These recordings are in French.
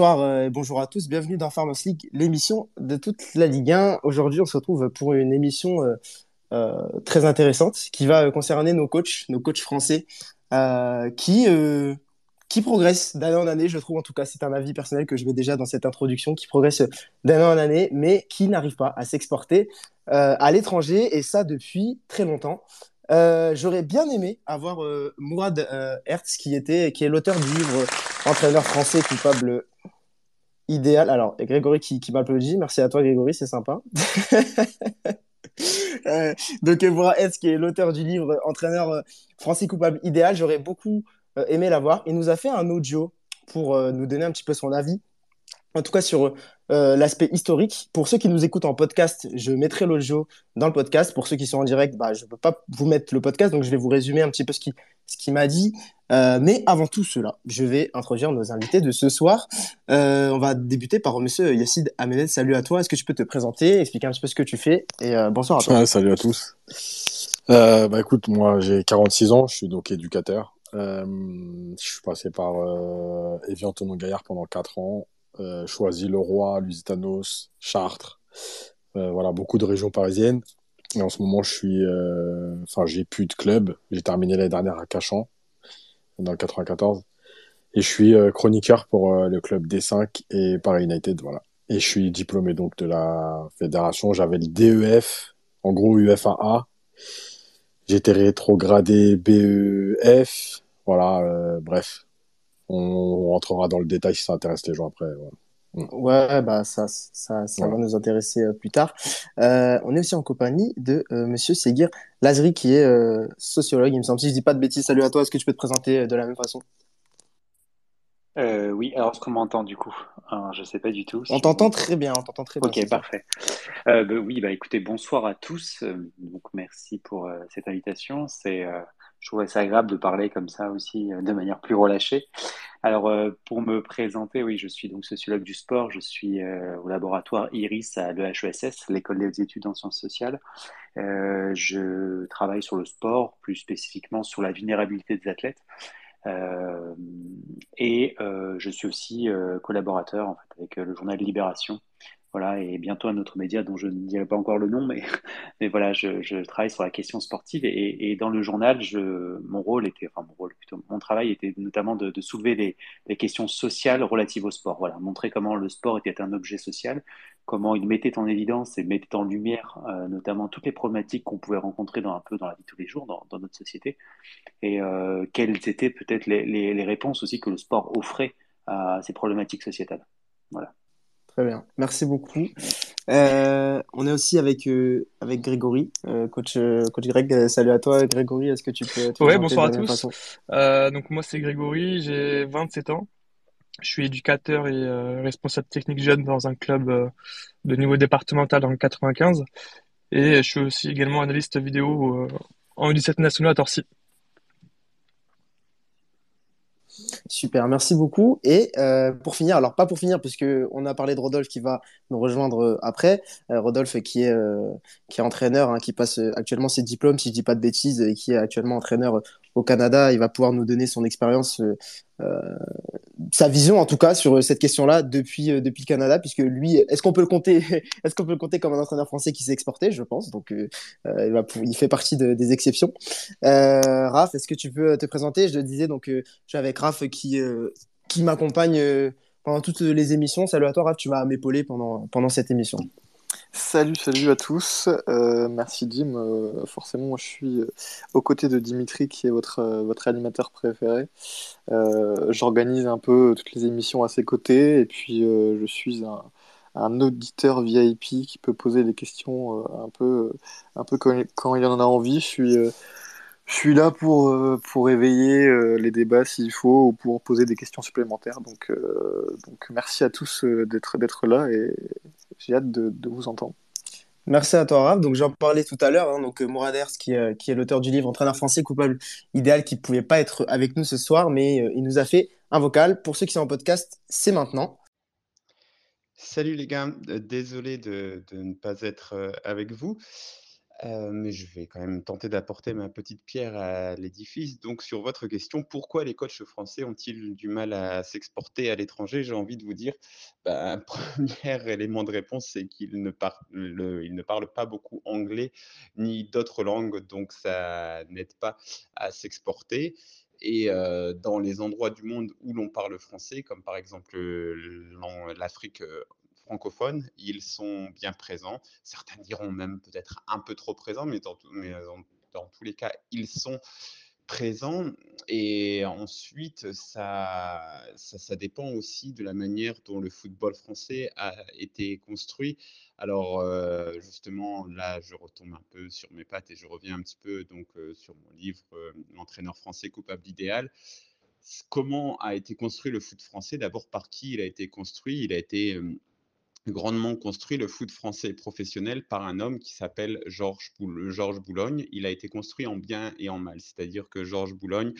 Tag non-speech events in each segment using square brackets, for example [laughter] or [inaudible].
et bonjour à tous, bienvenue dans Farmers League, l'émission de toute la Ligue 1. Aujourd'hui, on se retrouve pour une émission très intéressante qui va concerner nos coachs, nos coachs français, qui, qui progressent d'année en année, je trouve en tout cas, c'est un avis personnel que je vais déjà dans cette introduction, qui progressent d'année en année, mais qui n'arrivent pas à s'exporter à l'étranger, et ça depuis très longtemps. Euh, j'aurais bien aimé avoir euh, Mourad euh, Hertz, qui, était, qui est l'auteur du livre Entraîneur français coupable idéal. Alors, Grégory qui, qui m'applaudit. Merci à toi, Grégory, c'est sympa. donc, Mourad Hertz, qui est l'auteur du livre Entraîneur français coupable idéal, j'aurais beaucoup aimé l'avoir. Il nous a fait un audio pour nous donner un petit peu son avis en tout cas sur euh, l'aspect historique. Pour ceux qui nous écoutent en podcast, je mettrai l'audio dans le podcast. Pour ceux qui sont en direct, bah, je ne peux pas vous mettre le podcast, donc je vais vous résumer un petit peu ce qu'il ce m'a dit. Euh, mais avant tout cela, je vais introduire nos invités de ce soir. Euh, on va débuter par monsieur Yacine Ahmed. Salut à toi. Est-ce que tu peux te présenter, expliquer un petit peu ce que tu fais Et bonsoir à toi. salut à tous. bah écoute, moi j'ai 46 ans, je suis donc éducateur. je suis passé par Evian Tonon Gaillard pendant 4 ans euh, choisi le Roi, Lusitanos, Chartres. Euh, voilà, beaucoup de régions parisiennes. Et en ce moment, je suis, euh, enfin, j'ai plus de club. J'ai terminé l'année dernière à Cachan, dans le 94. Et je suis chroniqueur pour le club D5 et Paris United, voilà. Et je suis diplômé donc de la fédération. J'avais le DEF, en gros UFAA. J'étais rétrogradé BEF. Voilà, bref on rentrera dans le détail si ça intéresse les gens après. Ouais, bah ça, ça, ça va nous intéresser euh, plus tard. Euh, on est aussi en compagnie de euh, Monsieur Seguir Lazri, qui est sociologue, il me semble. Si je dis pas de bêtises, salut à toi. Est-ce que tu peux te présenter de la même façon? Oui, alors est-ce qu'on m'entend du coup? Je Je sais pas du tout. on t'entend très bien, on t'entend très bien. Ok, parfait. Bah, oui, bah écoutez, bonsoir à tous. donc merci pour cette invitation. C'est je trouvais ça agréable de parler comme ça aussi euh, de manière plus relâchée. Alors, euh, pour me présenter, oui, je suis donc sociologue du sport. Je suis euh, au laboratoire IRIS à l'EHESS, l'école des études en sciences sociales. je travaille sur le sport, plus spécifiquement sur la vulnérabilité des athlètes. et je suis aussi collaborateur avec le journal Libération, voilà, et bientôt un autre média dont je ne dirai pas encore le nom, mais, [laughs] mais voilà, je, je travaille sur la question sportive et, et, dans le journal, je, mon rôle était, enfin mon rôle plutôt, mon travail était notamment de, de soulever les, les, questions sociales relatives au sport. Voilà, montrer comment le sport était un objet social, comment il mettait en évidence et mettait en lumière euh, notamment toutes les problématiques qu'on pouvait rencontrer dans un peu dans la vie tous les jours dans, dans notre société et euh, quelles étaient peut-être les, les, les réponses aussi que le sport offrait à ces problématiques sociétales. Voilà. Très bien, merci beaucoup. Euh, on est aussi avec, euh, avec Grégory, euh, coach, coach Greg. Salut à toi, Grégory. Est-ce que tu peux. Oui, bonsoir à tous. donc, moi, c'est Grégory, j'ai 27 ans. Je suis éducateur et responsable technique jeune dans un club de niveau départemental dans le 95. Et je suis aussi également analyste vidéo en U17 national à Torcy. Super, merci beaucoup. Et euh, pour finir, alors pas pour finir, puisque on a parlé de Rodolphe qui va nous rejoindre euh, après. Euh, Rodolphe qui est, qui est entraîneur, hein, qui passe actuellement ses diplômes, si je dis pas de bêtises, et qui est actuellement entraîneur au Canada. Il va pouvoir nous donner son expérience, euh, euh, sa vision en tout cas sur cette question-là depuis euh, depuis le Canada, puisque lui, est-ce qu'on peut le compter, [laughs] est-ce qu'on peut le compter comme un entraîneur français qui s'est exporté, je pense. Donc il fait partie des exceptions. Raph, est-ce que tu peux te présenter? Je le disais, donc je suis avec Raph qui qui m'accompagne pendant toutes les émissions. Salut à toi, Raph, tu vas m'épauler pendant pendant cette émission. Salut, salut à tous. Euh, merci Jim. Euh, forcément, je suis euh, aux côtés de Dimitri, qui est votre, animateur préféré. J'organise un peu toutes les émissions à ses côtés, et puis je suis un, auditeur VIP qui peut poser des questions un peu, quand, il en a envie. Je suis, là pour, éveiller les débats s'il faut, ou pour poser des questions supplémentaires. Donc, merci à tous d'être là, j'ai hâte de, vous entendre. Merci à toi, Raph. Donc, j'en parlais tout à l'heure. Hein, donc, Mouraders, qui, euh, qui est l'auteur du livre Entraîneur français coupable idéal, qui ne pouvait pas être avec nous ce soir, mais euh, il nous a fait un vocal. Pour ceux qui sont en podcast, c'est maintenant. Salut les gars, euh, désolé de, de, ne pas être avec vous. Euh, mais je vais quand même tenter d'apporter ma petite pierre à l'édifice. Donc, sur votre question, pourquoi les coachs français ont-ils du mal à s'exporter à l'étranger? J'ai envie de vous dire, bah, [laughs] un premier élément de réponse, c'est qu'ils ne, parlent, pas beaucoup anglais ni d'autres langues, donc ça n'aide pas à s'exporter. Et euh, dans les endroits du monde où l'on parle français, comme par exemple l'Afrique euh, francophones, ils sont bien présents. Certains diront même peut-être un peu trop présents, mais dans, euh, tous les cas, ils sont présents. Et ensuite, ça, dépend aussi de la manière dont le football français a été construit. Alors, euh, justement, là, je retombe un peu sur mes pattes et je reviens un petit peu donc euh, sur mon livre L'entraîneur français coupable idéal comment a été construit le foot français? D'abord, par qui il a été construit? Il a été grandement construit le foot français professionnel par un homme qui s'appelle Georges Boulogne. Il a été construit en bien et en mal, c'est-à-dire que Georges Boulogne,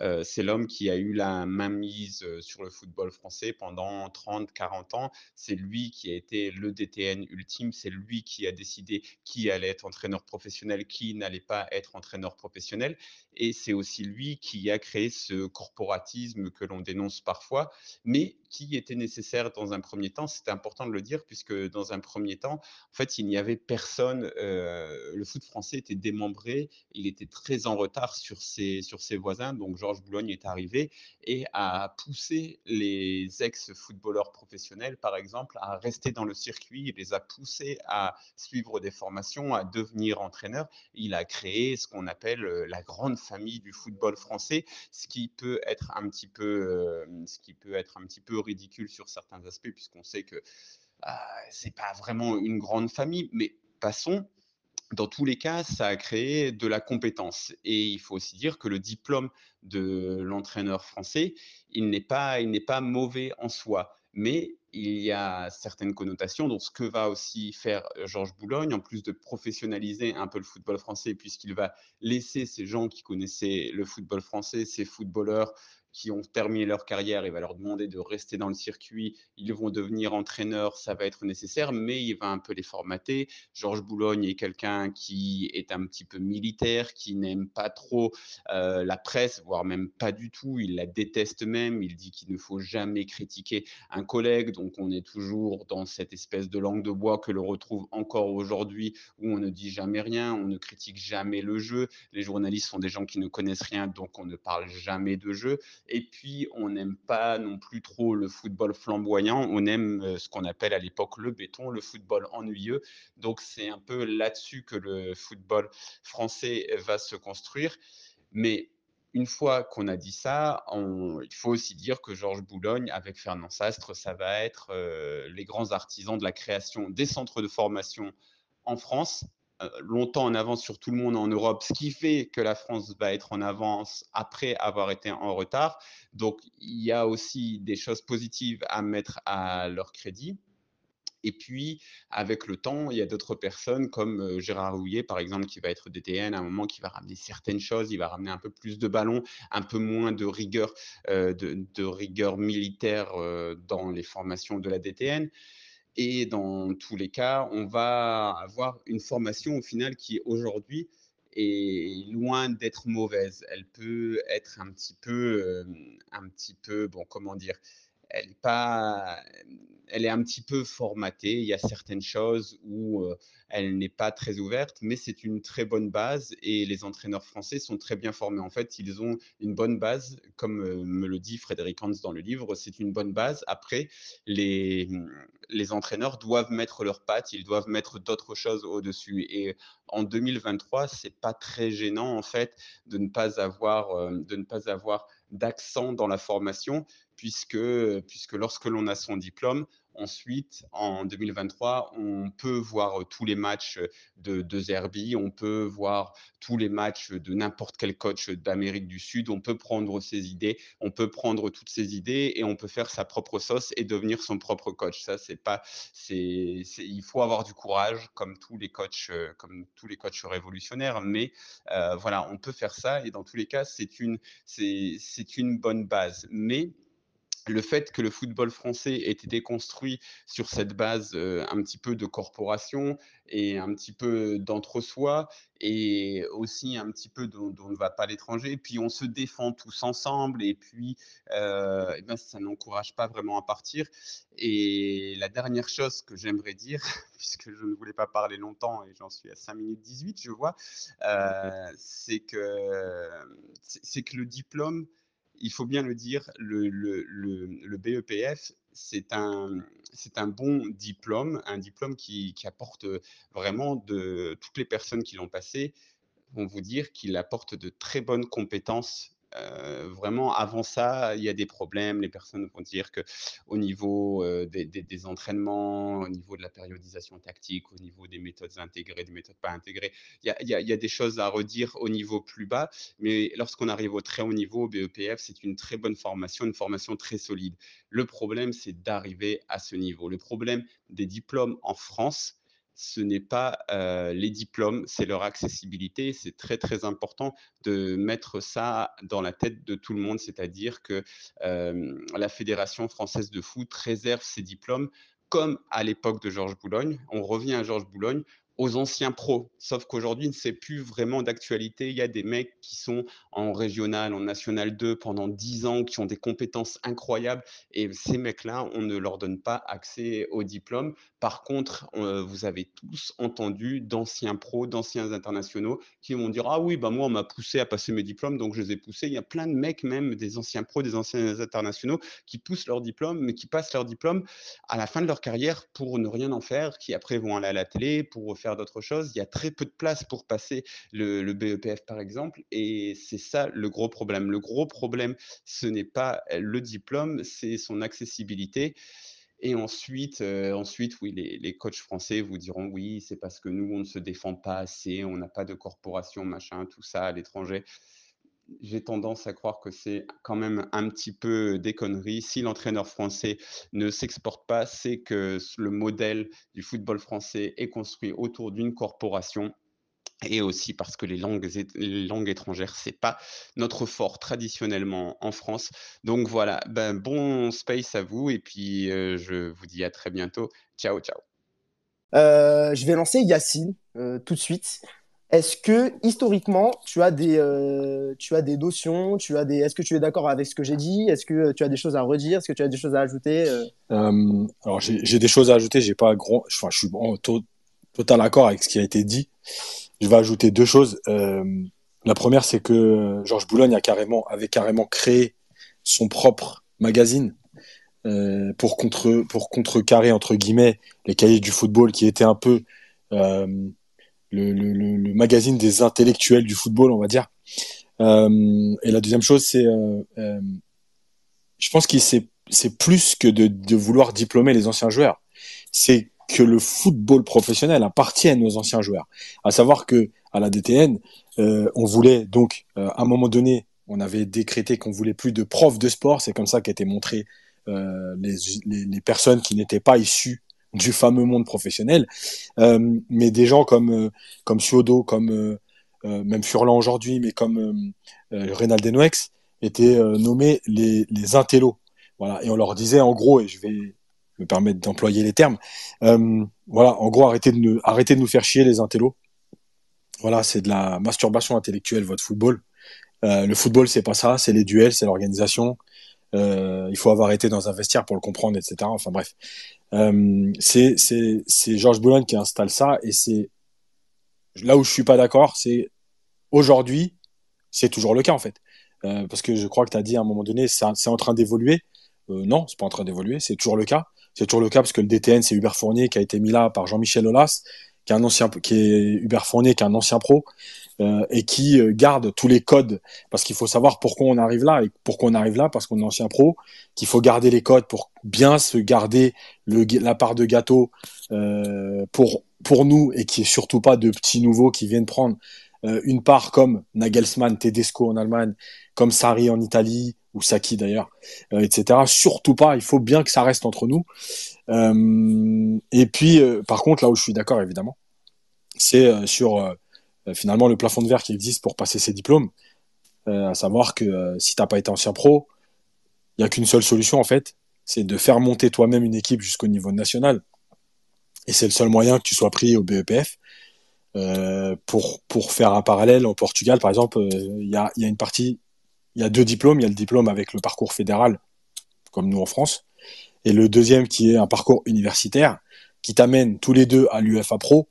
euh, c'est l'homme qui a eu la main mise euh, sur le football français pendant 30, 40 ans. C'est lui qui a été le DTN ultime, c'est lui qui a décidé qui allait être entraîneur professionnel, qui n'allait pas être entraîneur professionnel. Et c'est aussi lui qui a créé ce corporatisme que l'on dénonce parfois, mais qui était nécessaire dans un premier temps. C'est important de le dire puisque dans un premier temps, en fait, il n'y avait personne. Euh, le foot français était démembré, il était très en retard sur ses, sur ses voisins. Donc Georges Boulogne est arrivé et a poussé les ex-footballeurs professionnels, par exemple, à rester dans le circuit. Il les a poussés à suivre des formations, à devenir entraîneurs. Il a créé ce qu'on appelle euh, la grande famille du football français, ce qui peut être un petit peu, euh, ce qui peut être un petit peu ridicule sur certains aspects, puisqu'on sait que c'est pas vraiment une grande famille, mais passons. Dans tous les cas, ça a créé de la compétence. Et il faut aussi dire que le diplôme de l'entraîneur français, il n'est pas, pas mauvais en soi. Mais il y a certaines connotations. Donc, ce que va aussi faire Georges Boulogne, en plus de professionnaliser un peu le football français, puisqu'il va laisser ces gens qui connaissaient le football français, ces footballeurs qui ont terminé leur carrière, il va leur demander de rester dans le circuit, ils vont devenir entraîneurs, ça va être nécessaire, mais il va un peu les formater. Georges Boulogne est quelqu'un qui est un petit peu militaire, qui n'aime pas trop euh, la presse, voire même pas du tout, il la déteste même, il dit qu'il ne faut jamais critiquer un collègue, donc on est toujours dans cette espèce de langue de bois que l'on retrouve encore aujourd'hui, où on ne dit jamais rien, on ne critique jamais le jeu, les journalistes sont des gens qui ne connaissent rien, donc on ne parle jamais de jeu. Et puis, on n'aime pas non plus trop le football flamboyant. On aime ce qu'on appelle à l'époque le béton, le football ennuyeux. Donc, c'est un peu là-dessus que le football français va se construire. Mais une fois qu'on a dit ça, il faut aussi dire que Georges Boulogne, avec Fernand Sastre, ça va être les grands artisans de la création des centres de formation en France, longtemps en avance sur tout le monde en Europe, ce qui fait que la France va être en avance après avoir été en retard. Donc, il y a aussi des choses positives à mettre à leur crédit. Et puis, avec le temps, il y a d'autres personnes comme euh, Gérard Rouillet, par exemple, qui va être DTN à un moment, qui va ramener certaines choses, il va ramener un peu plus de ballons, un peu moins de rigueur, euh, de, rigueur militaire dans les formations de la DTN. Et dans tous les cas, on va avoir une formation au final qui aujourd'hui est loin d'être mauvaise. Elle peut être un petit peu, un petit peu, bon, comment dire, elle est un petit peu formatée. Il y a certaines choses où elle n'est pas très ouverte, mais c'est une très bonne base et les entraîneurs français sont très bien formés. En fait, ils ont une bonne base, comme me le dit Frédéric Hans dans le livre, c'est une bonne base. Après, les, les entraîneurs doivent mettre leurs pattes, ils doivent mettre d'autres choses au-dessus. Et en 2023, c'est pas très gênant en fait de ne pas avoir, de ne pas avoir d'accent dans la formation, puisque, puisque lorsque l'on a son diplôme, Ensuite, en 2023, on peut voir tous les matchs de, de Zerbi, on peut voir tous les matchs de n'importe quel coach d'Amérique du Sud, on peut prendre ses idées, on peut prendre toutes ses idées et on peut faire sa propre sauce et devenir son propre coach. Ça, c'est pas, c'est, il faut avoir du courage, comme tous les coachs, comme tous les coachs révolutionnaires, mais euh, voilà, on peut faire ça et dans tous les cas, c'est une, c'est une bonne base. Mais le fait que le football français ait été construit sur cette base un petit peu de corporation et un petit peu d'entre-soi et aussi un petit peu dont, on ne va pas à l'étranger. Puis on se défend tous ensemble et puis ben, ça n'encourage pas vraiment à partir. Et la dernière chose que j'aimerais dire, [laughs] puisque je ne voulais pas parler longtemps et j'en suis à 5 minutes 18, je vois, c'est que, c'est que le diplôme, il faut bien le dire, le, BEPF, c'est un, bon diplôme, un diplôme qui, qui, apporte vraiment de toutes les personnes qui l'ont passé vont vous dire qu'il apporte de très bonnes compétences vraiment, avant ça, il y a des problèmes. Les personnes vont dire que au niveau des, entraînements, au niveau de la périodisation tactique, au niveau des méthodes intégrées, des méthodes pas intégrées, il y a, des choses à redire au niveau plus bas. Mais lorsqu'on arrive au très haut niveau, BEPF, c'est une très bonne formation, une formation très solide. Le problème, c'est d'arriver à ce niveau. Le problème des diplômes en France, ce n'est pas les diplômes, c'est leur accessibilité. C'est très très important de mettre ça dans la tête de tout le monde, c'est-à-dire que la Fédération française de foot réserve ses diplômes comme à l'époque de Georges Boulogne. On revient à Georges Boulogne aux anciens pros. Sauf qu'aujourd'hui, c'est plus vraiment d'actualité. Il y a des mecs qui sont en régional, en national 2 pendant 10 ans, qui ont des compétences incroyables. Et ces mecs-là, on ne leur donne pas accès au diplôme. Par contre, vous avez tous entendu d'anciens pros, d'anciens internationaux qui vont dire Ah oui, bah moi, on m'a poussé à passer mes diplômes, donc je les ai poussés. Il y a plein de mecs, même des anciens pros, des anciens internationaux, qui poussent leur diplôme, mais qui passent leur diplôme à la fin de leur carrière pour ne rien en faire, qui après vont aller à la télé pour faire d'autres choses. Il y a très peu de place pour passer le, BEPF, par exemple, et c'est ça le gros problème. Le gros problème, ce n'est pas le diplôme, c'est son accessibilité. Et ensuite, euh, ensuite oui, les, les, coachs français vous diront oui, c'est parce que nous, on ne se défend pas assez, on n'a pas de corporation, machin, tout ça à l'étranger j'ai tendance à croire que c'est quand même un petit peu des conneries. Si l'entraîneur français ne s'exporte pas, c'est que le modèle du football français est construit autour d'une corporation et aussi parce que les langues, les langues étrangères, c'est pas notre fort traditionnellement en France. Donc voilà, ben, bon space à vous et puis euh, je vous dis à très bientôt. Ciao, ciao. Euh, je vais lancer Yacine euh, tout de suite. Est-ce que historiquement, tu as des, euh, tu as des notions, tu as des, est-ce que tu es d'accord avec ce que j'ai dit? Est-ce que tu as des choses à redire? Est-ce que tu as des choses à ajouter euh? Euh, Alors j'ai des choses à ajouter. J'ai pas grand, enfin, je suis en total accord avec ce qui a été dit. Je vais ajouter deux choses. la première, c'est que Georges Boulogne a carrément, avait carrément créé son propre magazine pour contre, pour contrecarrer entre guillemets les cahiers du football qui étaient un peu le, le, le, magazine des intellectuels du football, on va dire. Euh, et la deuxième chose, c'est, euh, euh, je pense c'est c'est plus que de, de vouloir diplômer les anciens joueurs. C'est que le football professionnel appartienne aux anciens joueurs. À savoir que à la DTN, euh, on voulait donc à un moment donné, on avait décrété qu'on voulait plus de profs de sport. C'est comme ça qu'étaient montrées euh, les, les, personnes qui n'étaient pas issues du fameux monde professionnel. Euh, mais des gens comme euh, comme Suodo, comme euh, euh, même Furlan aujourd'hui, mais comme Reynald Denoex étaient nommés les les intellos. Voilà, et on leur disait en gros, et je vais me permettre d'employer les termes, voilà, en gros, arrêtez de nous arrêtez de nous faire chier les intellos. Voilà, c'est de la masturbation intellectuelle votre football. le football, c'est pas ça, c'est les duels, c'est l'organisation. Euh, il faut avoir été dans un vestiaire pour le comprendre, etc. Enfin bref, euh, c'est Georges Boulogne qui installe ça et c'est là où je suis pas d'accord, c'est aujourd'hui, c'est toujours le cas en fait. Euh, parce que je crois que tu as dit à un moment donné, c'est en train d'évoluer. Euh, non, c'est pas en train d'évoluer, c'est toujours le cas. C'est toujours le cas parce que le DTN, c'est Hubert Fournier qui a été mis là par Jean-Michel Aulas, qui est un ancien, Hubert Fournier, qui est un ancien pro, euh, et qui euh, garde tous les codes. Parce qu'il faut savoir pourquoi on arrive là et pourquoi on arrive là parce qu'on est ancien pro qu'il faut garder les codes pour bien se garder la part de gâteau euh, pour pour nous et qui est surtout pas de petits nouveaux qui viennent prendre. Une part comme Nagelsmann, Tedesco en Allemagne, comme Sarri en Italie ou Saki d'ailleurs, etc. Surtout pas. Il faut bien que ça reste entre nous. et puis par contre là où je suis d'accord évidemment, c'est sur euh, finalement le plafond de verre qui existe pour passer ses diplômes. Euh, à savoir que euh, si t'as pas été ancien pro, il n'y a qu'une seule solution en fait, c'est de faire monter toi-même une équipe jusqu'au niveau national. Et c'est le seul moyen que tu sois pris au BEPF. Euh, pour, faire un parallèle, au Portugal, par exemple, euh, il a, y a une partie, il y a deux diplômes. Il y a le diplôme avec le parcours fédéral, comme nous en France, et le deuxième qui est un parcours universitaire, qui t'amène tous les deux à l'UFA Pro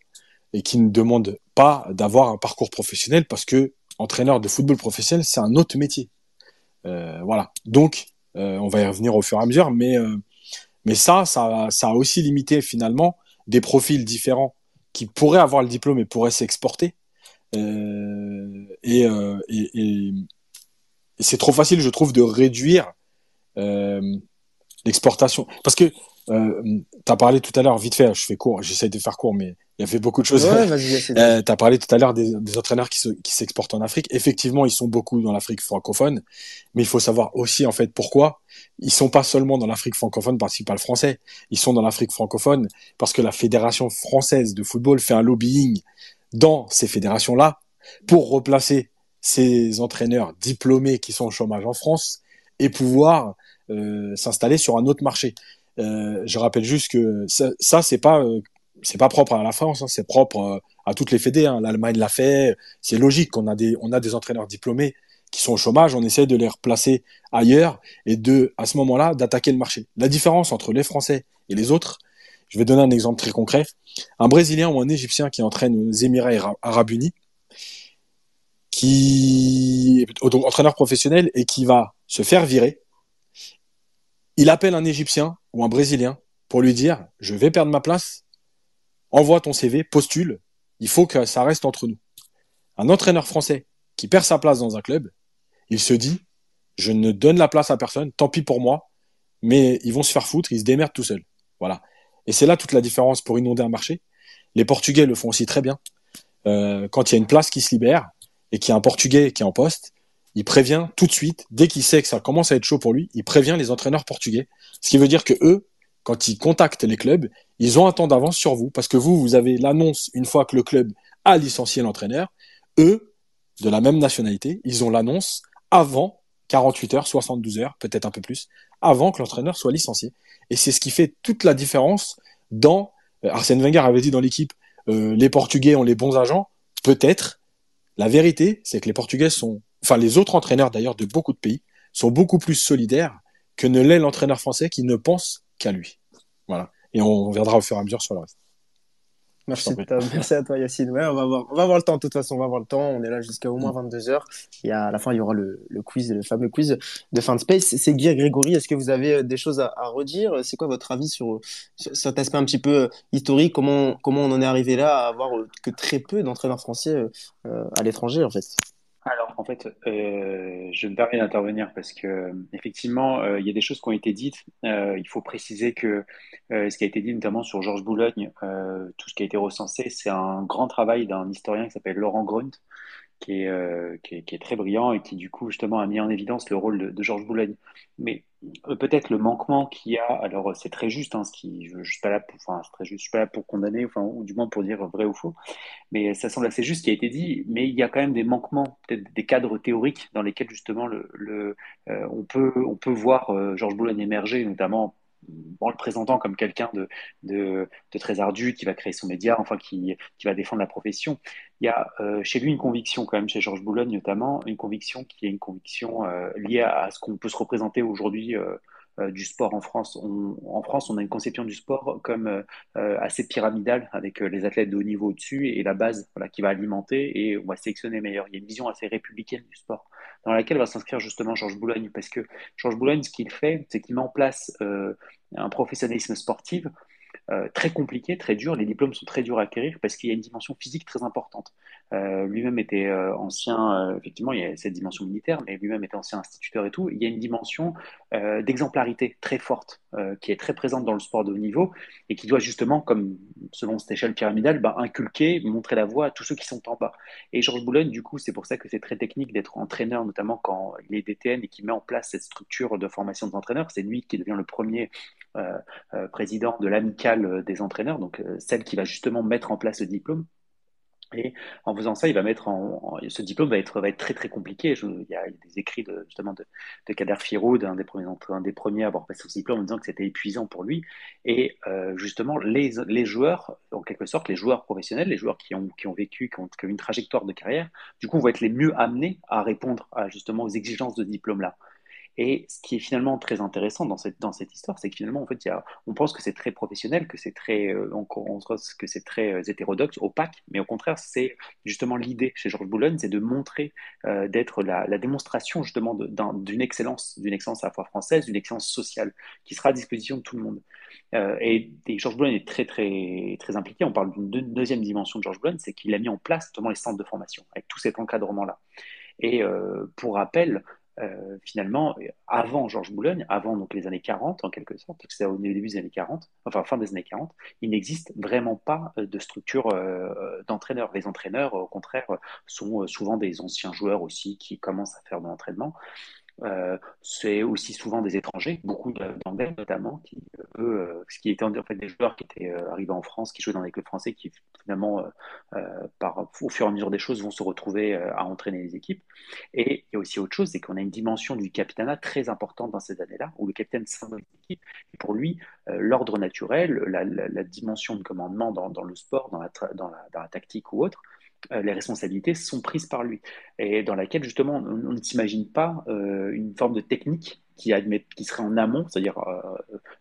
et qui ne demande pas d'avoir un parcours professionnel parce que entraîneur de football professionnel, c'est un autre métier. Euh, voilà. Donc, euh, on va y revenir au fur et à mesure, mais, euh, mais ça, ça, ça a aussi limité finalement des profils différents qui pourraient avoir le diplôme et pourraient s'exporter. Et, et c'est trop facile, je trouve, de réduire euh, l'exportation. Parce que euh, tu as parlé tout à l'heure, vite fait, je fais court, j'essaye de faire court, mais il y a fait beaucoup de choses. Ouais, [laughs] euh, tu as parlé tout à l'heure des, des, entraîneurs qui, qui s'exportent en Afrique. Effectivement, ils sont beaucoup dans l'Afrique francophone, mais il faut savoir aussi, en fait, pourquoi. Ils sont pas seulement dans l'Afrique francophone parce qu'ils parlent français, ils sont dans l'Afrique francophone parce que la Fédération française de football fait un lobbying dans ces fédérations-là pour replacer ces entraîneurs diplômés qui sont au chômage en France et pouvoir euh, s'installer sur un autre marché. Euh, je rappelle juste que ça, ça c'est pas euh, c'est pas propre à la France, hein, c'est propre à toutes les fédés. Hein. L'Allemagne l'a fait. C'est logique qu'on a des on a des entraîneurs diplômés qui sont au chômage, on essaie de les replacer ailleurs et de à ce moment-là d'attaquer le marché. La différence entre les Français et les autres, je vais donner un exemple très concret. Un Brésilien ou un Égyptien qui entraîne aux Émirats Arabes Unis, qui est entraîneur professionnel et qui va se faire virer, il appelle un Égyptien ou un Brésilien pour lui dire je vais perdre ma place, envoie ton CV, postule, il faut que ça reste entre nous. Un entraîneur français qui perd sa place dans un club, il se dit je ne donne la place à personne, tant pis pour moi, mais ils vont se faire foutre, ils se démerdent tout seuls. Voilà. Et c'est là toute la différence pour inonder un marché. Les Portugais le font aussi très bien. Euh, quand il y a une place qui se libère et qu'il y a un Portugais qui est en poste, il prévient tout de suite, dès qu'il sait que ça commence à être chaud pour lui, il prévient les entraîneurs portugais. Ce qui veut dire que eux, quand ils contactent les clubs, ils ont un temps d'avance sur vous parce que vous, vous avez l'annonce une fois que le club a licencié l'entraîneur. Eux, de la même nationalité, ils ont l'annonce avant 48 heures, 72 heures, peut-être un peu plus, avant que l'entraîneur soit licencié. Et c'est ce qui fait toute la différence dans. Euh, Arsène Wenger avait dit dans l'équipe, euh, les Portugais ont les bons agents. Peut-être. La vérité, c'est que les Portugais sont, enfin les autres entraîneurs d'ailleurs de beaucoup de pays, sont beaucoup plus solidaires que ne l'est l'entraîneur français qui ne pense qu'à lui. Voilà. Et on viendra au fur et à mesure sur le reste. Merci, [laughs] merci à toi Yacine. Ouais, on va voir, on va le temps. De toute façon, on va voir le temps. On est là jusqu'à au moins 22 h Et à la fin, il y aura le, le, quiz, le fameux quiz de fin de space. C'est Guy Grégory. Est-ce que vous avez des choses à, à redire? C'est quoi votre avis sur, sur, cet aspect un petit peu historique? Comment comment on en est arrivé là à avoir que très peu d'entraîneurs français euh, à l'étranger en fait? Alors, en fait, euh, je me permets d'intervenir parce que effectivement, euh, il y a des choses qui ont été dites. Euh, il faut préciser que euh, ce qui a été dit notamment sur Georges Boulogne, euh, tout ce qui a été recensé, c'est un grand travail d'un historien qui s'appelle Laurent Grunt, qui est, euh, qui est, qui, est, très brillant et qui du coup justement a mis en évidence le rôle de, de Georges Boulogne. Mais euh, peut-être le manquement qu'il y a, alors c'est très juste, hein, ce qui, je, je suis pas là pour, enfin très juste, je suis pas là pour condamner, enfin ou du moins pour dire vrai ou faux, mais ça semble assez juste ce qui a été dit. Mais il y a quand même des manquements, peut-être des cadres théoriques dans lesquels justement le, euh, on peut on peut voir euh, Georges Boulogne émerger, notamment en le présentant comme quelqu'un de, très ardu, qui va créer son média, enfin qui, va défendre la profession. Il y a euh, chez lui une conviction quand même, chez Georges Boulogne notamment, une conviction qui est une conviction euh, liée à, ce qu'on peut se représenter aujourd'hui euh, du sport en France. On, en France, on a une conception du sport comme euh, assez pyramidale, avec euh, les athlètes de haut niveau au-dessus et la base qui va alimenter et on va sélectionner les meilleurs. Il y a une vision assez républicaine du sport, dans laquelle va s'inscrire justement Georges Boulogne, parce que Georges Boulogne, ce qu'il fait, c'est qu'il met en place un professionnalisme sportif euh, très compliqué, très dur. Les diplômes sont très durs à acquérir parce qu'il y a une dimension physique très importante. Euh, lui-même était euh, ancien, effectivement, il y a cette dimension militaire, mais lui-même était ancien instituteur et tout. Il y a une dimension d'exemplarité très forte qui est très présente dans le sport de haut niveau et qui doit justement, comme selon cette échelle pyramidale, bah, inculquer, montrer la voie à tous ceux qui sont en bas. Et Georges Boulogne, du coup, c'est pour ça que c'est très technique d'être entraîneur, notamment quand il est DTN et qui met en place cette structure de formation des entraîneurs. C'est lui qui devient le premier président de l'amicale des entraîneurs, donc euh, celle qui va justement mettre en place le diplôme. Et en faisant ça, il va mettre en, ce diplôme va être, va être très très compliqué. il, y a, des écrits de, justement de, de Kader Firoud, un des premiers, un des premiers à avoir passé ce diplôme, en disant que c'était épuisant pour lui. Et euh, justement, les, les joueurs, en quelque sorte, les joueurs professionnels, les joueurs qui ont, qui ont vécu, qui ont, qui ont une trajectoire de carrière, du coup, vont être les mieux amenés à répondre à, justement aux exigences de ce diplôme-là. Et ce qui est finalement très intéressant dans cette, dans cette histoire, c'est que finalement, en fait, y a, on pense que c'est très professionnel, que c'est très, euh, on, que c'est très euh, hétérodoxe, opaque, mais au contraire, c'est justement l'idée chez Georges Boulogne, c'est de montrer, euh, d'être la, la, démonstration justement d'une excellence, d'une excellence à la fois française, d'une excellence sociale, qui sera à disposition de tout le monde. Euh, et, Georges Boulogne est très, très, très impliqué. On parle d'une deuxième dimension de Georges Boulogne, c'est qu'il a mis en place notamment les centres de formation, avec tout cet encadrement-là. Et pour rappel, euh, finalement, avant Georges Boulogne, avant donc les années 40 en quelque sorte, c'est au début des années 40, enfin fin des années 40, il n'existe vraiment pas euh, de structure euh, d'entraîneurs. Les entraîneurs, au contraire, sont souvent des anciens joueurs aussi qui commencent à faire de l'entraînement. Euh, c'est aussi souvent des étrangers, beaucoup d'anglais notamment, qui, eux, euh, ce qui étaient en fait des joueurs qui étaient euh, arrivés en France, qui jouaient dans les clubs français, qui finalement, au fur et à mesure des choses, vont se retrouver à entraîner les équipes. Et il y a aussi autre chose, c'est qu'on a une dimension du capitanat très importante dans ces années-là, où le capitaine symbole l'équipe. Et pour lui, l'ordre naturel, la, dimension de commandement dans, le sport, dans la, tactique ou autre, euh, les responsabilités sont prises par lui et dans laquelle justement on, ne s'imagine pas euh, une forme de technique qui, qui serait en amont, c'est-à-dire euh,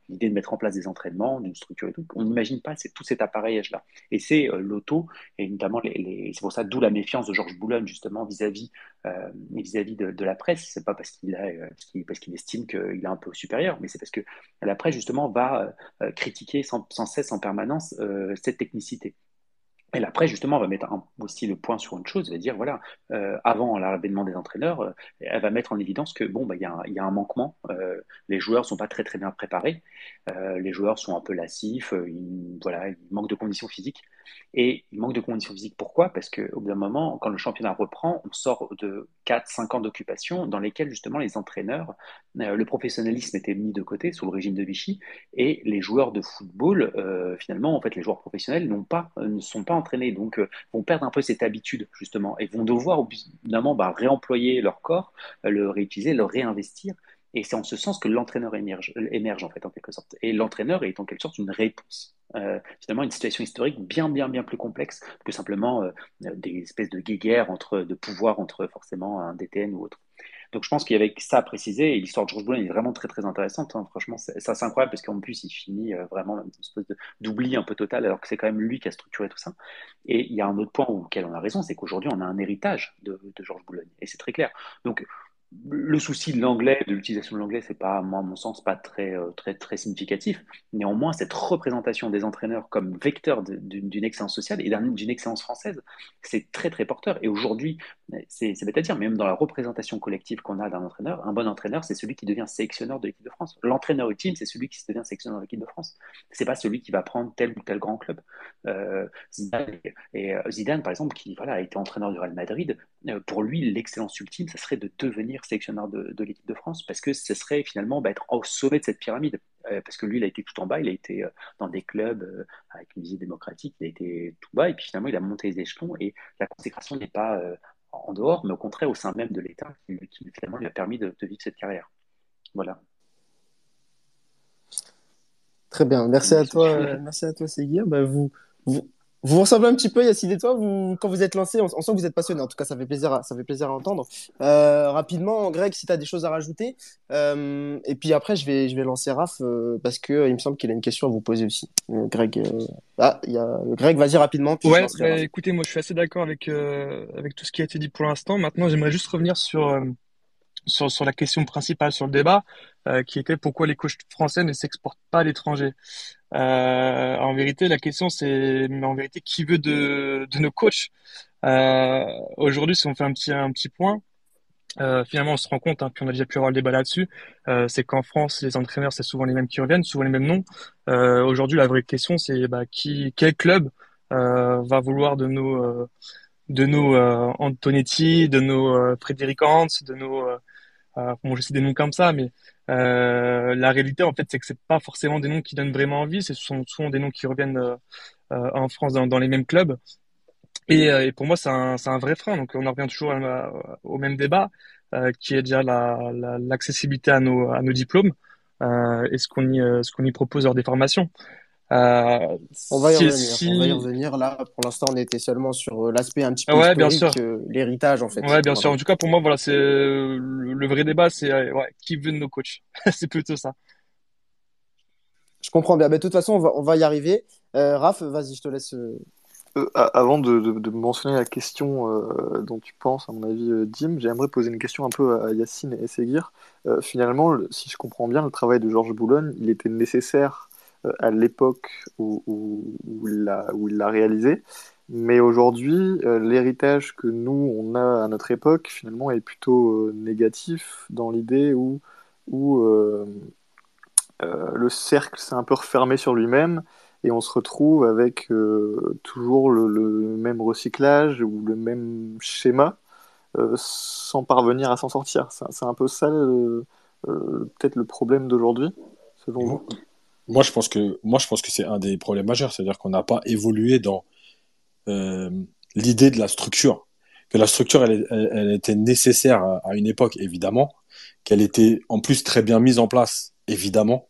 l'idée de mettre en place des entraînements, d'une structure et tout. On n'imagine pas tout cet appareillage-là. Et c'est l'auto et notamment les, c'est pour ça d'où la méfiance de Georges Boulogne justement vis-à-vis vis-à-vis de, la presse. C'est pas parce qu'il a parce qu'il estime qu'il est un peu supérieur, mais c'est parce que la presse justement va critiquer sans, sans, cesse en permanence cette technicité. Et après, justement, on va mettre aussi le point sur une chose, va dire, voilà, euh, avant l'avènement des entraîneurs, euh, elle va mettre en évidence que, bon, bah, il y, y, a un manquement, euh, les joueurs sont pas très très bien préparés, les joueurs sont un peu lassifs, ils, voilà, ils manquent de conditions physiques. Et il manque de conditions physiques. Pourquoi? Parce qu'au bout d'un moment, quand le championnat reprend, on sort de 4-5 ans d'occupation dans lesquels justement les entraîneurs, euh, le professionnalisme était mis de côté sous le régime de Vichy, et les joueurs de football, euh, finalement, en fait, les joueurs professionnels euh, ne sont pas entraînés, donc vont perdre un peu cette habitude justement, et vont devoir au bah, réemployer leur corps, le réutiliser, le réinvestir. Et c'est en ce sens que l'entraîneur émerge, émerge, en fait, en quelque sorte. Et l'entraîneur est en quelque sorte une réponse. Euh, finalement, une situation historique bien, bien, bien plus complexe que simplement euh, des espèces de guéguerres entre, de pouvoir entre forcément un DTN ou autre. Donc je pense qu'il y avait ça à préciser, l'histoire de Georges Boulogne est vraiment très très intéressante. Hein. Franchement, ça c'est incroyable parce qu'en plus il finit euh, vraiment une espèce d'oubli un peu total, alors que c'est quand même lui qui a structuré tout ça. Et il y a un autre point auquel on a raison, c'est qu'aujourd'hui on a un héritage de, de Georges Boulogne, et c'est très clair. Donc le souci de l'anglais, de l'utilisation de l'anglais, c'est pas, moi, à mon sens, pas très, euh, très, très significatif. Néanmoins, cette représentation des entraîneurs comme vecteur d'une excellence sociale et d'une excellence française, c'est très, très porteur. Et aujourd'hui, c'est bête à dire, même dans la représentation collective qu'on a d'un entraîneur, un bon entraîneur, c'est celui qui devient sélectionneur de l'équipe de France. L'entraîneur ultime, c'est celui qui devient sélectionneur de l'équipe de France. C'est pas celui qui va prendre tel ou tel grand club. Euh, Zidane, et, euh, Zidane, par exemple, qui voilà, a été entraîneur du Real Madrid, pour lui, l'excellence ultime, ce serait de devenir sélectionneur de, l'équipe de France, parce que ce serait finalement bah, être au sommet de cette pyramide. Euh, parce que lui, il a été tout en bas, il a été euh, dans des clubs euh, avec une visée démocratique, il a été tout bas, et puis finalement, il a monté les échelons, et la consécration n'est pas en dehors, mais au contraire au sein même de l'État, qui, finalement lui a permis de, vivre cette carrière. Voilà. Très bien, merci, à toi, merci à toi, Seguir. Bah, vous, vous, vous ressemblez un petit peu, Yacine et toi, vous, quand vous êtes lancé, on, sent que vous êtes passionné. En tout cas, ça fait plaisir à, ça fait plaisir à entendre. Euh, rapidement, Greg, si tu as des choses à rajouter. Euh, et puis après, je vais, je vais lancer Raph euh, parce que il me semble qu'il a une question à vous poser aussi. Greg, ah, il y a Greg, vas-y rapidement. ouais, bah, écoutez, moi, je suis assez d'accord avec avec tout ce qui a été dit pour l'instant. Maintenant, j'aimerais juste revenir sur sur, sur la question principale sur le débat, euh, qui était pourquoi les coachs français ne s'exportent pas à l'étranger. Euh, en vérité, la question c'est, en vérité, qui veut de, de nos coachs? Euh, Aujourd'hui, si on fait un petit, un petit point, euh, finalement, on se rend compte, hein, puis on a déjà pu avoir le débat là-dessus, euh, c'est qu'en France, les entraîneurs, c'est souvent les mêmes qui reviennent, souvent les mêmes noms. Euh, aujourd'hui, la vraie question, c'est bah, qui, quel club va vouloir de nos de nos Antonetti, de nos Frédéric Hans, de nos euh, bon, je sais des noms comme ça, mais euh, la réalité, en fait, c'est que c'est pas forcément des noms qui donnent vraiment envie. Ce sont souvent des noms qui reviennent euh, euh, en France dans, dans, les mêmes clubs. Et, et pour moi, c'est un, vrai frein. Donc, on en revient toujours au même débat, qui est déjà la, l'accessibilité à nos, à nos diplômes et ce qu'on y, ce qu'on y propose lors des formations. Euh, on va y revenir. On va y revenir. Là, pour l'instant, on était seulement sur euh, l'aspect un petit peu ouais, historique, euh, l'héritage en fait. Ouais, bien sûr. En tout cas, pour moi, voilà, c'est le vrai débat, c'est ouais, qui veut de nos coachs? [laughs] c'est plutôt ça. Je comprends bien. Mais de toute façon, on va, on va y arriver. Euh, Raph, vas-y, je te laisse. avant de, de, de, mentionner la question dont tu penses, à mon avis, Dim, j'aimerais poser une question un peu à Yacine et Seguir. finalement, si je comprends bien, le travail de Georges Boulogne, il était nécessaire euh, à l'époque où, où, il l'a réalisé. Mais aujourd'hui, euh, l'héritage que nous, on a à notre époque, finalement, est plutôt euh, négatif dans l'idée où, où le cercle s'est un peu refermé sur lui-même et on se retrouve avec toujours le, même recyclage ou le même schéma sans parvenir à s'en sortir. C'est un peu ça, peut-être le problème d'aujourd'hui, selon vous? Moi, je pense que, moi, je pense que c'est un des problèmes majeurs. C'est-à-dire qu'on n'a pas évolué dans euh, l'idée de la structure. Que la structure, elle, elle, était nécessaire à, une époque, évidemment. Qu'elle était en plus très bien mise en place, évidemment.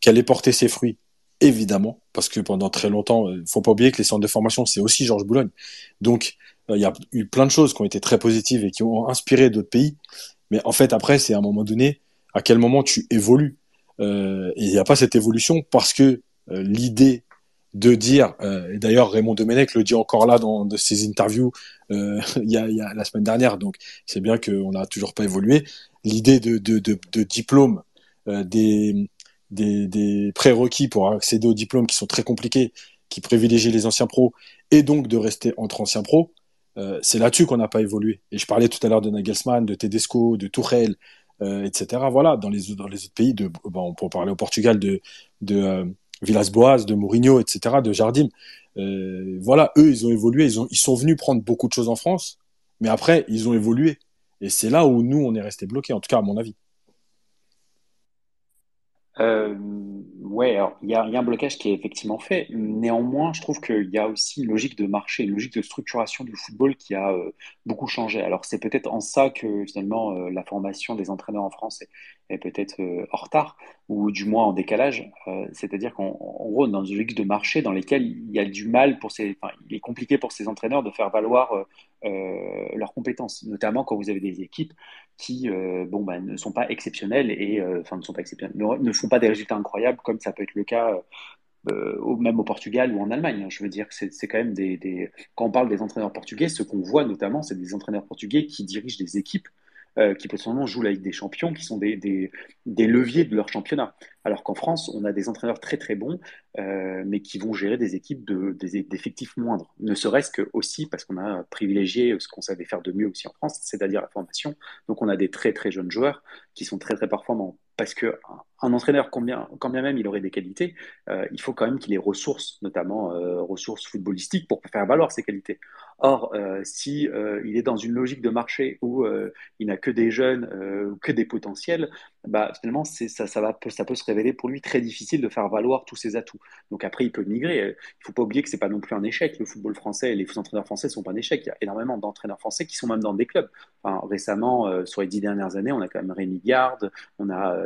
Qu'elle ait porté ses fruits, évidemment. Parce que pendant très longtemps, il euh, faut pas oublier que les centres de formation, c'est aussi Georges Boulogne. Donc, euh, il y a eu plein de choses qui ont été très positives et qui ont inspiré d'autres pays. Mais en fait, après, c'est à un moment donné, à quel moment tu évolues? Il n'y a pas cette évolution parce que euh, l'idée de dire, euh, et d'ailleurs Raymond Domenech le dit encore là dans de ses interviews [laughs] il y, a, la semaine dernière, donc c'est bien qu'on n'a toujours pas évolué, l'idée de, diplôme, des, des, prérequis pour accéder aux diplômes qui sont très compliqués, qui privilégient les anciens pros, et donc de rester entre anciens pros, c'est là-dessus qu'on n'a pas évolué. Et je parlais tout à l'heure de Nagelsmann, de Tedesco, de Tourelle, euh, etc. Voilà, dans les, dans les autres pays, de, bon, on peut parler au Portugal de, de euh, Villas-Boas, de Mourinho, etc., de Jardim. Euh, voilà, eux, ils ont évolué, ils, ont, ils sont venus prendre beaucoup de choses en France, mais après, ils ont évolué. Et c'est là où nous, on est resté bloqués, en tout cas, à mon avis. Euh, ouais, alors il y a, un blocage qui est effectivement fait. Néanmoins, je trouve qu'il y a aussi une logique de marché, une logique de structuration du football qui a euh, beaucoup changé. Alors c'est peut-être en ça que finalement euh, la formation des entraîneurs en France est, est peut-être euh, en retard ou du moins en décalage. C'est-à-dire qu'en gros, dans une logique de marché dans lesquelles il y a du mal pour ces, enfin, il est compliqué pour ces entraîneurs de faire valoir leurs compétences, notamment quand vous avez des équipes qui euh, bah, ne sont pas exceptionnels et euh, enfin ne sont pas exceptionnels, ne, font pas des résultats incroyables comme ça peut être le cas euh, même au Portugal ou en Allemagne. Hein. Je veux dire que c'est quand même des, Quand on parle des entraîneurs portugais, ce qu'on voit notamment, c'est des entraîneurs portugais qui dirigent des équipes euh, qui potentiellement jouent la Ligue des Champions, qui sont des, des, leviers de leur championnat. Alors qu'en France, on a des entraîneurs très très bons, euh, mais qui vont gérer des équipes d'effectifs de, moindres. Ne serait-ce que aussi parce qu'on a privilégié ce qu'on savait faire de mieux aussi en France, c'est-à-dire la formation. Donc on a des très très jeunes joueurs qui sont très très performants. Parce que un entraîneur, quand bien, même il aurait des qualités, euh, il faut quand même qu'il ait ressources, notamment euh, ressources footballistiques, pour faire valoir ses qualités. Or, euh, si euh, il est dans une logique de marché où il n'a que des jeunes ou que des potentiels, bah, finalement, ça, peut se révéler pour lui très difficile de faire valoir tous ses atouts. Donc après, il peut migrer. Il ne faut pas oublier que c'est pas non plus un échec. Le football français et les entraîneurs français ne sont pas un échec. Il y a énormément d'entraîneurs français qui sont même dans des clubs. Récemment, sur les dix dernières années, on a quand même Rémi Garde, on a,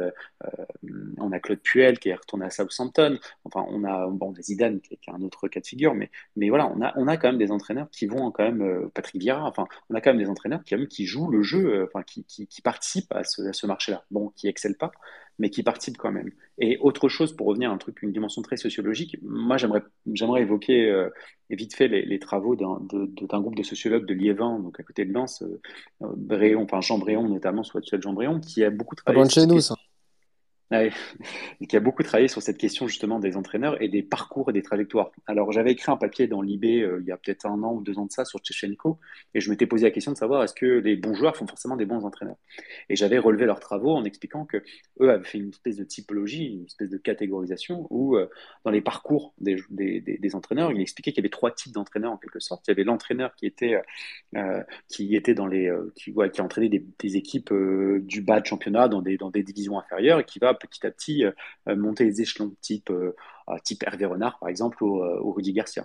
on a Claude Puel qui est retourné à Southampton. Enfin, on a bon, Zidane qui est un autre cas de figure, mais, mais voilà, on a, on a quand même des entraîneurs qui vont quand même euh, Patrick Vieira. Enfin, on a quand même des entraîneurs qui, qui jouent le jeu, euh, enfin, qui, qui, participent à ce, marché-là. Bon, qui excellent pas, mais qui participent quand même. Et autre chose, pour revenir à un truc, une dimension très sociologique, moi j'aimerais, j'aimerais évoquer euh, vite fait les, travaux d'un, groupe de sociologues de Liévin, donc à côté de Lens, Bréon, enfin Jean Bréon notamment, soit Jean Bréon, qui a beaucoup travaillé. chez nous, ça. Ah [laughs] qui a beaucoup travaillé sur cette question justement des entraîneurs et des parcours et des trajectoires. Alors j'avais écrit un papier dans l'IB euh, il y a peut-être un an ou deux ans de ça sur Tchechenko et je m'étais posé la question de savoir est-ce que les bons joueurs font forcément des bons entraîneurs. Et j'avais relevé leurs travaux en expliquant que eux avaient fait une espèce de typologie, une espèce de catégorisation où euh, dans les parcours des, entraîneurs, il expliquait qu'il y avait trois types d'entraîneurs en quelque sorte. Il y avait l'entraîneur qui était euh, qui était dans les qui, entraînait des, des équipes du bas de championnat dans des dans des divisions inférieures et qui va petit à petit euh, euh, monter les échelons, type, euh, type Hervé Renard, par exemple, ou, Rudy Garcia.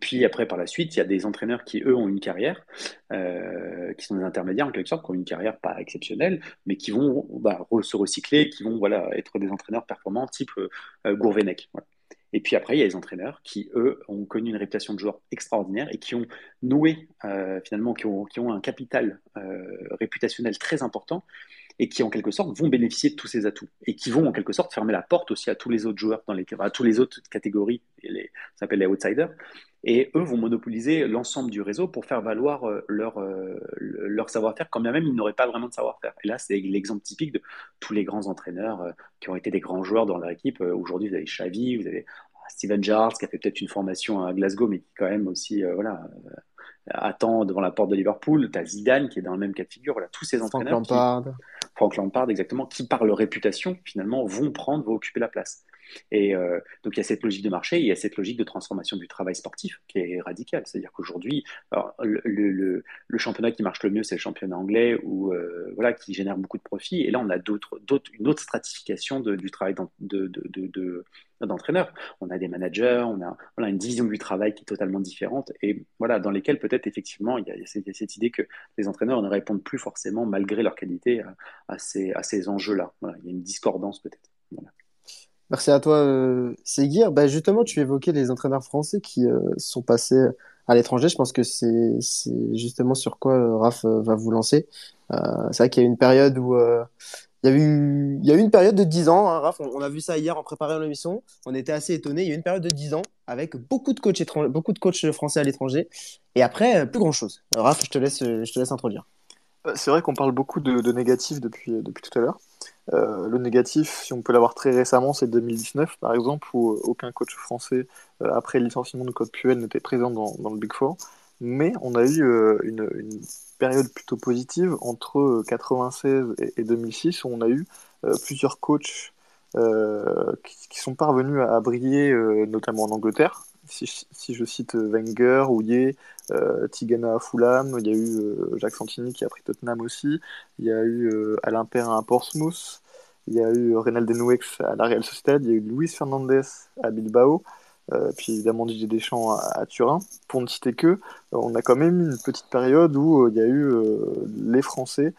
Puis après, par la suite, il y a des entraîneurs qui, eux, ont une carrière, qui sont des intermédiaires en quelque sorte, qui ont une carrière pas exceptionnelle, mais qui vont bah, se recycler, qui vont voilà, être des entraîneurs performants type euh, Gourvenec. Et puis après, il y a des entraîneurs qui, eux, ont connu une réputation de joueurs extraordinaire et qui ont noué, finalement, qui ont, qui ont, un capital réputationnel très important et qui en quelque sorte vont bénéficier de tous ces atouts et qui vont en quelque sorte fermer la porte aussi à tous les autres joueurs dans les à tous les autres catégories les ça s'appelle les outsiders et eux vont monopoliser l'ensemble du réseau pour faire valoir euh, leur euh, leur savoir-faire quand bien même ils n'auraient pas vraiment de savoir-faire. Et là c'est l'exemple typique de tous les grands entraîneurs euh, qui ont été des grands joueurs dans leur équipe. Aujourd'hui vous avez Xavi vous avez Steven Gerrard qui a fait peut-être une formation à Glasgow mais qui quand même aussi voilà attend devant la porte de Liverpool. Tu as Zidane qui est dans le même cas de figure. Voilà, tous ces entraîneurs. Frank Lampard. Qui, Frank Lampard, exactement, qui par leur réputation, finalement, vont prendre, vont occuper la place. Et euh, donc il y a cette logique de marché, il y a cette logique de transformation du travail sportif qui est radicale. C'est-à-dire qu'aujourd'hui, le, championnat qui marche le mieux, c'est le championnat anglais, où, euh, voilà, qui génère beaucoup de profits. Et là, on a une autre stratification du travail de, de, de d'entraîneurs. On a des managers, on a une division du travail qui est totalement différente et voilà, dans lesquelles peut-être effectivement il y, a, cette idée que les entraîneurs ne répondent plus forcément malgré leur qualité à, ces, enjeux-là. Il y a une discordance peut-être. Merci à toi, euh, Seguir. Bah, justement, tu évoquais les entraîneurs français qui euh, sont passés à l'étranger. Je pense que c'est justement sur quoi euh, Raph euh, va vous lancer. C'est vrai qu'il y a une période où il y a eu, une période de 10 ans, hein, Raph, on, a vu ça hier en préparant l'émission, on était assez étonnés, il y a eu une période de 10 ans avec beaucoup de coachs, beaucoup de coachs français à l'étranger, et après, plus grand-chose. Raph, je te laisse, je te laisse introduire. C'est vrai qu'on parle beaucoup de, de négatifs depuis tout à l'heure. Euh, le négatif, si on peut l'avoir très récemment, c'est 2019, par exemple, où aucun coach français, euh, après le licenciement de Code Puel, n'était présent dans, le Big Four. Mais on a eu euh, une, période plutôt positive entre 96 et, et 2006, où on a eu euh, plusieurs coachs qui, sont parvenus à, briller, notamment en Angleterre. Si, je cite Wenger, Ouillet, euh, Tigana à Fulham, il y a eu euh, Jacques Santini qui a pris Tottenham aussi, il y a eu euh, Alain Perrin à Portsmouth, il y a eu Reynald Denouex à la Real Sociedad, il y a eu Luis Fernandez à Bilbao, euh, puis évidemment Didier Deschamps à, Turin. Pour ne citer que, on a quand même une petite période où il y a eu les Français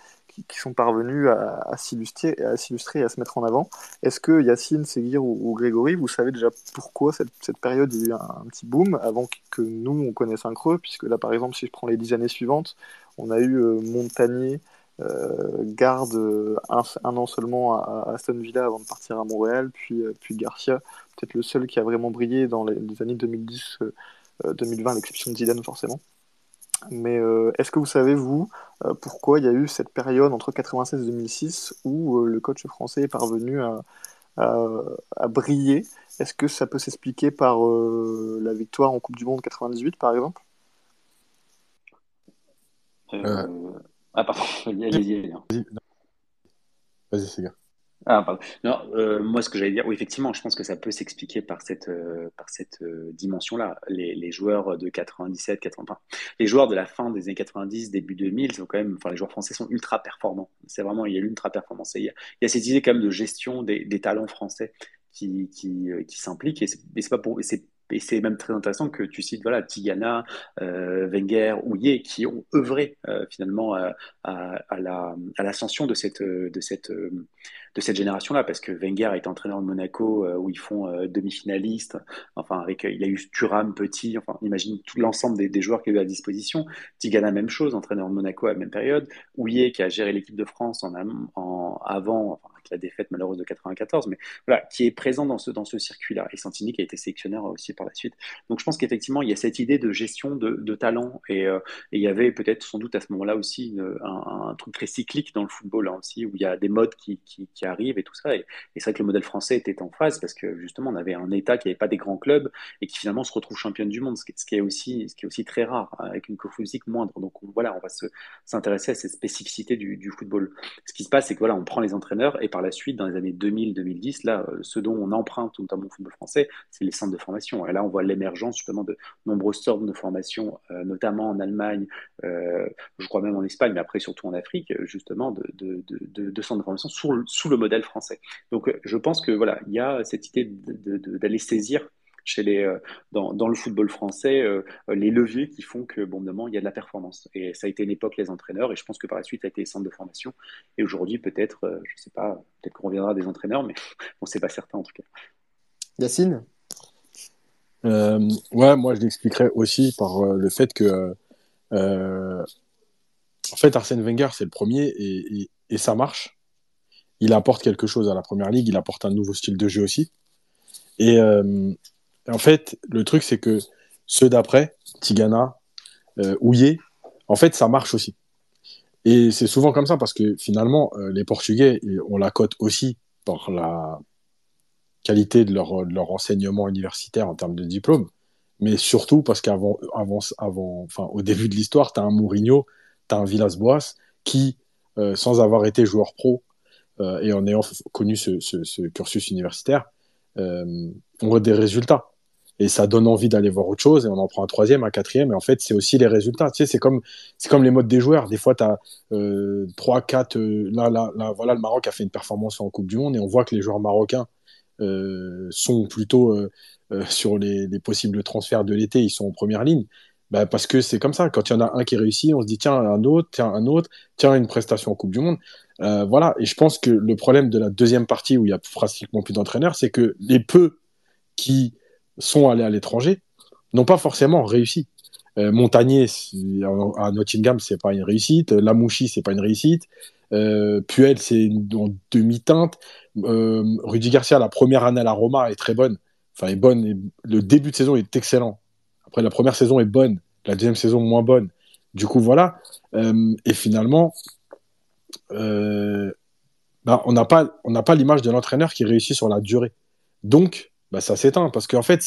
qui, sont parvenus à, s'illustrer et à se mettre en avant. Est-ce que Yacine, Seguir ou, Grégory, vous savez déjà pourquoi cette, période il y a eu un, un, petit boom avant que nous on connaisse un creux? Puisque là, par exemple, si je prends les dix années suivantes, on a eu euh, Montagnier, euh, Garde euh, un, un, an seulement à, à, Aston Villa avant de partir à Montréal, puis, euh, puis Garcia, peut-être le seul qui a vraiment brillé dans les, les années 2010-2020, euh, l'exception de Zidane forcément. Mais euh, est-ce que vous savez, vous, euh, pourquoi il y a eu cette période entre 96 et 2006 où euh, le coach français est parvenu à, à, à briller? Est-ce que ça peut s'expliquer par euh, la victoire en Coupe du Monde 98, par exemple? Ah, pardon, [laughs] allez-y. Vas-y, c'est bien. Ah, pardon. Non, euh, moi, ce que j'allais dire, oui, effectivement, je pense que ça peut s'expliquer par cette, euh, par cette euh, dimension-là. Les, les, joueurs de 97, 80, les joueurs de la fin des années 90, début 2000, sont quand même, enfin, les joueurs français sont ultra performants. C'est vraiment, il y a l'ultra performance. Il y a, il y a cette idée quand même de gestion des, des talents français qui, qui, qui s'implique et c'est pas pour, c'est et c'est même très intéressant que tu cites voilà, Tigana, euh, Wenger, Houillet, qui ont œuvré euh, finalement à, à, l'ascension la, de cette, de cette, de cette génération-là, parce que Wenger est entraîneur de Monaco euh, où ils font euh, demi-finaliste, enfin avec, il a eu Thuram, Petit, enfin imagine tout l'ensemble des, joueurs qu'il a eu à disposition. Tigana, même chose, entraîneur de Monaco à la même période. Houillet qui a géré l'équipe de France en, avant, la défaite malheureuse de 94, mais voilà, qui est présent dans ce, dans ce circuit-là. Et Santini qui a été sélectionneur aussi par la suite. Donc je pense qu'effectivement, il y a cette idée de gestion de, talent et, euh, et, il y avait peut-être sans doute à ce moment-là aussi un, truc très cyclique dans le football hein, aussi, où il y a des modes qui, qui, arrivent et tout ça. Et, c'est vrai que le modèle français était en phase parce que justement, on avait un État qui n'avait pas des grands clubs et qui finalement se retrouve championne du monde, ce qui, est, aussi, ce qui est aussi très rare, avec une physique moindre. Donc on, voilà, on va s'intéresser à cette spécificité du, du, football. Ce qui se passe, c'est que voilà, on prend les entraîneurs et par la suite, dans les années 2000-2010, là, ce dont on emprunte notamment au football français, c'est les centres de formation. Et là, on voit l'émergence justement de nombreuses sortes de formations, euh, notamment en Allemagne, euh, je crois même en Espagne, mais après surtout en Afrique, justement, de, centres de formation sous le modèle français. Donc, je pense que voilà, il y a cette idée d'aller saisir chez les, dans, dans, le football français les leviers qui font que, bon, moment, il y a de la performance. Et ça a été une époque les entraîneurs, et je pense que par la suite, ça a été les centres de formation. Et aujourd'hui, peut-être, je ne sais pas, peut-être qu'on reviendra des entraîneurs, mais [laughs] bon, c'est pas certain en tout cas. Yacine? Euh, Ouais, moi, je l'expliquerai aussi par le fait que, euh, en fait, Arsène Wenger, c'est le premier, et, et ça marche il apporte quelque chose à la première ligue, il apporte un nouveau style de jeu aussi. Et euh, en fait, le truc, c'est que ceux d'après, Tigana, euh, en fait, ça marche aussi. Et c'est souvent comme ça parce que finalement, euh, les Portugais, on la cote aussi par la qualité de leur, enseignement universitaire en termes de diplôme, mais surtout parce qu'avant, avant, avant, enfin, au début de l'histoire, tu as un Mourinho, tu as un Villas-Boas qui, euh, sans avoir été joueur pro, euh, et en ayant connu ce, cursus universitaire, on voit des résultats. Et ça donne envie d'aller voir autre chose, et on en prend un troisième, un quatrième, et en fait, c'est aussi les résultats. Tu sais, c'est comme, c'est comme les modes des joueurs. Des fois, tu as euh, 3, 4. Euh, là, là, là, voilà, le Maroc a fait une performance en Coupe du Monde, et on voit que les joueurs marocains sont plutôt sur les, les, possibles transferts de l'été, ils sont en première ligne. Bah, parce que c'est comme ça. Quand il y en a un qui réussit, on se dit tiens, un autre, tiens, un autre, tiens, une prestation en Coupe du Monde. Euh, voilà. Et je pense que le problème de la deuxième partie où il y a pratiquement plus d'entraîneurs, c'est que les peu qui sont allés à l'étranger n'ont pas forcément réussi. Euh, Montagnier à Nottingham, c'est pas une réussite. Lamouchi, c'est pas une réussite. Euh, Puel, c'est en demi-teinte. Euh, Rudy Garcia, la première année à la Roma est très bonne. Enfin, est bonne. le début de saison est excellent. Après, la première saison est bonne, la deuxième saison moins bonne. Du coup, voilà. Euh, et finalement, euh, bah, on n'a pas, pas l'image de l'entraîneur qui réussit sur la durée. Donc, bah, ça s'éteint parce qu'en fait,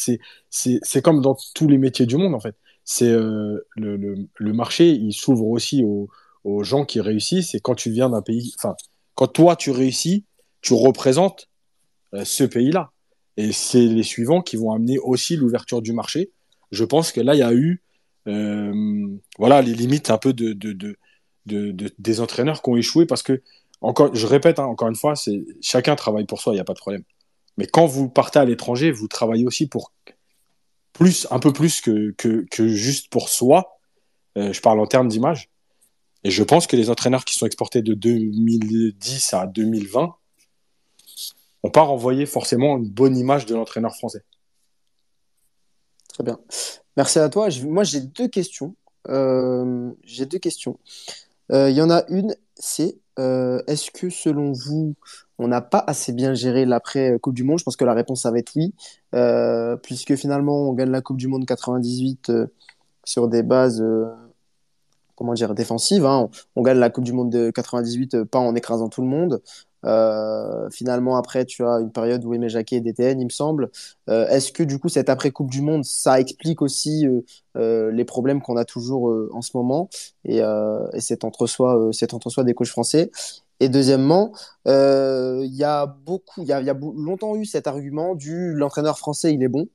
c'est, comme dans tous les métiers du monde. En fait, c'est euh, le, le, marché, il s'ouvre aussi aux, aux, gens qui réussissent. Et quand tu viens d'un pays, enfin, quand toi tu réussis, tu représentes ce pays-là. Et c'est les suivants qui vont amener aussi l'ouverture du marché je pense que là, il y a eu euh, voilà, les limites un peu de, de, des entraîneurs qui ont échoué parce que, encore, je répète hein, encore une fois, c'est chacun travaille pour soi, il n'y a pas de problème. Mais quand vous partez à l'étranger, vous travaillez aussi pour plus, un peu plus que, que, juste pour soi. Euh, je parle en termes d'image. Et je pense que les entraîneurs qui sont exportés de 2010 à 2020 n'ont pas renvoyé forcément une bonne image de l'entraîneur français. Très bien. Merci à toi. moi, j'ai deux questions. Euh, j'ai deux questions. Euh, il y en a une, c'est est-ce que selon vous, on n'a pas assez bien géré l'après Coupe du Monde Je pense que la réponse, ça va être oui, puisque finalement, on gagne la Coupe du Monde 98 sur des bases comment dire, défensives. Hein. On, gagne la Coupe du Monde de 98 pas en écrasant tout le monde, euh, finalement, après, tu as une période où Aimé Jacquet est DTN, il me semble. Euh, est-ce que du coup, cette après-Coupe du Monde, ça explique aussi euh, les problèmes qu'on a toujours en ce moment? Et, et cet entre-soi entre des coachs français et deuxièmement, il y a beaucoup, il y a, longtemps eu cet argument du l'entraîneur français, il est bon,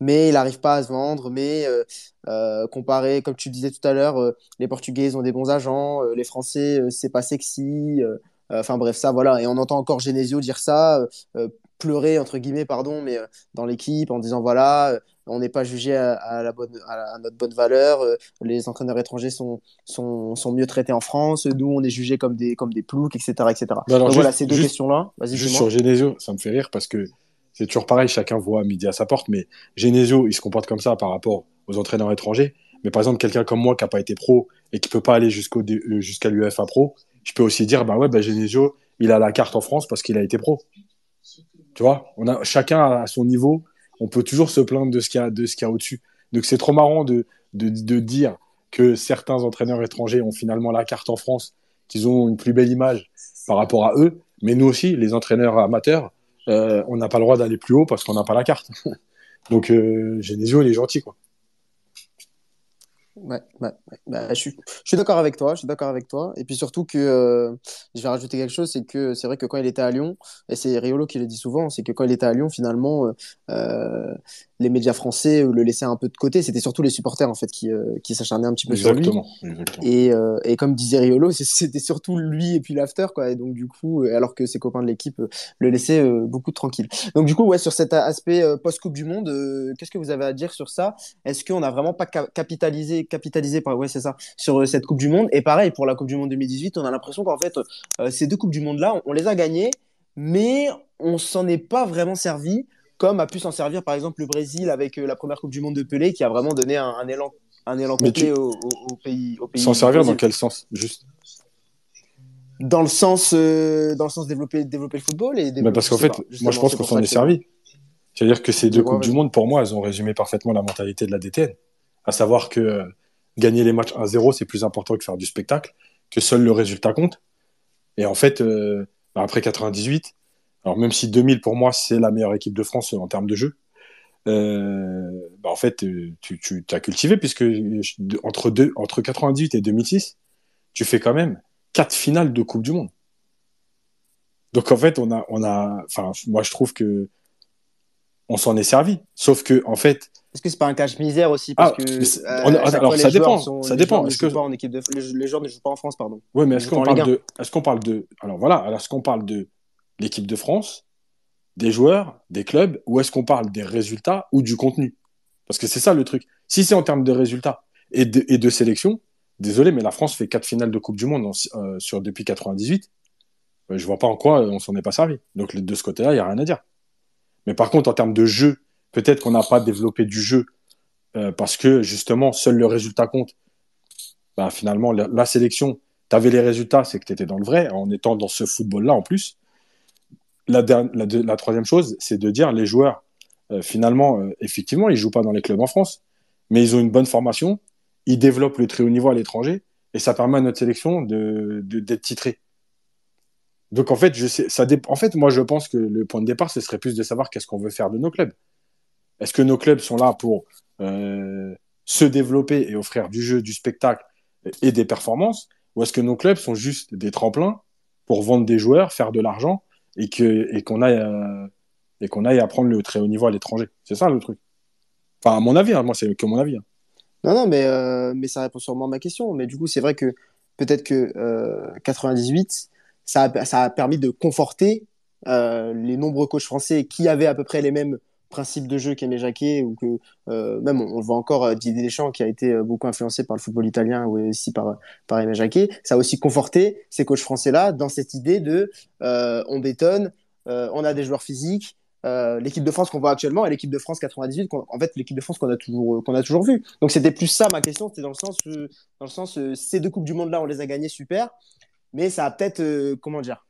mais il n'arrive pas à se vendre. Mais comparé, comme tu disais tout à l'heure, les Portugais ont des bons agents, les Français, c'est pas sexy. Euh, enfin bref, ça, voilà. Et on entend encore Genesio dire ça, euh, euh, pleurer, entre guillemets, pardon, mais dans l'équipe en disant voilà, on n'est pas jugé à, la bonne, à, notre bonne valeur, les entraîneurs étrangers sont, sont, sont, mieux traités en France, nous on est jugés comme des, comme des ploucs, etc. etc. Voilà, ces deux questions-là. Juste sur Genesio, ça me fait rire parce que c'est toujours pareil, chacun voit midi à sa porte, mais Genesio, il se comporte comme ça par rapport aux entraîneurs étrangers. Mais par exemple, quelqu'un comme moi qui n'a pas été pro et qui peut pas aller jusqu'au jusqu'à l'UEFA pro, je peux aussi dire, bah ouais, bah Genesio, il a la carte en France parce qu'il a été pro. Tu vois, on a, chacun à son niveau, on peut toujours se plaindre de ce qu'il y a, de ce qu'il y a au-dessus. Donc c'est trop marrant de, de, de, dire que certains entraîneurs étrangers ont finalement la carte en France, qu'ils ont une plus belle image par rapport à eux, mais nous aussi, les entraîneurs amateurs, euh, on n'a pas le droit d'aller plus haut parce qu'on n'a pas la carte. [laughs] Donc euh, Genesio, il est gentil, quoi. Ouais, bah, je suis, je suis d'accord avec toi, je suis d'accord avec toi. Et puis surtout que euh, je vais rajouter quelque chose, c'est que c'est vrai que quand il était à Lyon, et c'est Riolo qui le dit souvent, c'est que quand il était à Lyon, finalement, euh, euh les médias français le laissaient un peu de côté. C'était surtout les supporters en fait qui, euh, qui s'acharnaient un petit peu sur lui. Exactement. Et, et comme disait Riolo, [laughs] c'était surtout lui et puis l'after quoi. Et donc du coup, alors que ses copains de l'équipe le laissaient beaucoup tranquille. Donc du coup, ouais, sur cet aspect post Coupe du Monde, qu'est-ce que vous avez à dire sur ça? Est-ce qu'on n'a vraiment pas capitalisé capitalisé par, ouais, c'est ça, sur euh, cette Coupe du Monde? Et pareil, pour la Coupe du Monde 2018, on a l'impression qu'en fait, euh, ces deux Coupes du Monde-là, on, les a gagnées, mais on s'en est pas vraiment servi, comme a pu s'en servir par exemple le Brésil avec euh, la première Coupe du Monde de Pelé, qui a vraiment donné un, élan, un élan complet au, pays. Au pays s'en servir dans quel sens Juste? Dans le sens dans le sens développer développer le football et développer, parce qu'en fait moi je pense qu'on s'en est servi. c'est à dire que ces deux coupes du monde pour moi elles ont résumé parfaitement la mentalité de la DTN à savoir que gagner les matchs 1-0, c'est plus important que faire du spectacle, que seul le résultat compte. Et en fait, euh, après 98, alors même si 2000 pour moi c'est la meilleure équipe de France en termes de jeu, euh, bah en fait tu, tu as cultivé puisque entre, deux, entre 98 et 2006, tu fais quand même quatre finales de Coupe du Monde. Donc en fait, on a, on a, enfin moi je trouve que on s'en est servi. Sauf que en fait, est-ce que c'est pas un cache-misère aussi? Parce ah, que euh, alors ça dépend, ça dépend. Est-ce que en équipe de... les, joueurs ne jouent pas en France, pardon. Oui, mais est-ce qu'on parle de, est-ce qu'on parle de, alors voilà, alors est-ce qu'on parle de l'équipe de France, des joueurs, des clubs, ou est-ce qu'on parle des résultats ou du contenu? Parce que c'est ça le truc. Si c'est en termes de résultats et de, sélection, désolé, mais la France fait quatre finales de Coupe du Monde euh, sur depuis 98. Je je vois pas en quoi on s'en est pas servi. Donc de ce côté-là, il y a rien à dire. Mais par contre, en termes de jeu Peut-être qu'on n'a pas développé du jeu euh, parce que justement, seul le résultat compte. Bah, finalement, la, sélection, tu avais les résultats, c'est que tu étais dans le vrai, en étant dans ce football-là en plus. La, la, troisième chose, c'est de dire les joueurs, euh, finalement, euh, effectivement, ils jouent pas dans les clubs en France, mais ils ont une bonne formation, ils développent le très haut niveau à l'étranger, et ça permet à notre sélection de, d'être titrée. Donc en fait, ça en fait, moi je pense que le point de départ, ce serait plus de savoir qu'est-ce qu'on veut faire de nos clubs. Est-ce que nos clubs sont là pour euh, se développer et offrir du jeu, du spectacle et des performances Ou est-ce que nos clubs sont juste des tremplins pour vendre des joueurs, faire de l'argent et qu'on aille, euh, et qu'on aille apprendre le très haut niveau à l'étranger C'est ça le truc. Enfin, à mon avis, hein, moi, c'est que mon avis. Hein. Non, non, mais, euh, mais ça répond sûrement à ma question. Mais du coup, c'est vrai que peut-être que 98, ça a, ça a permis de conforter les nombreux coachs français qui avaient à peu près les mêmes principe de jeu qu'Aimé Jacquet, ou que euh, même on, voit encore euh, Didier Deschamps qui a été euh, beaucoup influencé par le football italien ou aussi par, par Aimé Jacquet, ça a aussi conforté ces coachs français-là dans cette idée de on bétonne, on a des joueurs physiques, l'équipe de France qu'on voit actuellement et l'équipe de France 98, en fait l'équipe de France qu'on a toujours qu'on a toujours vu. Donc c'était plus ça ma question, c'était dans le sens dans le sens ces deux coupes du monde là on les a gagnées super, mais ça a peut-être comment dire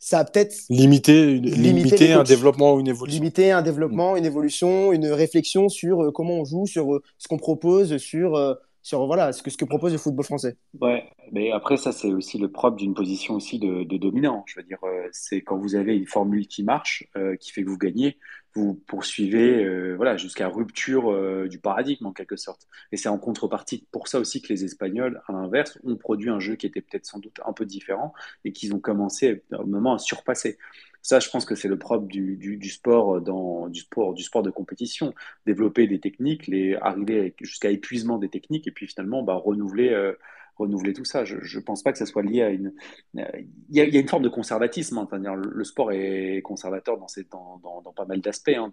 ça a peut-être limité, limiter un développement ou une évolution. Limiter un développement, une évolution, une réflexion sur euh, comment on joue, sur euh, ce qu'on propose, sur, euh, sur voilà, ce, que, ce que propose le football français. Ouais, mais après, ça, c'est aussi le propre d'une position aussi de, de, dominant. Je veux dire, c'est quand vous avez une formule qui marche, qui fait que vous gagnez, vous poursuivez euh, voilà, jusqu'à rupture euh, du paradigme en quelque sorte. Et c'est en contrepartie pour ça aussi que les Espagnols, à l'inverse, ont produit un jeu qui était peut-être sans doute un peu différent et qu'ils ont commencé au moment à surpasser. Ça, je pense que c'est le propre du, sport dans du sport du sport de compétition, développer des techniques, les arriver jusqu'à épuisement des techniques et puis finalement bah, renouveler euh, renouveler tout ça. Je ne pense pas que ça soit lié à une. Il y, a, une forme de conservatisme. Hein, le, sport est conservateur dans, pas mal d'aspects. Hein.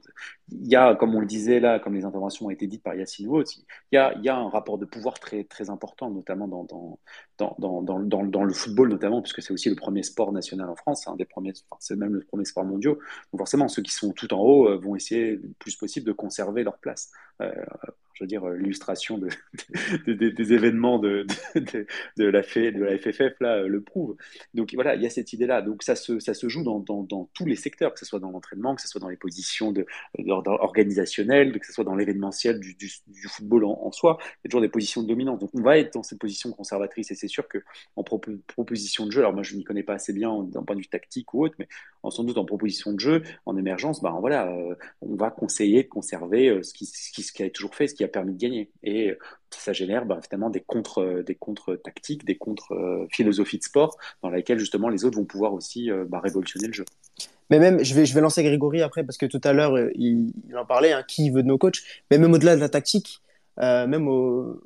Il y a, comme on le disait là, comme les interventions ont été dites par Yacine Wout, il y a, un rapport de pouvoir très, important, notamment dans, le football, notamment, puisque c'est aussi le premier sport national en France, premiers, c'est même le premier sport mondial. Donc forcément, ceux qui sont tout en haut euh, vont essayer le plus possible de conserver leur place. Euh, je veux dire, euh, l'illustration de, [laughs] des événements de, [laughs] de, la, FFF là, euh, le prouve. Donc voilà, il y a cette idée-là. Donc ça se, ça se joue dans, dans, tous les secteurs, que ce soit dans l'entraînement, que ce soit dans les positions de, organisationnelles, que ce soit dans l'événementiel du, football en, soi. Il y a toujours des positions de dominance. Donc on va être dans cette position conservatrice et c'est sûr qu'en proposition de jeu, alors moi je n'y connais pas assez bien d'un point de vue tactique ou autre, mais en, sans doute en proposition de jeu, en émergence, ben voilà, euh, on va conseiller de conserver ce, qui, ce, qui, ce qui a toujours fait, ce qui a a permis de gagner. Et ça génère bah, finalement des contre, des contre tactiques, des contre philosophies de sport dans lesquelles justement les autres vont pouvoir aussi bah, révolutionner le jeu. Mais même, je vais, je vais lancer Grégory après parce que tout à l'heure, il, en parlait, hein, qui veut de nos coachs. Mais même au-delà de la tactique, même au,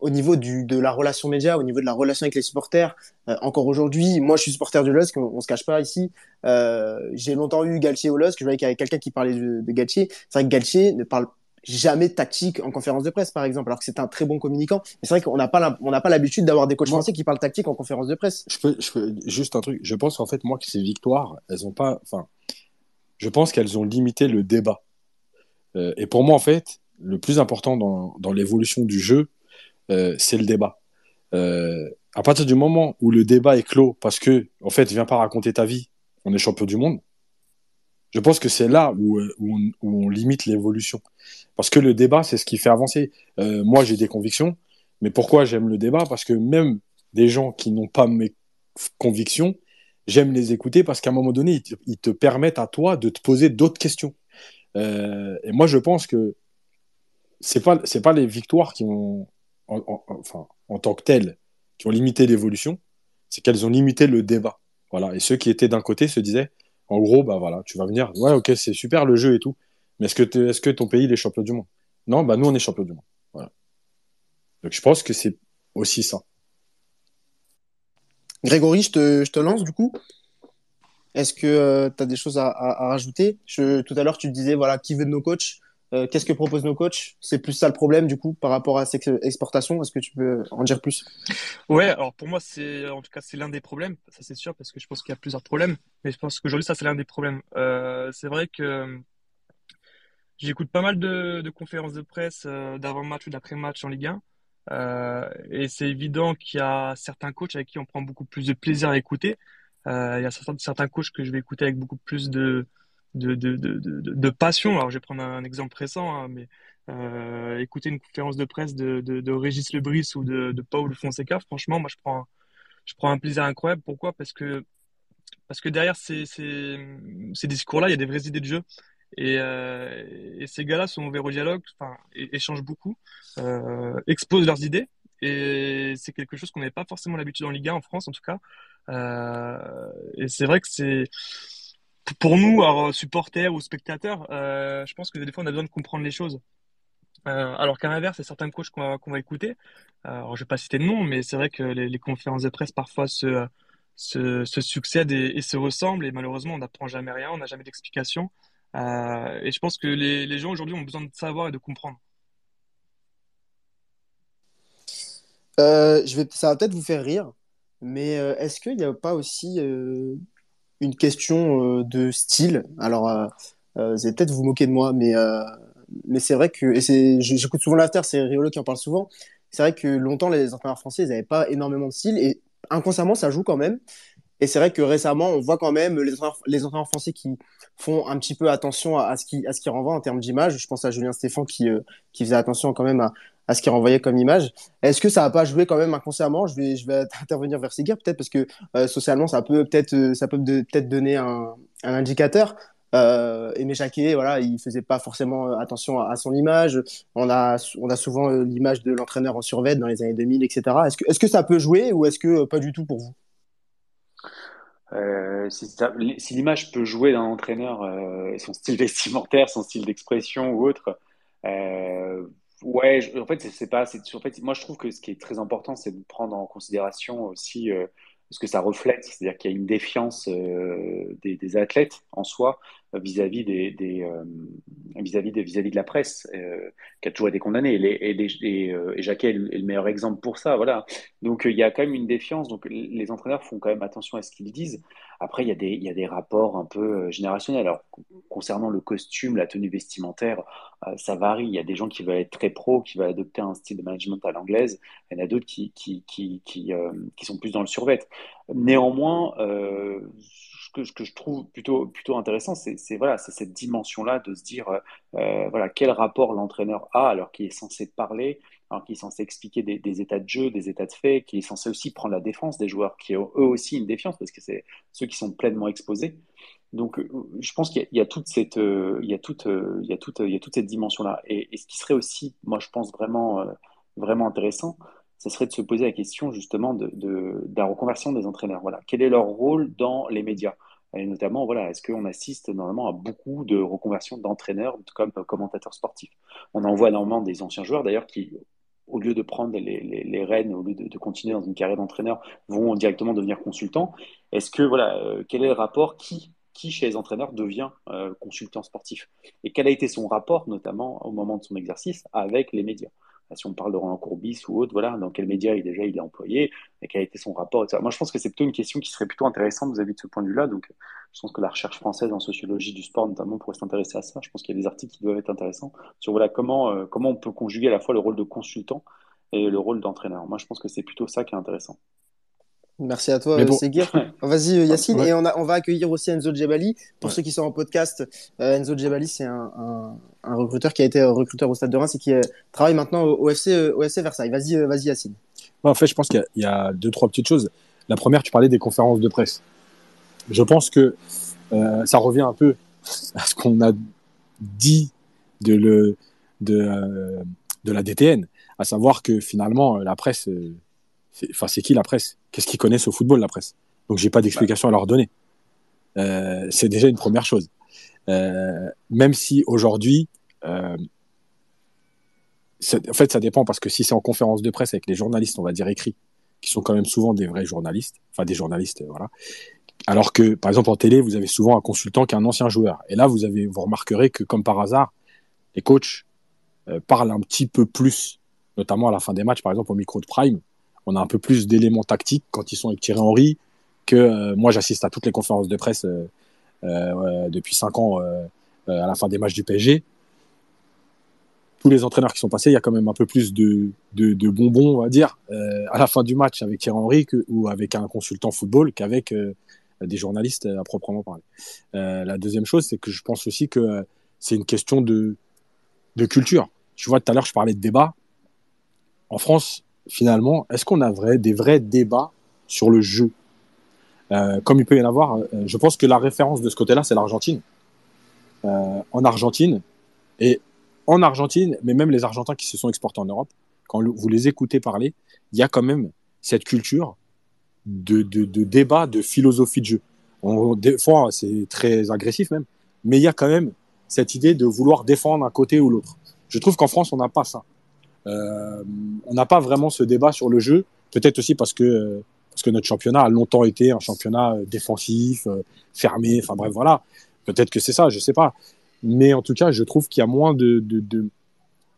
au niveau du, de la relation média, au niveau de la relation avec les supporters. Euh, encore aujourd'hui, moi je suis supporter du LOSC, on, on se cache pas ici. Euh, j'ai longtemps eu Galtier au LOSC, je voyais qu'il y avait quelqu'un qui parlait de, de Galtier. C'est vrai que Galtier ne parle jamais de tactique en conférence de presse, par exemple, alors que c'est un très bon communicant. Mais c'est vrai qu'on n'a pas on n'a pas l'habitude d'avoir des coachs français qui parlent tactique en conférence de presse. Je peux, je peux juste un truc. Je pense en fait moi que ces victoires, elles ont pas, enfin, je pense qu'elles ont limité le débat. Euh, et pour moi en fait, le plus important dans, dans l'évolution du jeu, euh, c'est le débat. Euh, à partir du moment où le débat est clos, parce que, en fait, viens pas raconter ta vie, on est champion du monde, je pense que c'est là où, euh, où, on, limite l'évolution. Parce que le débat, c'est ce qui fait avancer. Euh, moi, j'ai des convictions, mais pourquoi j'aime le débat? Parce que même des gens qui n'ont pas mes convictions, j'aime les écouter parce qu'à un moment donné, ils te, permettent à toi de te poser d'autres questions. Euh, et moi, je pense que c'est pas pas les victoires qui ont en, en, enfin, en tant que telles, qui ont limité l'évolution, c'est qu'elles ont limité le débat. Voilà. Et ceux qui étaient d'un côté se disaient, en gros, bah voilà, tu vas venir, ouais, ok, c'est super le jeu et tout, mais est-ce que, est-ce que ton pays est champion du monde? Non, bah nous, on est champion du monde. Voilà. Donc je pense que c'est aussi ça. Grégory, je te, je te lance du coup. Est-ce que euh, tu as des choses à, à, à rajouter? Je, Tout à l'heure, tu disais, voilà, qui veut de nos coachs? Euh, Qu'est-ce que proposent nos coachs? C'est plus ça le problème du coup par rapport à cette exportation? Est-ce que tu peux en dire plus? Ouais, alors pour moi c'est en tout cas c'est l'un des problèmes, ça c'est sûr parce que je pense qu'il y a plusieurs problèmes, mais je pense qu'aujourd'hui ça c'est l'un des problèmes. Euh, c'est vrai que j'écoute pas mal de, conférences de presse euh, d'avant-match ou d'après-match en Ligue 1. Euh, et c'est évident qu'il y a certains coachs avec qui on prend beaucoup plus de plaisir à écouter. Il y a certains, certains coachs que je vais écouter avec beaucoup plus de, de, passion. Alors, je vais prendre un exemple récent, hein, mais euh, écouter une conférence de presse de, de, Régis Lebris ou de, Paul Fonseca, franchement, moi, je prends, je prends un plaisir incroyable. Pourquoi? Parce que parce que derrière ces, ces, ces discours-là, il y a des vraies idées de jeu. Et, euh, ces gars-là sont ouverts au dialogue, échangent beaucoup, euh, exposent leurs idées. Et c'est quelque chose qu'on n'avait pas forcément l'habitude en Ligue 1, en France en tout cas. Et c'est vrai que c'est pour nous, alors, supporters ou spectateurs, euh, je pense que des fois, on a besoin de comprendre les choses. Euh, alors qu'à l'inverse, il y a certains coachs qu'on va, écouter. Euh, alors, je vais pas citer de nom, mais c'est vrai que les, conférences de presse parfois se, succèdent et, se ressemblent. Et malheureusement, on n'apprend jamais rien, on n'a jamais d'explication. Euh, et je pense que les, gens aujourd'hui ont besoin de savoir et de comprendre. Euh, je vais, ça va peut-être vous faire rire, mais euh, est-ce qu'il n'y a pas aussi une question euh, de style. Alors, euh, euh, vous allez peut-être vous moquer de moi, mais, mais c'est vrai que, j'écoute souvent l'after, c'est Riolo qui en parle souvent. C'est vrai que longtemps, les entraîneurs français, ils n'avaient pas énormément de style et inconsciemment, ça joue quand même. Et c'est vrai que récemment, on voit quand même les entraîneurs, français qui font un petit peu attention à, ce qui qui renvoie en termes d'image. Je pense à Julien Stéphan qui qui faisait attention quand même à, à ce qu'il renvoyait comme image. Est-ce que ça n'a pas joué quand même inconsciemment? Je vais [laughs] intervenir vers Seguir peut-être parce que euh, socialement ça peut peut-être euh, ça peut peut-être donner un, indicateur. Euh, Aimé Jacquet, voilà, il faisait pas forcément attention à, son image. On a, on a souvent l'image de l'entraîneur en survêt dans les années 2000, etc. Est-ce que, est-ce que ça peut jouer ou est-ce que pas du tout pour vous? Euh, si, l'image peut jouer d'un entraîneur, euh, son style [laughs] vestimentaire, son style d'expression ou autre, euh, ouais, en fait, c'est pas. En fait, moi, je trouve que ce qui est très important, c'est de prendre en considération aussi euh, ce que ça reflète, c'est-à-dire qu'il y a une défiance euh, des, athlètes en soi vis-à-vis des, des euh, vis-à-vis de vis-à-vis de la presse euh, qui a toujours été condamnée. Et, les, euh, et Jacquet est le, meilleur exemple pour ça voilà. Donc il y a quand même une défiance. Donc les entraîneurs font quand même attention à ce qu'ils disent. Après il y a des y a des rapports un peu générationnels. Alors concernant le costume la tenue vestimentaire ça varie. Il y a des gens qui veulent être très pro qui veulent adopter un style de management à l'anglaise. Il y en a d'autres qui qui qui qui, qui sont plus dans le survêt. Néanmoins que, ce que je trouve plutôt, intéressant, c'est cette dimension-là de se dire euh, voilà, quel rapport l'entraîneur a alors qu'il est censé parler, alors qu'il est censé expliquer des, états de jeu, des états de fait, qu'il est censé aussi prendre la défense des joueurs qui ont eux aussi une défiance parce que c'est ceux qui sont pleinement exposés. Donc, je pense qu'il y, a toute cette, il y a toute, il y a toute, cette dimension-là. Et, ce qui serait aussi, moi, je pense vraiment, vraiment intéressant, ce serait de se poser la question justement de, de, la reconversion des entraîneurs. Voilà, quel est leur rôle dans les médias? Et notamment, voilà, est-ce qu'on assiste normalement à beaucoup de reconversions d'entraîneurs comme commentateurs sportifs? On en voit énormément des anciens joueurs d'ailleurs qui, au lieu de prendre les, rênes, au lieu de, de, continuer dans une carrière d'entraîneur, vont directement devenir consultants. Est-ce que, voilà, euh, quel est le rapport? Qui, qui chez les entraîneurs devient euh, consultant sportif? Et quel a été son rapport, notamment au moment de son exercice, avec les médias? Si on parle de Roland Courbis ou autre, voilà, dans quel média il, déjà il est employé, et quel a été son rapport, etc. Moi, je pense que c'est plutôt une question qui serait plutôt intéressante vis-à-vis de ce point de vue-là. Donc, je pense que la recherche française en sociologie du sport, notamment, pourrait s'intéresser à ça. Je pense qu'il y a des articles qui doivent être intéressants sur voilà, comment, euh, comment on peut conjuguer à la fois le rôle de consultant et le rôle d'entraîneur. Moi, je pense que c'est plutôt ça qui est intéressant. Merci à toi, bon. Vas-y, euh, Yacine. Et on, a, on, va accueillir aussi Enzo Djebali. Pour ceux qui sont en podcast, euh, Enzo Djebali, c'est un, un, un, recruteur qui a été recruteur au Stade de Reims et qui euh, travaille maintenant au, FC, au FC Versailles. Vas-y, vas-y, Yacine. en fait, je pense qu'il y, y, a deux, trois petites choses. La première, tu parlais des conférences de presse. Je pense que euh, ça revient un peu à ce qu'on a dit de, le, de, de la DTN, à savoir que finalement, la presse Enfin, c'est qui la presse? Qu'est-ce qu'ils connaissent au football, la presse Donc, j'ai pas d'explication à leur donner. Euh, c'est déjà une première chose. Euh, même si aujourd'hui, euh, en fait, ça dépend parce que si c'est en conférence de presse avec les journalistes, on va dire écrits, qui sont quand même souvent des vrais journalistes, enfin des journalistes, voilà. Alors que, par exemple, en télé, vous avez souvent un consultant qui est un ancien joueur. Et là, vous avez, vous remarquerez que, comme par hasard, les coachs parlent un petit peu plus, notamment à la fin des matchs, par exemple au micro de Prime, on a un peu plus d'éléments tactiques quand ils sont avec Thierry Henry que euh, moi j'assiste à toutes les conférences de presse euh, euh, depuis cinq ans à la fin des matchs du PSG. Tous les entraîneurs qui sont passés, il y a quand même un peu plus de, de, bonbons, on va dire, à la fin du match avec Thierry Henry que, ou avec un consultant football qu'avec des journalistes à proprement parler. la deuxième chose, c'est que je pense aussi que c'est une question de, de culture. Tu vois, tout à l'heure, je parlais de débat. En France, finalement, est-ce qu'on a des vrais débats sur le jeu? Euh, Comme il peut y en avoir, euh, je pense que la référence de ce côté-là, c'est l'Argentine. Euh, en Argentine, et en Argentine, mais même les Argentins qui se sont exportés en Europe, quand vous les écoutez parler, il y a quand même cette culture de débat, de philosophie de jeu. On, des fois, c'est très agressif même, mais il y a quand même cette idée de vouloir défendre un côté ou l'autre. Je trouve qu'en France, on n'a pas ça. Euh, on n'a pas vraiment ce débat sur le jeu, peut-être aussi parce que parce que notre championnat a longtemps été un championnat euh, défensif, euh, fermé, enfin bref, voilà. Peut-être que c'est ça, je sais pas. Mais en tout cas, je trouve qu'il y a moins de,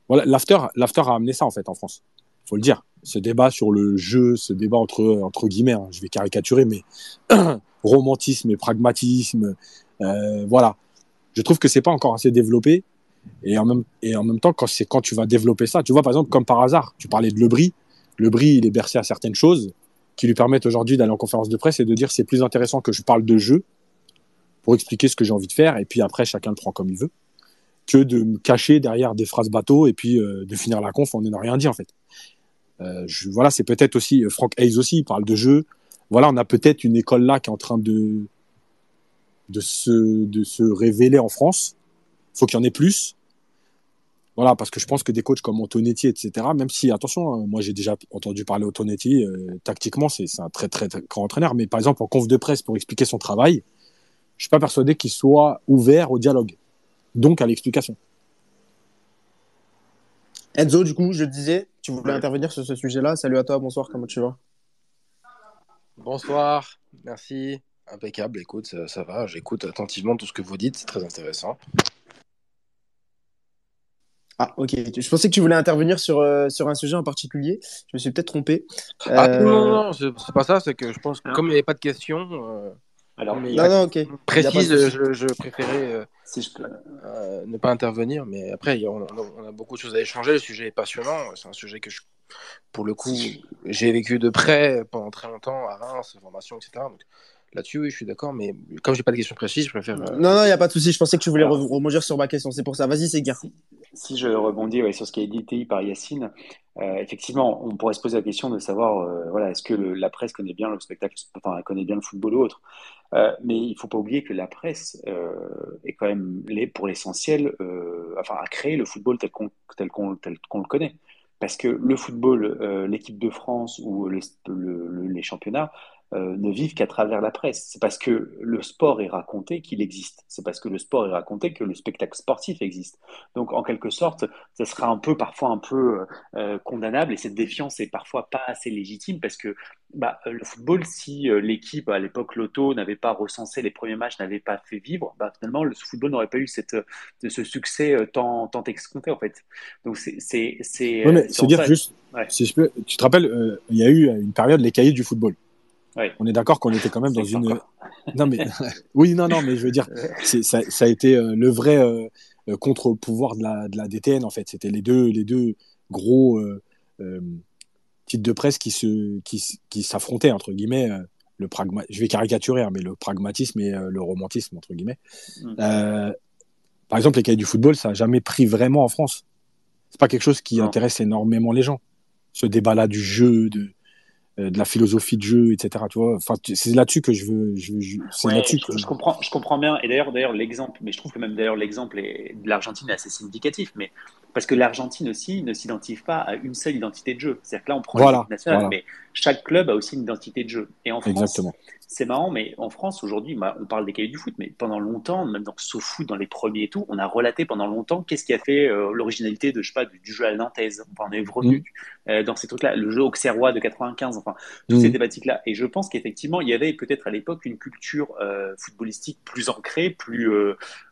voilà, l'after, l'after a amené ça en fait en France. Faut le dire. Ce débat sur le jeu, ce débat entre entre guillemets, hein, je vais caricaturer, mais [clears throat] romantisme et pragmatisme, euh, voilà. Je trouve que c'est pas encore assez développé et en même, et en même temps, quand, c'est quand tu vas développer ça, tu vois, par exemple, comme par hasard, tu parlais de Lebris. Lebris, il est bercé à certaines choses qui lui permettent aujourd'hui d'aller en conférence de presse et de dire c'est plus intéressant que je parle de jeu pour expliquer ce que j'ai envie de faire et puis après chacun le prend comme il veut que de me cacher derrière des phrases bateau et puis euh, de finir la conf en n'ayant rien dit en fait. Euh, voilà, c'est peut-être aussi euh, Frank Hayes aussi il parle de jeu. Voilà, on a peut-être une école là qui est en train de de se de se révéler en France. Faut qu'il y en ait plus. Voilà, parce que je pense que des coachs comme Antonetti, etc., même si, attention, hein, moi j'ai déjà entendu parler Antonetti, euh, tactiquement, c'est un très, très, grand entraîneur, mais par exemple en conf de presse pour expliquer son travail, je suis pas persuadé qu'il soit ouvert au dialogue, donc à l'explication. Enzo, du coup, je disais, tu voulais intervenir sur ce sujet-là. Salut à toi, bonsoir, comment tu vas? Bonsoir, merci. Impeccable, écoute, ça, ça va, j'écoute attentivement tout ce que vous dites, c'est très intéressant. Ah, ok. Je pensais que tu voulais intervenir sur, euh, sur un sujet en particulier. Je me suis peut-être trompé. Ah, non, non, non, c'est pas ça. C'est que je pense que comme il n'y avait pas de questions. Euh, Alors, non, non, ok. Précise, je, je, préférais euh, si je peux... ne pas intervenir. Mais après, on, a beaucoup de choses à échanger. Le sujet est passionnant. C'est un sujet que, je, pour le coup, j'ai vécu de près pendant très longtemps à Reims, formation, etc. Donc, Là-dessus, oui, je suis d'accord, mais comme j'ai pas de question précise, je préfère. Non, non, il n'y a pas de souci. Je pensais que tu voulais rebondir sur ma question. C'est pour ça. Vas-y, c'est Si, si, je rebondis sur ce qui a été dit par Yacine, euh, effectivement, on pourrait se poser la question de savoir, euh, voilà, est-ce que la presse connaît bien le spectacle, enfin, elle connaît bien le football ou autre. Euh, mais il ne faut pas oublier que la presse est quand même, pour l'essentiel, enfin, a créé le football tel qu'on tel qu'on tel qu'on le connaît. Parce que le football, l'équipe de France ou les championnats, euh, ne vivent qu'à travers la presse. C'est parce que le sport est raconté qu'il existe. C'est parce que le sport est raconté que le spectacle sportif existe. Donc, en quelque sorte, ça sera un peu, parfois un peu euh, condamnable et cette défiance est parfois pas assez légitime parce que bah, le football, si euh, l'équipe à l'époque Loto n'avait pas recensé les premiers matchs, n'avait pas fait vivre, bah, finalement, le football n'aurait pas eu cette, ce succès tant, tant escompté en fait. Donc, c'est. c'est ouais, mais dire juste, si je peux, tu te rappelles, il y a eu une période, les cahiers du football. On est d'accord qu'on était quand même [laughs] dans une. [laughs] Non mais [laughs] oui, non, non, mais je veux dire, ça, ça, a été euh, le vrai euh, euh, contre-pouvoir de la, de la, DTN en fait. C'était les deux, les deux gros titres de presse qui se, qui, qui s'affrontaient entre guillemets. le pragma... Je vais caricaturer, hein, mais le pragmatisme et le romantisme entre guillemets. Mm. par exemple, les cahiers du football, ça n'a jamais pris vraiment en France. C'est pas quelque chose qui intéresse énormément les gens. Ce débat-là du jeu, de, de la philosophie de jeu, etc. Tu vois, enfin, c'est là-dessus que je veux. Je, c'est là-dessus je, je, comprends, je comprends bien. Et d'ailleurs, d'ailleurs, l'exemple, mais je trouve que même d'ailleurs l'exemple de l'Argentine est assez significatif, mais parce que l'Argentine aussi ne s'identifie pas à une seule identité de jeu. C'est-à-dire que là, on prend voilà, nationale, mais chaque club a aussi une identité de jeu. Et en France, c'est marrant, mais en France, aujourd'hui, bah, on parle des cahiers du foot, mais pendant longtemps, même dans SoFoot, dans les premiers et tout, on a relaté pendant longtemps qu'est-ce qui a fait euh, l'originalité de, je sais pas, du, jeu à la nantaise. Enfin, on est revenu mm. euh, dans ces trucs-là, le jeu auxerrois de 95, enfin, toutes ces mm. thématiques-là. Et je pense qu'effectivement, il y avait peut-être à l'époque une culture euh, footballistique plus ancrée, plus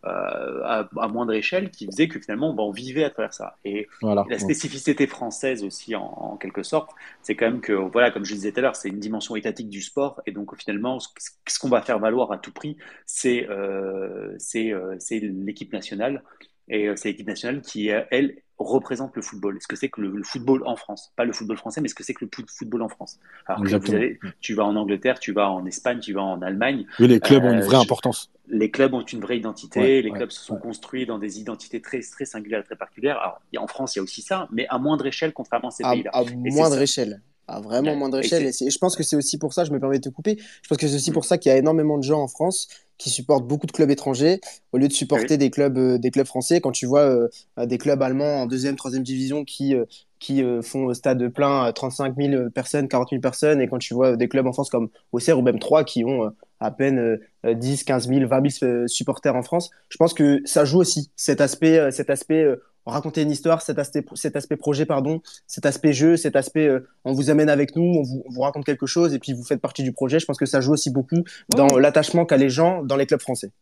à, moindre échelle, qui faisait que finalement, bah, on vivait à travers ça. Et la spécificité française aussi, en, en quelque sorte, c'est quand même que, voilà, comme je disais tout à l'heure, c'est une dimension étatique du sport, et donc finalement, ce qu'on va faire valoir à tout prix, c'est euh, euh, l'équipe nationale. Et euh, c'est l'équipe nationale qui, elle, représente le football. Ce que c'est que le, football en France? Pas le football français, mais ce que c'est que le football en France? Alors que tu vas en Angleterre, tu vas en Espagne, tu vas en Allemagne. Oui, les clubs ont une vraie importance. Les clubs ont une vraie identité. les clubs se sont construits dans des identités très, très singulières, très particulières. Alors, en France, il y a aussi ça, mais à moindre échelle, contrairement à ces pays-là. À moindre échelle à vraiment moindre échelle. Et, je pense que c'est aussi pour ça, je me permets de te couper, je pense que c'est aussi pour ça qu'il y a énormément de gens en France qui supportent beaucoup de clubs étrangers au lieu de supporter des clubs euh, des clubs français. Quand tu vois euh, des clubs allemands en deuxième, troisième division qui euh, qui font au stade plein 35 000 personnes, 40 000 personnes, et quand tu vois des clubs en France comme Auxerre ou même Troyes qui ont à peine 10, 15 000, 20 000 supporters en France, je pense que ça joue aussi cet aspect, cet aspect raconter une histoire, cet aspect, cet aspect projet, pardon, cet aspect jeu, cet aspect euh, on vous amène avec nous, on vous, vous, raconte quelque chose et puis vous faites partie du projet. Je pense que ça joue aussi beaucoup dans l'attachement qu'a les gens dans les clubs français.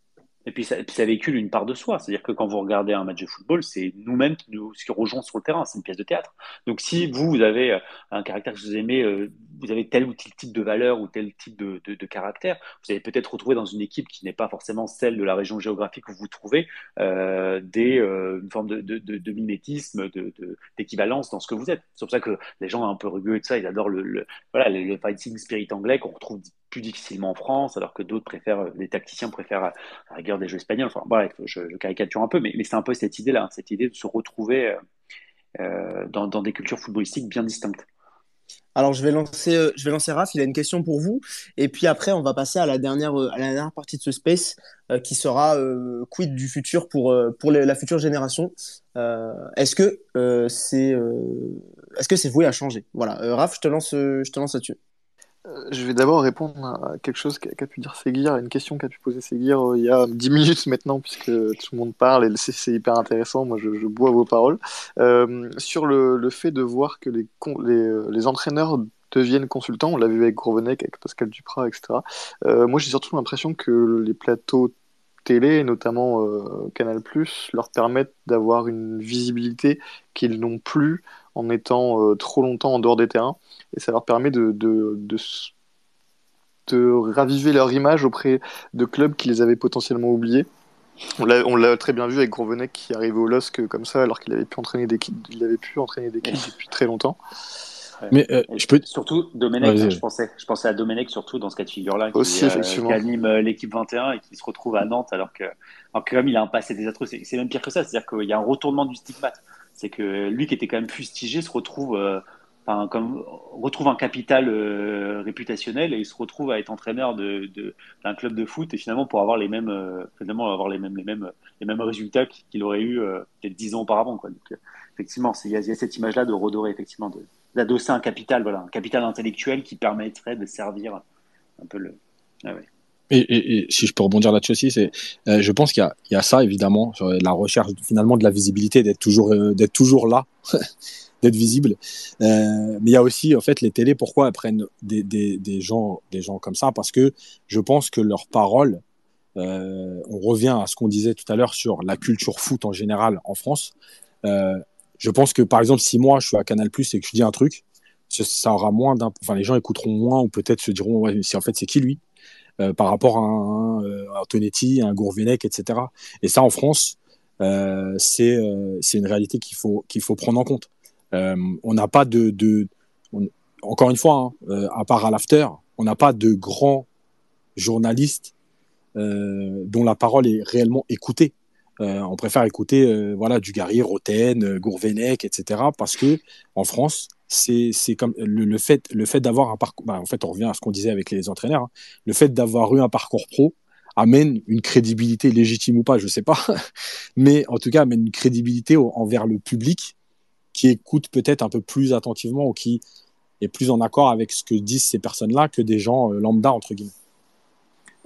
Et puis ça, ça, véhicule une part de soi. C'est-à-dire que quand vous regardez un match de football, c'est nous-mêmes qui nous qui rejoignons sur le terrain. C'est une pièce de théâtre. Donc si vous, vous avez euh, un caractère que vous aimez, euh, vous avez tel ou tel type de valeur ou tel type de, de, de caractère, vous allez peut-être retrouver dans une équipe qui n'est pas forcément celle de la région géographique où vous vous trouvez euh, des, euh, une forme de, de mimétisme, d'équivalence dans ce que vous êtes. C'est pour ça que les gens un peu rugueux de ça, ils adorent le, le voilà, le, le fighting spirit anglais qu'on retrouve plus difficilement en France, alors que d'autres préfèrent, les tacticiens préfèrent à la rigueur des jeux espagnols. Enfin, bref, je, caricature un peu, mais, mais c'est un peu cette idée-là, cette idée de se retrouver euh, euh, dans, des cultures footballistiques bien distinctes. Alors, je vais lancer, euh, je vais lancer Raph. Il a une question pour vous. Et puis après, on va passer à la dernière, dernière partie de ce space qui sera quid du futur pour, la future génération. est-ce que c'est est-ce voué à changer? Voilà. Raph, je te lance, je te lance là-dessus. Euh, je vais d'abord répondre à quelque chose qu'a pu dire Seguir, à une question qu'a pu poser Seguir euh, il y a 10 minutes maintenant, puisque tout le monde parle et c'est hyper intéressant. Moi, je, bois vos paroles. Euh, sur le, fait de voir que les, les, entraîneurs deviennent consultants, on l'a vu avec Grovenek, avec Pascal Duprat, etc. moi, j'ai surtout l'impression que les plateaux télé, notamment Canal+, leur permettent d'avoir une visibilité qu'ils n'ont plus en étant trop longtemps en dehors des terrains et ça leur permet de, de, de, raviver leur image auprès de clubs qui les avaient potentiellement oubliés. On l'a très bien vu avec Grovenek qui arrivait au LOSC comme ça alors qu'il avait pu entraîner des il avait pu entraîner des depuis très longtemps. Mais euh, je peux surtout Domenech, je pensais, je pensais à Domenech surtout dans ce cas de figure-là, qui, euh, anime euh, l'équipe 21 et qui se retrouve à Nantes alors que, alors que comme il a un passé désastreux, c'est même pire que ça, c'est-à-dire qu'il y a un retournement du stigmate, c'est que lui qui était quand même fustigé se retrouve enfin, comme retrouve un capital euh, réputationnel et il se retrouve à être entraîneur de, d'un club de foot et finalement pour avoir les mêmes, euh, finalement avoir les mêmes, les mêmes, les mêmes résultats qu'il aurait eu euh, peut-être dix ans auparavant. Quoi. Donc, effectivement, il y, a cette image-là de redorer, effectivement, de, d'adosser un capital, voilà, un capital intellectuel qui permettrait de servir un peu le. Ah ouais. Et, si je peux rebondir là-dessus aussi, c'est, je pense qu'il y y a ça évidemment, la recherche finalement de la visibilité, d'être toujours, d'être toujours là [laughs] d'être visible. Euh, mais il y a aussi en fait les télés. Pourquoi elles prennent des, des, des, gens des gens comme ça? Parce que je pense que leurs paroles. Euh, on revient à ce qu'on disait tout à l'heure sur la culture foot en général en France. Je pense que par exemple, si moi je suis à Canal Plus et que je dis un truc, ça aura moins d'un. Enfin, les gens écouteront moins ou peut-être se diront ouais, si en fait c'est qui lui? Euh, par rapport à un, euh, Antonetti, un Gourvenec, etc. Et ça en France, euh, c'est une réalité qu'il faut prendre en compte. On n'a pas de, encore une fois, hein, à part à l'after, on n'a pas de grands journalistes dont la parole est réellement écoutée. On préfère écouter voilà Dugarry, Roten, Gourvenec, etc. Parce que en France, c'est comme le, fait le fait d'avoir un parcours. Bah, en fait, on revient à ce qu'on disait avec les entraîneurs. Hein. le fait d'avoir eu un parcours pro amène une crédibilité légitime ou pas, je sais pas, [laughs] mais en tout cas amène une crédibilité envers le public qui écoute peut-être un peu plus attentivement ou qui est plus en accord avec ce que disent ces personnes-là que des gens euh, lambda, entre guillemets.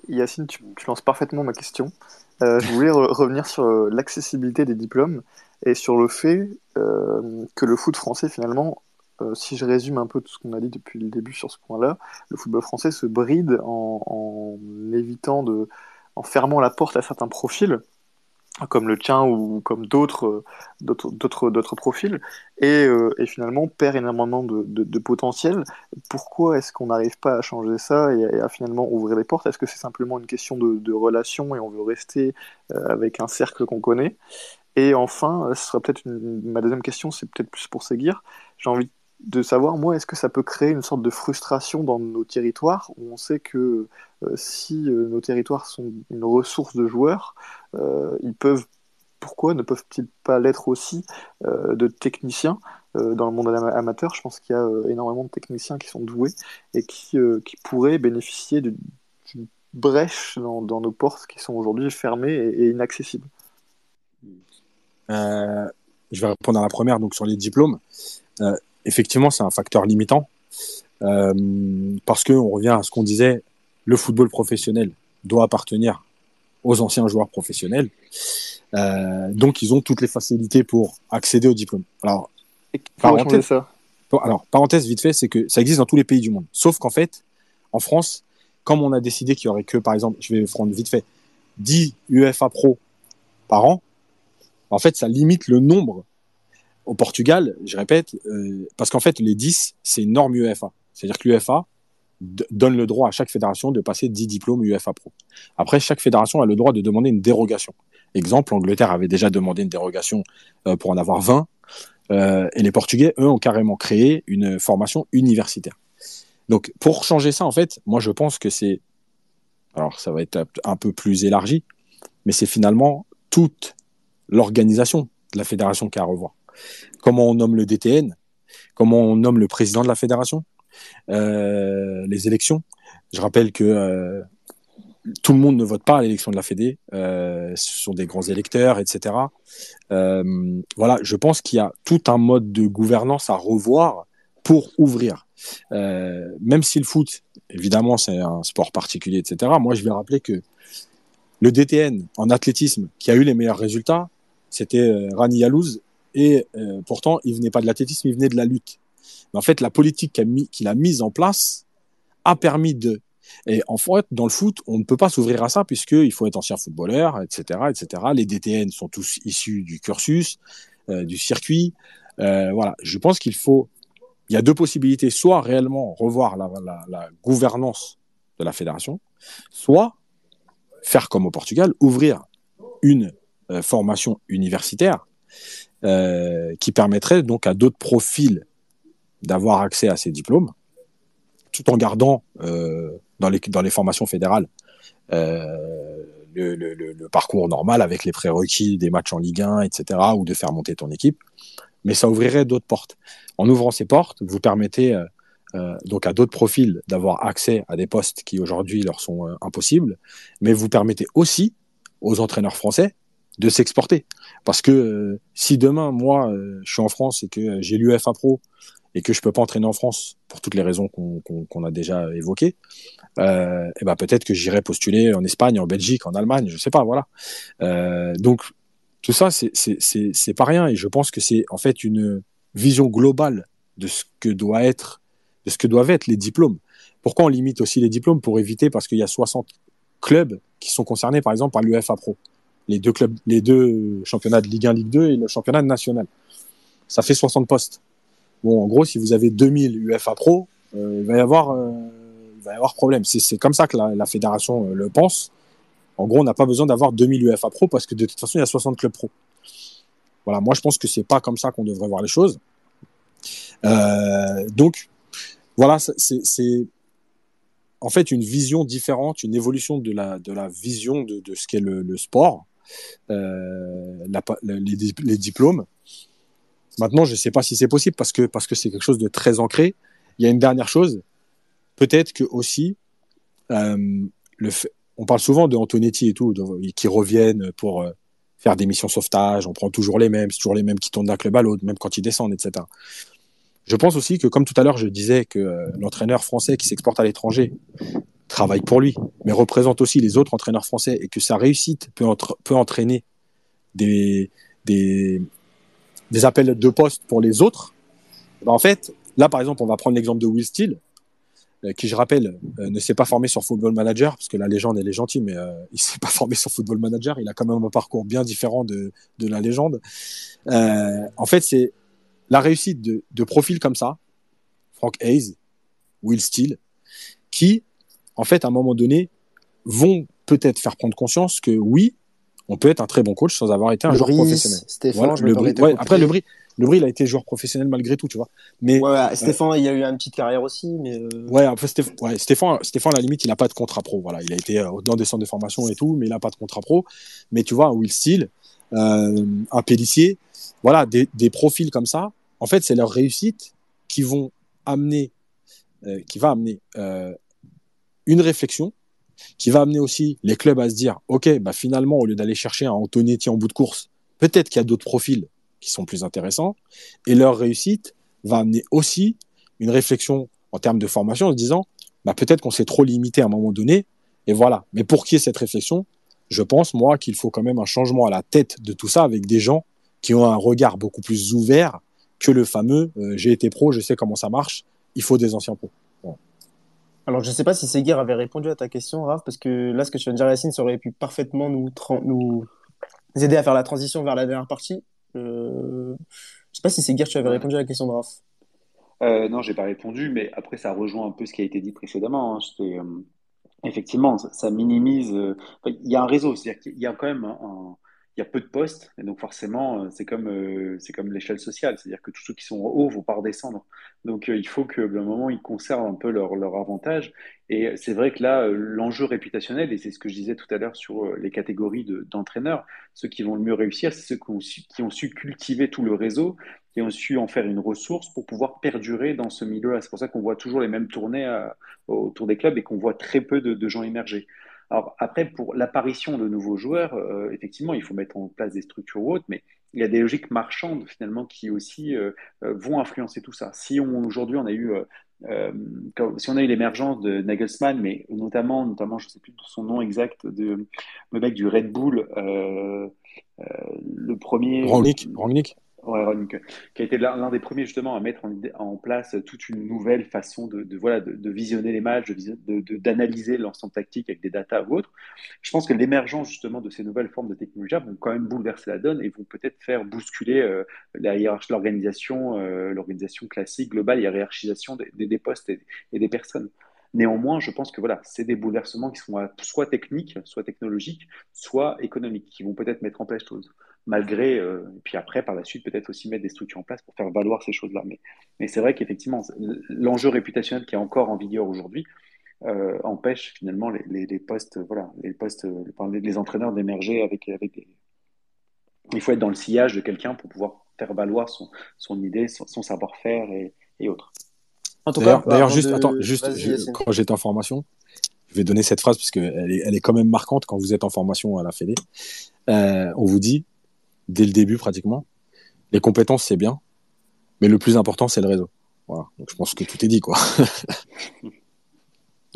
Yacine, tu, lances parfaitement ma question. Euh, je voulais revenir sur euh, l'accessibilité des diplômes et sur le fait que le foot français, finalement, si je résume un peu tout ce qu'on a dit depuis le début sur ce point-là, le football français se bride en, en, évitant de, en fermant la porte à certains profils comme le tien ou comme d'autres euh, d'autres d'autres profils. Et, euh, et, finalement perd énormément de, potentiel. Pourquoi est-ce qu'on n'arrive pas à changer ça et, à finalement ouvrir les portes? Est-ce que c'est simplement une question de, de, relation et on veut rester euh, avec un cercle qu'on connaît? Et enfin ce sera peut-être ma deuxième question c'est peut-être plus pour Seguir. J'ai envie de savoir, moi, est-ce que ça peut créer une sorte de frustration dans nos territoires où on sait que euh, si euh, nos territoires sont une ressource de joueurs, euh, ils peuvent, pourquoi ne peuvent-ils pas l'être aussi de techniciens dans le monde amateur? Je pense qu'il y a énormément de techniciens qui sont doués et qui, pourraient bénéficier d'une brèche dans, nos portes qui sont aujourd'hui fermées et, inaccessibles. je vais répondre à la première, donc sur les diplômes effectivement, c'est un facteur limitant. Euh, parce qu'on revient à ce qu'on disait, le football professionnel doit appartenir aux anciens joueurs professionnels. Euh, donc, ils ont toutes les facilités pour accéder au diplôme. Alors, parenthèse, ça? alors, parenthèse vite fait, c'est que ça existe dans tous les pays du monde. Sauf qu'en fait, en France, comme on a décidé qu'il y aurait que, par exemple, je vais prendre vite fait, 10 UEFA Pro par an, en fait, ça limite le nombre au Portugal, je répète, euh, parce qu'en fait, les 10, c'est une norme UEFA. C'est-à-dire que l'UEFA donne le droit à chaque fédération de passer 10 diplômes UEFA Pro. Après, chaque fédération a le droit de demander une dérogation. Exemple, l'Angleterre avait déjà demandé une dérogation euh, pour en avoir 20, euh, et les Portugais, eux, ont carrément créé une formation universitaire. Donc, pour changer ça, en fait, moi, je pense que c'est, alors ça va être un peu plus élargi, mais c'est finalement toute l'organisation de la fédération qui a à revoir comment on nomme le DTN, comment on nomme le président de la fédération, euh, les élections? Je rappelle que euh, tout le monde ne vote pas à l'élection de la Fédé, euh, ce sont des grands électeurs, etc. voilà, je pense qu'il y a tout un mode de gouvernance à revoir pour ouvrir. même si le foot, évidemment, c'est un sport particulier, etc. Moi, je vais rappeler que le DTN en athlétisme qui a eu les meilleurs résultats, c'était Rani Yalouz et euh, pourtant, il venait pas de l'athlétisme, il venait de la lutte. Mais en fait, la politique qu'il a, mise en place a permis de. Et en fait, dans le foot, on ne peut pas s'ouvrir à ça puisqu'il faut être ancien footballeur, etc., etc. Les DTN sont tous issus du cursus, euh, du circuit. Euh, voilà. Je pense qu'il faut. Il y a deux possibilités soit réellement revoir la, la, la gouvernance de la fédération, soit faire comme au Portugal, ouvrir une euh, formation universitaire euh, qui permettrait donc à d'autres profils d'avoir accès à ces diplômes, tout en gardant euh, dans, les, dans les formations fédérales euh, le, le, parcours normal avec les prérequis des matchs en Ligue 1, etc., ou de faire monter ton équipe. mais ça ouvrirait d'autres portes. En ouvrant ces portes, vous permettez donc à d'autres profils d'avoir accès à des postes qui aujourd'hui leur sont impossibles, mais vous permettez aussi aux entraîneurs français de s'exporter. Parce que si demain, moi, je suis en France et que j'ai l'UFA Pro et que je peux pas entraîner en France pour toutes les raisons qu'on a déjà évoquées, euh, ben peut-être que j'irai postuler en Espagne, en Belgique, en Allemagne, je sais pas, voilà. Euh, donc tout ça, c'est pas rien et je pense que c'est en fait une vision globale de ce que doit être, de ce que doivent être les diplômes. Pourquoi on limite aussi les diplômes? Pour éviter parce qu'il y a 60 clubs qui sont concernés par exemple par l'UFA Pro, les deux clubs, les deux championnats de Ligue 1, Ligue 2 et le championnat national. Ça fait 60 postes. Bon, en gros, si vous avez 2000 UEFA Pro, euh, il va y avoir, euh, il va y avoir problème. C'est comme ça que la, fédération euh, le pense. En gros, on n'a pas besoin d'avoir 2000 UEFA Pro parce que de toute façon, il y a 60 clubs pro. Voilà, moi, je pense que c'est pas comme ça qu'on devrait voir les choses. Donc, voilà, c'est en fait une vision différente, une évolution de la, de la vision de, ce qu'est le, sport, la, les, diplômes. Maintenant, je ne sais pas si c'est possible parce que parce que c'est quelque chose de très ancré. Il y a une dernière chose, peut-être que aussi, euh, on parle souvent de Antonetti et tout, qui reviennent pour euh, faire des missions sauvetage. On prend toujours les mêmes, c'est toujours les mêmes qui tournent d'un club à l'autre, même quand ils descendent, etc. Je pense aussi que, comme tout à l'heure, je disais que euh, l'entraîneur français qui s'exporte à l'étranger travaille pour lui, mais représente aussi les autres entraîneurs français et que sa réussite peut, entre, peut entraîner des, des, des appels de poste pour les autres, ben en fait, là par exemple, on va prendre l'exemple de Will Steele, euh, qui je rappelle euh, ne s'est pas formé sur Football Manager, parce que la légende elle est gentille, mais euh, il s'est pas [laughs] formé sur Football Manager. Il a quand même un parcours bien différent de, de la légende. Euh, en fait, c'est la réussite de, de profils comme ça, Frank Hayes, Will Steele, qui, en fait, à un moment donné, vont peut-être faire prendre conscience que oui, on peut être un très bon coach sans avoir été un joueur professionnel. Stéphane, voilà, le Brie, ouais, après le Brie, le Brie, il a été joueur professionnel malgré tout, tu vois. Mais ouais, ouais, Stéphane, euh, il a eu une petite carrière aussi, mais euh... ouais, après Stéphane, Stéphane, Stéphane, à la limite, il n'a pas de contrat pro. Voilà, il a été euh, dans des centres de formation et tout, mais il n'a pas de contrat pro. Mais tu vois, Will Steele, euh, un Pellissier, voilà, des, des profils comme ça. En fait, c'est leur réussite qui vont amener, euh, qui va amener une réflexion qui va amener aussi les clubs à se dire, OK, bah finalement, au lieu d'aller chercher un Antonetti en bout de course, peut-être qu'il y a d'autres profils qui sont plus intéressants. Et leur réussite va amener aussi une réflexion en termes de formation en se disant, bah peut-être qu'on s'est trop limité à un moment donné. Et voilà. Mais pour qui est cette réflexion Je pense, moi, qu'il faut quand même un changement à la tête de tout ça avec des gens qui ont un regard beaucoup plus ouvert que le fameux euh, j'ai été pro, je sais comment ça marche, il faut des anciens pros. Alors, je ne sais pas si Seguir avait répondu à ta question, Raph, parce que là, ce que tu viens de dire, Yacine, ça aurait pu parfaitement nous, nous aider à faire la transition vers la dernière partie. Euh... Je ne sais pas si Seguir, tu avais répondu à la question de Raph. Euh, non, j'ai pas répondu, mais après, ça rejoint un peu ce qui a été dit précédemment. Hein. Euh, effectivement, ça, ça minimise. Euh, il y a un réseau, c'est-à-dire qu'il y a quand même un, un il y a peu de postes, et donc forcément, euh, c'est comme, euh, comme l'échelle sociale, c'est-à-dire que tous ceux qui sont en haut vont pas redescendre. Donc euh, il faut que, un moment, ils conservent un peu leur, leur avantage. Et c'est vrai que là, l'enjeu réputationnel, et c'est ce que je disais tout à l'heure sur les catégories d'entraîneurs, ceux qui vont le mieux réussir, c'est ceux qui ont, su, cultiver tout le réseau, qui ont su en faire une ressource pour pouvoir perdurer dans ce milieu-là. C'est pour ça qu'on voit toujours les mêmes tournées autour des clubs et qu'on voit très peu de gens émerger. Alors après, pour l'apparition de nouveaux joueurs, euh, effectivement, il faut mettre en place des structures ou autres, mais il y a des logiques marchandes finalement qui aussi euh, euh vont influencer tout ça. Si aujourd'hui on a eu si on a eu l'émergence de Nagelsmann, mais notamment, notamment, je ne sais plus son nom exact, de le mec du Red Bull, le premier. Rangnick qui a été l'un des premiers justement à mettre en, place toute une nouvelle façon de, voilà, de, visionner les matchs, d'analyser l'ensemble tactique avec des datas ou autres. Je pense que l'émergence justement de ces nouvelles formes de technologie vont quand même bouleverser la donne et vont peut-être faire bousculer euh, la hiérarchie, l'organisation, euh, l'organisation classique, globale, la hiérarchisation des, des postes et, et des personnes. Néanmoins, je pense que voilà, c'est des bouleversements qui sont soit techniques, soit technologiques, soit économiques, qui vont peut-être mettre en place choses malgré, euh, et puis après, par la suite, peut-être aussi mettre des structures en place pour faire valoir ces choses-là. Mais, mais c'est vrai qu'effectivement, l'enjeu réputationnel qui est encore en vigueur aujourd'hui euh, empêche finalement les, les, les, postes, voilà, les postes, les, les entraîneurs d'émerger avec, avec des... Il faut être dans le sillage de quelqu'un pour pouvoir faire valoir son, son idée, son, savoir-faire et, et, autres. D'ailleurs, juste, attends, juste, quand j'étais en formation, je vais donner cette phrase parce qu'elle est, elle est quand même marquante quand vous êtes en formation à la Fédé. Euh, on vous dit, dès le début pratiquement, les compétences c'est bien, mais le plus important c'est le réseau. Voilà. Donc je pense que tout est dit quoi. [laughs]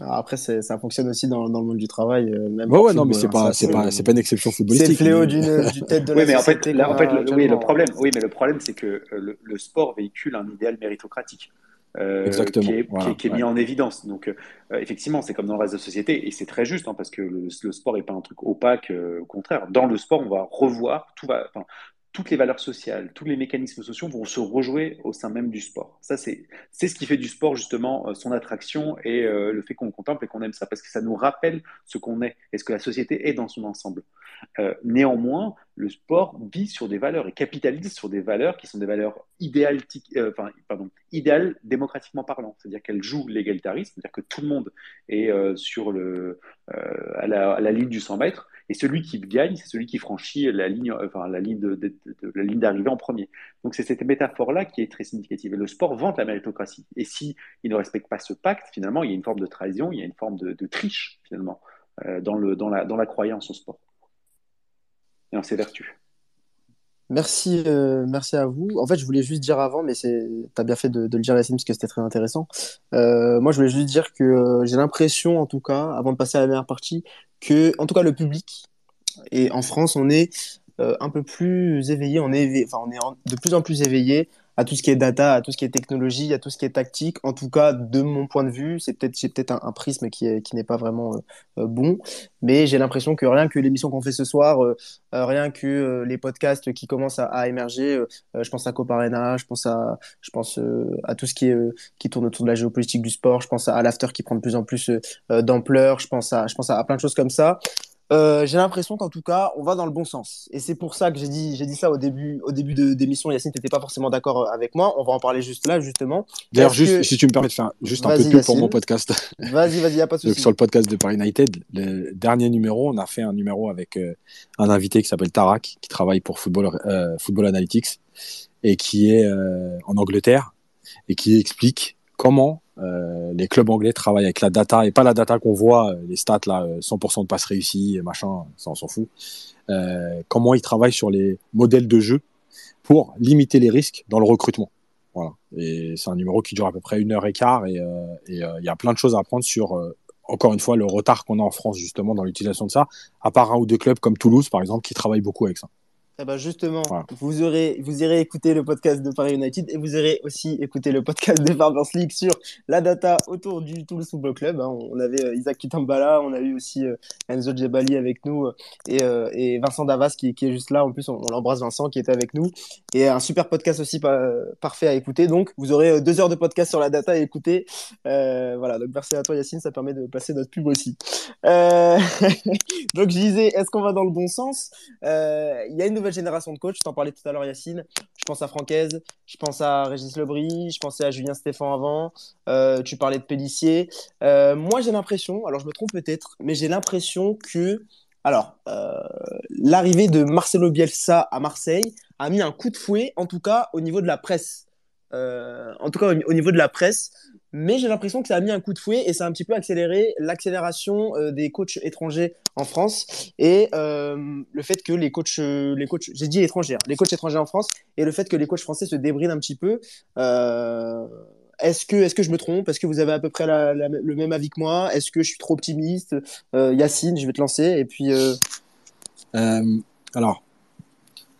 Après, ça fonctionne aussi dans, dans, le monde du travail. Euh, même ouais, non, mais c'est pas, c'est pas, c'est pas une exception footballistique. C'est le fléau d'une, du tête de la [laughs] oui, mais en fait, en fait le, oui, le problème, oui, mais le problème, c'est que euh, le, le, sport véhicule un idéal méritocratique. Euh, Exactement. qui est, qui est, mis en évidence. Donc, euh, effectivement, c'est comme dans le reste de la société, et c'est très juste, hein, parce que le, le sport n'est pas un truc opaque, euh, au contraire. Dans le sport, on va revoir, tout va, toutes les valeurs sociales, tous les mécanismes sociaux vont se rejouer au sein même du sport. Ça, c'est ce qui fait du sport, justement, euh, son attraction et euh, le fait qu'on contemple et qu'on aime ça, parce que ça nous rappelle ce qu'on est et ce que la société est dans son ensemble. Euh, néanmoins, le sport vit sur des valeurs et capitalise sur des valeurs qui sont des valeurs idéales, enfin, pardon, idéales démocratiquement parlant. C'est-à-dire qu'elle joue l'égalitarisme, c'est-à-dire que tout le monde est sur le, à la, à, la, ligne du 100 mètres et celui qui gagne, c'est celui qui franchit la ligne, enfin, la ligne de, la ligne d'arrivée en premier. Donc c'est cette métaphore-là qui est très significative. Et le sport vante la méritocratie. Et si il ne respecte pas ce pacte, finalement, il y a une forme de trahison, il y a une forme de, triche finalement euh, dans, le, dans, la, dans la croyance au sport et en ses vertus. Merci, euh, merci à vous. En fait, je voulais juste dire avant, mais tu as bien fait de, le dire, Yacine, parce que c'était très intéressant. Euh, moi, je voulais juste dire que j'ai l'impression, en tout cas, avant de passer à la dernière partie, que, en tout cas, le public, et en France, on est euh, un peu plus éveillé, on est, enfin, on est de plus en plus éveillé à tout ce qui est data, à tout ce qui est technologie, à tout ce qui est tactique. En tout cas, de mon point de vue, c'est peut-être j'ai peut-être un, prisme qui est qui n'est pas vraiment euh, euh, bon, mais j'ai l'impression que rien que l'émission qu'on fait ce soir, rien que les podcasts qui commencent à, émerger, je pense à Coparena, je pense à je pense à tout ce qui est qui tourne autour de la géopolitique du sport, je pense à, l'after qui prend de plus en plus d'ampleur, je pense à je pense à plein de choses comme ça. Euh, j'ai l'impression qu'en tout cas, on va dans le bon sens. Et c'est pour ça que j'ai dit, j'ai dit ça au début, au début de d'émission. Yacine, t'étais pas forcément d'accord euh, avec moi. On va en parler juste là, justement. D'ailleurs, juste, si tu me permets de faire juste un peu de pour mon podcast. Vas-y, vas-y, y a pas de souci. sur le podcast de Paris United, le dernier numéro, on a fait un numéro avec euh, un invité qui s'appelle Tarak, qui travaille pour Football, Football Analytics et qui est en Angleterre et qui explique comment euh, les clubs anglais travaillent avec la data et pas la data qu'on voit, euh, les stats là, 100% euh, de passes réussies, machin, ça on s'en fout. Euh, comment ils travaillent sur les modèles de jeu pour limiter les risques dans le recrutement. Voilà. Et c'est un numéro qui dure à peu près une heure et quart et il y a plein de choses à apprendre sur encore une fois le retard qu'on a en France justement dans l'utilisation de ça. À part un ou deux clubs comme Toulouse par exemple qui travaillent beaucoup avec ça. Eh ben justement, vous, aurez, vous irez écouter le podcast de Paris United et vous irez aussi écouter le podcast de Farmers League sur la data autour du Toulouse Football Club. Hein. On avait euh, Isaac Kitambala, on a eu aussi euh, Enzo Djebali avec nous euh, et, et, Vincent Davas qui, qui, est juste là. En plus, on, l'embrasse Vincent qui était avec nous. Et un super podcast aussi parfait à écouter. Donc, vous aurez deux heures de podcast sur la data à écouter. voilà, donc merci à toi Yacine, ça permet de passer notre pub aussi. [laughs] donc je disais, est-ce qu'on va dans le bon sens? Il y a une nouvelle génération de coachs. T'en parlais tout à l'heure, Yacine. Je pense à Francaise, je pense à Régis Lebris, je pensais à Julien Stéphan avant. Euh, tu parlais de Pellissier. Euh, moi, j'ai l'impression, alors je me trompe peut-être, mais j'ai l'impression que, alors, euh, l'arrivée de Marcelo Bielsa à Marseille a mis un coup de fouet, en tout cas au niveau de la presse. en tout cas, au niveau de la presse, mais j'ai l'impression que ça a mis un coup de fouet et ça a un petit peu accéléré l'accélération euh, des coachs étrangers en France et euh, le fait que les coachs, euh, les coachs, j'ai dit étrangers, les coachs étrangers en France et le fait que les coachs français se débrident un petit peu. est-ce que, est-ce que je me trompe? Est-ce que vous avez à peu près le même avis que moi? Est-ce que je suis trop optimiste? Yacine, je vais te lancer et puis. alors,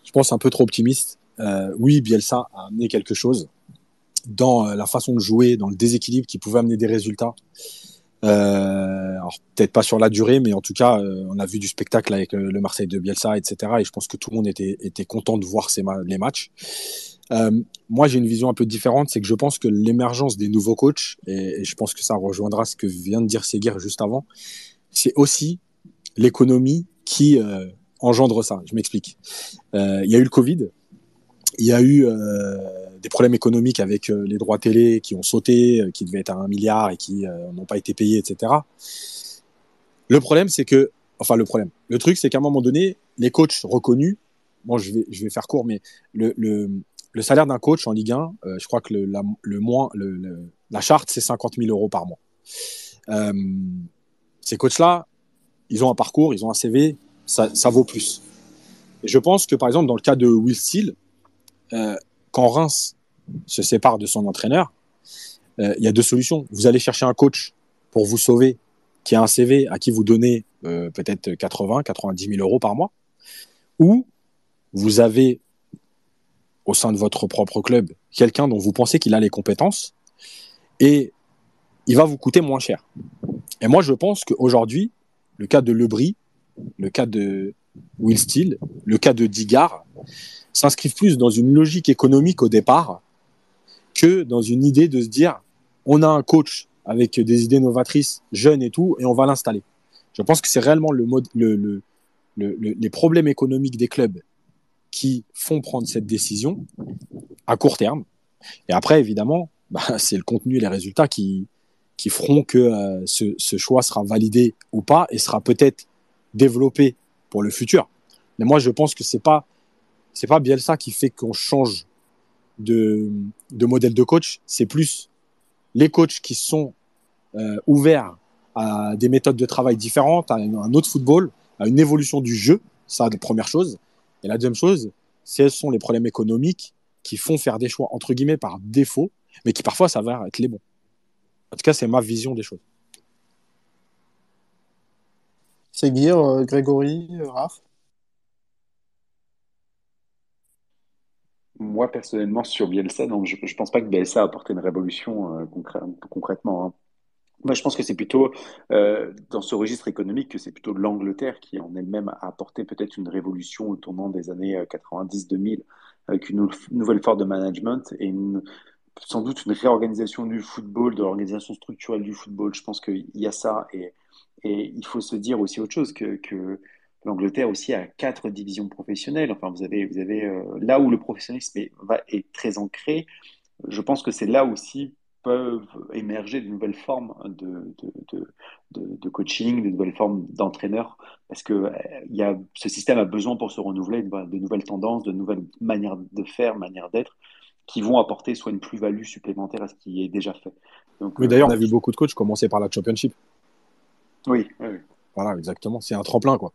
je pense un peu trop optimiste. oui, Bielsa a amené quelque chose dans euh, la façon de jouer, dans le déséquilibre qui pouvait amener des résultats. Euh, alors peut-être pas sur la durée, mais en tout cas, euh, on a vu du spectacle avec le, Marseille de Bielsa, etc. Et je pense que tout le monde était, content de voir ces les matchs. Moi, j'ai une vision un peu différente, c'est que je pense que l'émergence des nouveaux coachs, et, je pense que ça rejoindra ce que vient de dire Seguir juste avant, c'est aussi l'économie qui engendre ça. Je m'explique. Il y a eu le Covid, il y a eu des problèmes économiques avec euh, les droits télé qui ont sauté, euh, qui devaient être à un milliard et qui euh, n'ont pas été payés, etc. Le problème, c'est que, enfin le problème, le truc, c'est qu'à un moment donné, les coachs reconnus, bon, je vais, je vais faire court, mais le, le, le salaire d'un coach en Ligue 1, euh, je crois que le, la, le moins, la charte, c'est 50 000 euros par mois. Euh, ces coachs-là, ils ont un parcours, ils ont un CV, ça, ça, vaut plus. Et je pense que, par exemple, dans le cas de Will Steele, euh, quand Reims se sépare de son entraîneur, euh, il y a deux solutions. Vous allez chercher un coach pour vous sauver, qui a un CV à qui vous donnez euh, peut-être 80, 90 000 euros par mois, ou vous avez au sein de votre propre club quelqu'un dont vous pensez qu'il a les compétences et il va vous coûter moins cher. Et moi, je pense qu'aujourd'hui, le cas de Lebris, le cas de Will Steele, le cas de Digard, s'inscrivent plus dans une logique économique au départ que dans une idée de se dire on a un coach avec des idées novatrices, jeune et tout, et on va l'installer. Je pense que c'est réellement le mode, le, le, le, les problèmes économiques des clubs qui font prendre cette décision à court terme. Et après, évidemment, bah, [laughs] c'est le contenu et les résultats qui, qui feront que euh, ce, ce, choix sera validé ou pas et sera peut-être développé pour le futur. Mais moi, je pense que c'est pas c'est pas Bielsa qui fait qu'on change de, de modèle de coach. C'est plus les coachs qui sont euh, ouverts à des méthodes de travail différentes, à un autre football, à une évolution du jeu. Ça, la première chose. Et la deuxième chose, ce sont les problèmes économiques qui font faire des choix, entre guillemets, par défaut, mais qui parfois s'avèrent être les bons. En tout cas, c'est ma vision des choses. Seguir, euh, Grégory, euh, Raph? Moi, personnellement, sur Bielsa, donc je ne pense pas que Bielsa a apporté une révolution euh, concrètement. Hein. Moi, je pense que c'est plutôt euh, dans ce registre économique que c'est plutôt l'Angleterre qui en elle-même a apporté peut-être une révolution au tournant des années 90-2000 euh, avec une nouvelle forme de management et sans doute une réorganisation du football, de l'organisation structurelle du football. Je pense qu'il y a ça et, et, il faut se dire aussi autre chose que l'Angleterre aussi a quatre divisions professionnelles. Enfin, vous avez, vous avez euh, là où le professionnalisme est, va, est très ancré. Je pense que c'est là aussi peuvent émerger de nouvelles formes de, de, de, de coaching, de nouvelles formes d'entraîneurs, parce que euh, il y a, ce système a besoin pour se renouveler de, nouvelles tendances, de nouvelles manières de faire, manières d'être, qui vont apporter soit une plus-value supplémentaire à ce qui est déjà fait. Donc, Mais d'ailleurs, euh, on a vu beaucoup de coachs commencer par la Championship. Oui, oui, oui. Voilà, exactement. C'est un tremplin, quoi.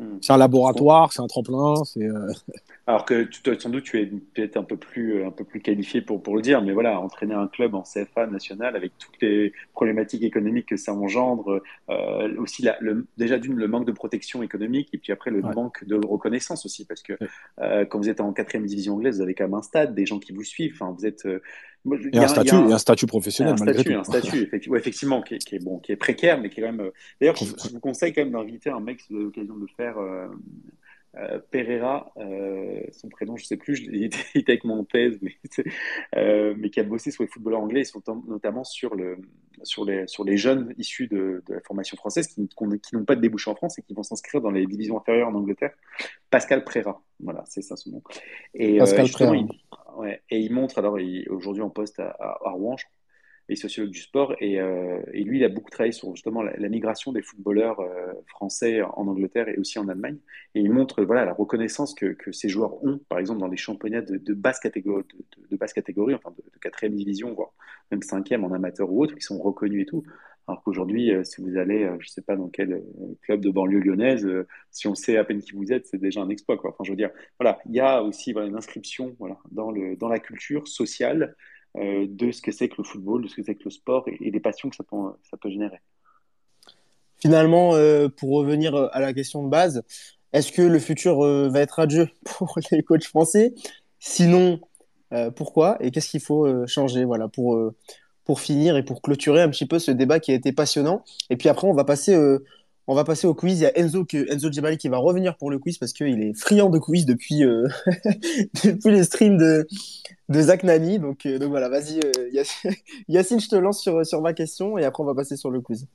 Hmm. C'est un laboratoire, c'est un tremplin. C'est. Euh, [laughs] Alors que tu, sans doute tu es peut-être un peu plus un peu plus qualifié pour pour le dire, mais voilà, entraîner un club en CFA national avec toutes les problématiques économiques que ça engendre, euh, aussi la, le, déjà d'une le manque de protection économique et puis après le manque de reconnaissance aussi, parce que euh, quand vous êtes en quatrième division anglaise, vous avez quand même un stade, des gens qui vous suivent. Vous êtes et, un statut, un, et un statut professionnel, un malgré statut, tout. Un statut, [laughs] effectivement, effectivement qui, est, qui, est, bon, qui est précaire, mais qui est quand même. D'ailleurs, je, je, vous conseille quand même d'inviter un mec, si vous avez l'occasion de le faire, euh, euh, Pereira, euh, son prénom, je sais plus, il était, [laughs] il était avec mon thèse, mais, [laughs] euh, mais qui a bossé sur les footballeurs anglais, et notamment sur, le, sur, les, sur les jeunes issus de, de la formation française qui, qui n'ont pas de débouché en France et qui vont s'inscrire dans les divisions inférieures en Angleterre. Pascal Pereira, voilà, c'est ça son nom. Et, Pascal Pereira. Et il montre, alors aujourd'hui en poste à, à, à Rouen, sociologue du sport. Et, euh, et, lui, il a beaucoup travaillé sur justement la, migration des footballeurs euh, français en Angleterre et aussi en Allemagne. Et il montre voilà, la reconnaissance que, ces joueurs ont, par exemple, dans les championnats de, basse catégorie, de, de, de, basse catégorie, enfin de, quatrième division, voire même cinquième en amateur ou autre, qui sont reconnus et tout. Alors qu'aujourd'hui, euh, si vous allez, euh, je ne sais pas dans quel euh, club de banlieue lyonnaise, si on sait à peine qui vous êtes, c'est déjà un exploit. Enfin, je veux dire, voilà, il y a aussi voilà, une inscription voilà, dans, le, dans la culture sociale de ce que c'est que le football, de ce que c'est que le sport et, et, des passions que ça peut, ça peut générer. Finalement, pour revenir à la question de base, est-ce que le futur va être radieux [laughs] pour les coachs français? Sinon, pourquoi? Et qu'est-ce qu'il faut changer? Voilà, pour, pour finir et pour clôturer un petit peu ce débat qui a été passionnant Et puis après, on va passer on va passer au quiz. Il y a Enzo, que, Enzo Gibali qui va revenir pour le quiz parce qu'il est friand de quiz depuis, euh, [laughs] depuis les streams de, de Zach Nani. Donc, euh, donc voilà, vas-y, euh, Yacine, [laughs] je te lance sur, sur ma question et après on va passer sur le quiz.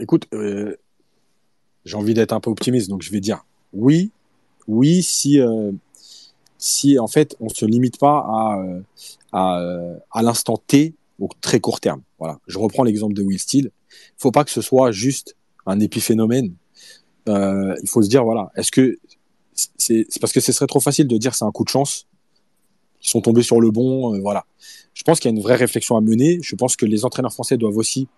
Écoute, euh, j'ai envie d'être un peu optimiste, donc je vais dire oui, oui, si, euh, si en fait on se limite pas à, à l'instant T très court terme. Voilà, je reprends l'exemple de Will Steele. Il faut pas que ce soit juste un épiphénomène. Euh, il faut se dire voilà, est-ce que c'est parce que ce serait trop facile de dire c'est un coup de chance. qui sont tombés sur le bon. voilà. Je pense qu'il y a une vraie réflexion à mener. Je pense que les entraîneurs français doivent aussi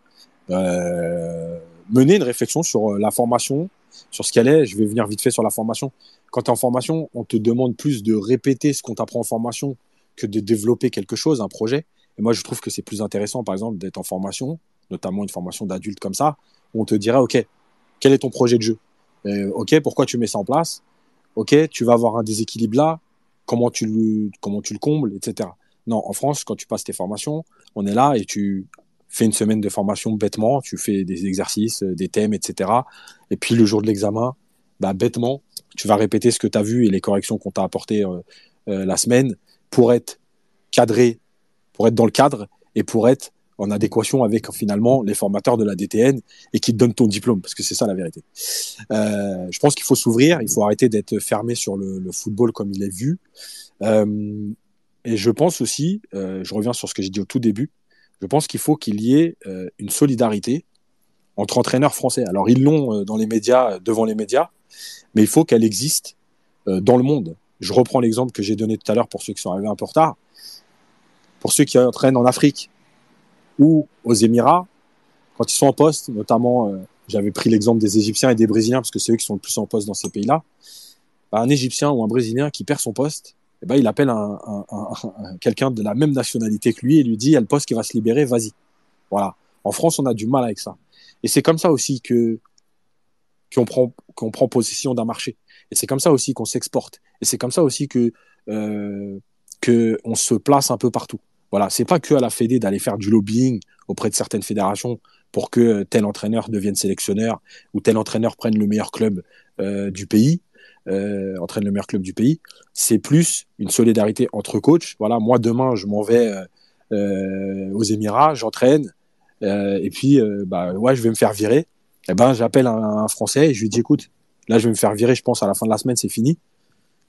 mener une réflexion sur la formation, sur ce qu'elle est. Je vais venir vite fait sur la formation. Quand tu es en formation, on te demande plus de répéter ce qu'on t'apprend en formation que de développer quelque chose, un projet. Et moi, je trouve que c'est plus intéressant, par exemple, d'être en formation, notamment une formation d'adulte comme ça, où on te dirait, OK, quel est ton projet de jeu? Euh, OK, pourquoi tu mets ça en place? OK, tu vas avoir un déséquilibre là, comment tu le, comment tu le combles, etc. Non, en France, quand tu passes tes formations, on est là et tu fais une semaine de formation bêtement, tu fais des exercices, euh, des thèmes, etc. Et puis le jour de l'examen, bah, bêtement, tu vas répéter ce que tu as vu et les corrections qu'on t'a apportées euh, la semaine pour être cadré, pour être dans le cadre et pour être en adéquation avec finalement les formateurs de la DTN et qui te donnent ton diplôme, parce que c'est ça la vérité. Euh, je pense qu'il faut s'ouvrir, il faut arrêter d'être fermé sur le, football comme il est vu. Euh, et je pense aussi, euh, je reviens sur ce que j'ai dit au tout début, je pense qu'il faut qu'il y ait une solidarité entre entraîneurs français. Alors ils l'ont dans les médias, devant les médias, mais il faut qu'elle existe dans le monde. Je reprends l'exemple que j'ai donné tout à l'heure pour ceux qui sont arrivés un peu en retard. Pour ceux qui entraînent en Afrique, ou aux Émirats, quand ils sont en poste, notamment, euh, j'avais pris l'exemple des Égyptiens et des Brésiliens, parce que c'est eux qui sont le plus en poste dans ces pays-là, bah, un Égyptien ou un Brésilien qui perd son poste, eh ben, il appelle un, un, un, quelqu'un de la même nationalité que lui et lui dit, il y a le poste qui va se libérer, vas-y. Voilà. En France, on a du mal avec ça. Et c'est comme ça aussi que qu'on prend, qu'on prend possession d'un marché. Et c'est comme ça aussi qu'on s'exporte. Et c'est comme ça aussi que euh, que se place un peu partout. Voilà, c'est pas que à la Fédé d'aller faire du lobbying auprès de certaines fédérations pour que tel entraîneur devienne sélectionneur ou tel entraîneur prenne le meilleur club euh, du pays, euh, entraîne le meilleur club du pays. C'est plus une solidarité entre coachs. Voilà, moi demain je m'en vais euh, aux Émirats, j'entraîne et puis bah je vais me faire virer. Eh ben j'appelle un, un, Français et je lui dis écoute, là je vais me faire virer, je pense à la fin de la semaine c'est fini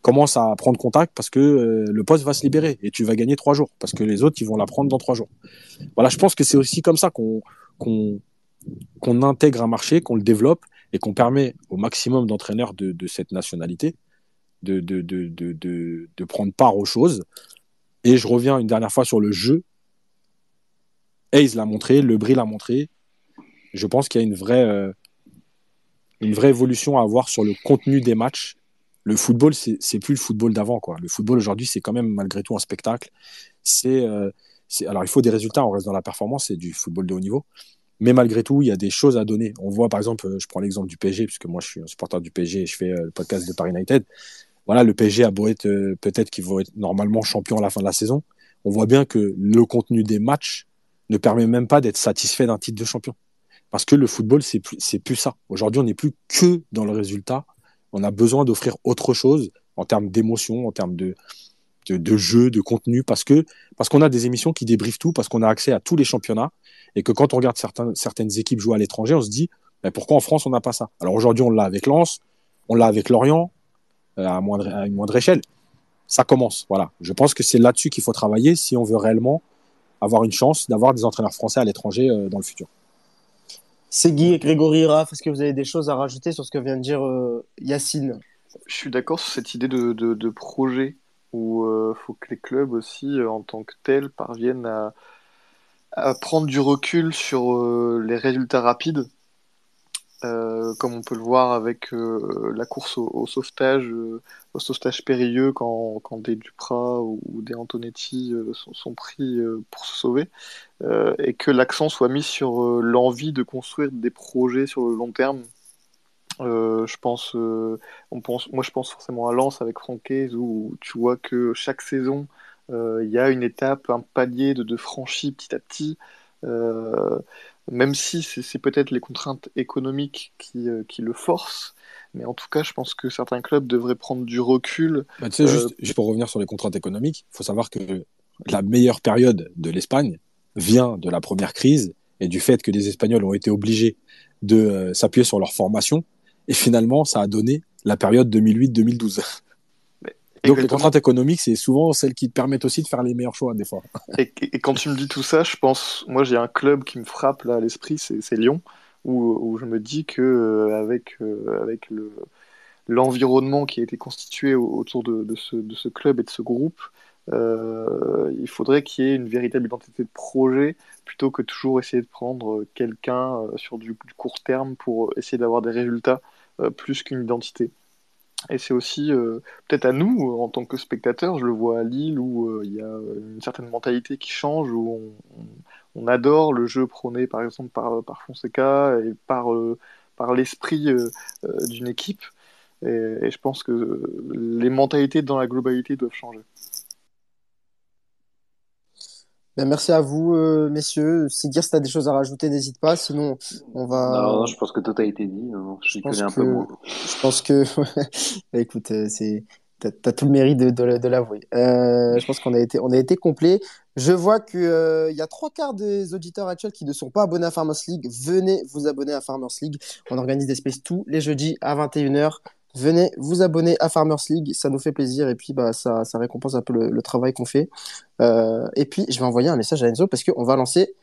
commence à prendre contact parce que euh, le poste va se libérer et tu vas gagner trois jours parce que les autres ils vont la prendre dans trois jours. Voilà, je pense que c'est aussi comme ça qu'on qu'on intègre un marché, qu'on le développe et qu'on permet au maximum d'entraîneurs de, de, cette nationalité de, de, de, prendre part aux choses. Et je reviens une dernière fois sur le jeu. Hayes l'a montré, Lebris l'a montré. Je pense qu'il y a une vraie, euh, une vraie évolution à avoir sur le contenu des matchs le football, c'est plus le football d'avant. quoi. Le football aujourd'hui, c'est quand même malgré tout un spectacle. Euh, c'est alors il faut des résultats, on reste dans la performance, c'est du football de haut niveau. Mais malgré tout, il y a des choses à donner. On voit par exemple, je prends l'exemple du PSG, puisque moi je suis un supporter du PSG et je fais euh, le podcast de Paris United. Voilà, le PSG a beau être euh, peut-être qu'il va être normalement champion à la fin de la saison. On voit bien que le contenu des matchs ne permet même pas d'être satisfait d'un titre de champion. Parce que le football, c'est plus, plus ça. Aujourd'hui, on n'est plus que dans le résultat on a besoin d'offrir autre chose en termes d'émotion, en termes de, de, jeu, de contenu, parce que parce qu'on a des émissions qui débriefent tout, parce qu'on a accès à tous les championnats, et que quand on regarde certaines équipes jouer à l'étranger, on se dit pourquoi en France on n'a pas ça? Alors aujourd'hui on l'a avec Lens, on l'a avec Lorient, euh, à une moindre échelle. Ça commence, voilà. Je pense que c'est là-dessus qu'il faut travailler si on veut réellement avoir une chance d'avoir des entraîneurs français à l'étranger euh, dans le futur. Guy et Grégory Raff, est-ce que vous avez des choses à rajouter sur ce que vient de dire euh, Yacine? Je suis d'accord sur cette idée de, projet où il euh, faut que les clubs aussi, euh, en tant que tels, parviennent à, prendre du recul sur les résultats rapides comme on peut le voir avec euh, la course au, sauvetage, euh, au sauvetage périlleux quand, quand des Duprat ou, des Antonetti sont, pris pour se sauver, et que l'accent soit mis sur l'envie de construire des projets sur le long terme. je pense, on pense, moi je pense forcément à Lens avec Francaise où tu vois que chaque saison il y a une étape, un palier de, de petit à petit même si c'est peut-être les contraintes économiques qui, euh, qui, le forcent. Mais en tout cas, je pense que certains clubs devraient prendre du recul. Bah, tu sais, juste, euh, juste, pour revenir sur les contraintes économiques, il faut savoir que la meilleure période de l'Espagne vient de la première crise et du fait que les Espagnols ont été obligés de euh, s'appuyer sur leur formation. Et finalement, ça a donné la période 2008-2012. Donc les contraintes économiques, c'est souvent celles qui te permettent aussi de faire les meilleurs choix des fois. Et, quand tu me dis tout ça, je pense, moi j'ai un club qui me frappe là à l'esprit, c'est Lyon, où, où, je me dis que euh, avec, euh, avec le l'environnement qui a été constitué autour de, de, ce, de, ce, club et de ce groupe, Euh, il faudrait qu'il y ait une véritable identité de projet plutôt que toujours essayer de prendre quelqu'un sur du, du, court terme pour essayer d'avoir des résultats euh, plus qu'une identité. Et c'est aussi euh, peut-être à nous, en tant que spectateurs, je le vois à Lille, où il y a une certaine mentalité qui change, où on, on, adore le jeu prôné par exemple par, par Fonseca et par, par l'esprit d'une équipe. Et, je pense que les mentalités dans la globalité doivent changer. Ben, merci à vous, euh, messieurs. Sigir, si tu as des choses à rajouter, n'hésite pas. Sinon, on va. Non, non, je pense que tout a été dit. Non, je, je connais un que... peu moins. Je pense que. [laughs] Écoute, c'est. T'as as tout le mérite de, de, de l'avouer. Euh, je pense qu'on a été, on a été complet. Je vois qu'il euh, y a trois quarts des auditeurs actuels qui ne sont pas abonnés à Farmers League. Venez vous abonner à Farmers League. On organise des spaces tous les jeudis à 21h. Venez vous abonner à Farmers League, ça nous fait plaisir et puis bah, ça, ça récompense un peu le, travail qu'on fait. Euh, et puis je vais envoyer un message à Enzo parce qu'on va lancer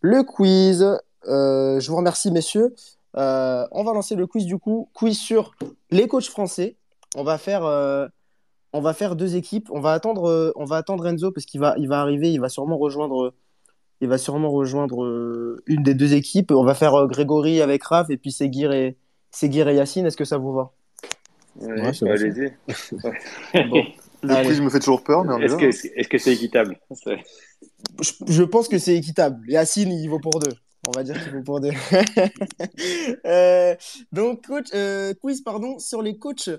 le quiz. Euh, je vous remercie messieurs. Euh, on va lancer le quiz du coup, quiz sur les coachs français. On va faire, on va faire deux équipes. On va attendre, on va attendre Enzo parce qu'il va, il va arriver, il va sûrement rejoindre, il va sûrement rejoindre une des deux équipes. On va faire Grégory avec Raph et puis Seguir et Seguir et Yacine. Est-ce que ça vous va? Ouais, ouais allez-y. bon. [laughs] Le quiz me fait toujours peur, mais est-ce que c'est -ce c'est équitable? Je, je, pense que c'est équitable. Yacine, il vaut pour deux. On va dire qu'il vaut pour deux. [laughs] euh, donc, coach, euh, quiz pardon, sur les coachs.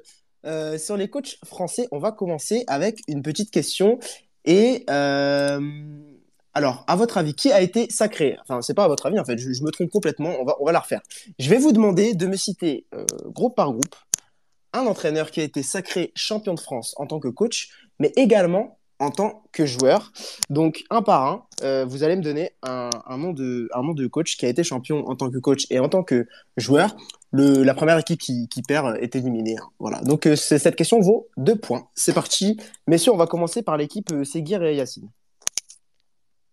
Euh, sur les coachs français, on va commencer avec une petite question. Et euh, alors, à votre avis, qui a été sacré? Enfin, c'est pas à votre avis, en fait, je, je, me trompe complètement. On va, on va la refaire. Je vais vous demander de me citer euh, groupe par groupe un entraîneur qui a été sacré champion de France en tant que coach, mais également en tant que joueur. Donc, un par un, euh, vous allez me donner un, un, nom de, un nom de coach qui a été champion en tant que coach et en tant que joueur. Le, la première équipe qui, qui perd est éliminée. Hein. Voilà. Donc, euh, cette question vaut deux points. C'est parti. Messieurs, on va commencer par l'équipe euh, Seguir et Yacine.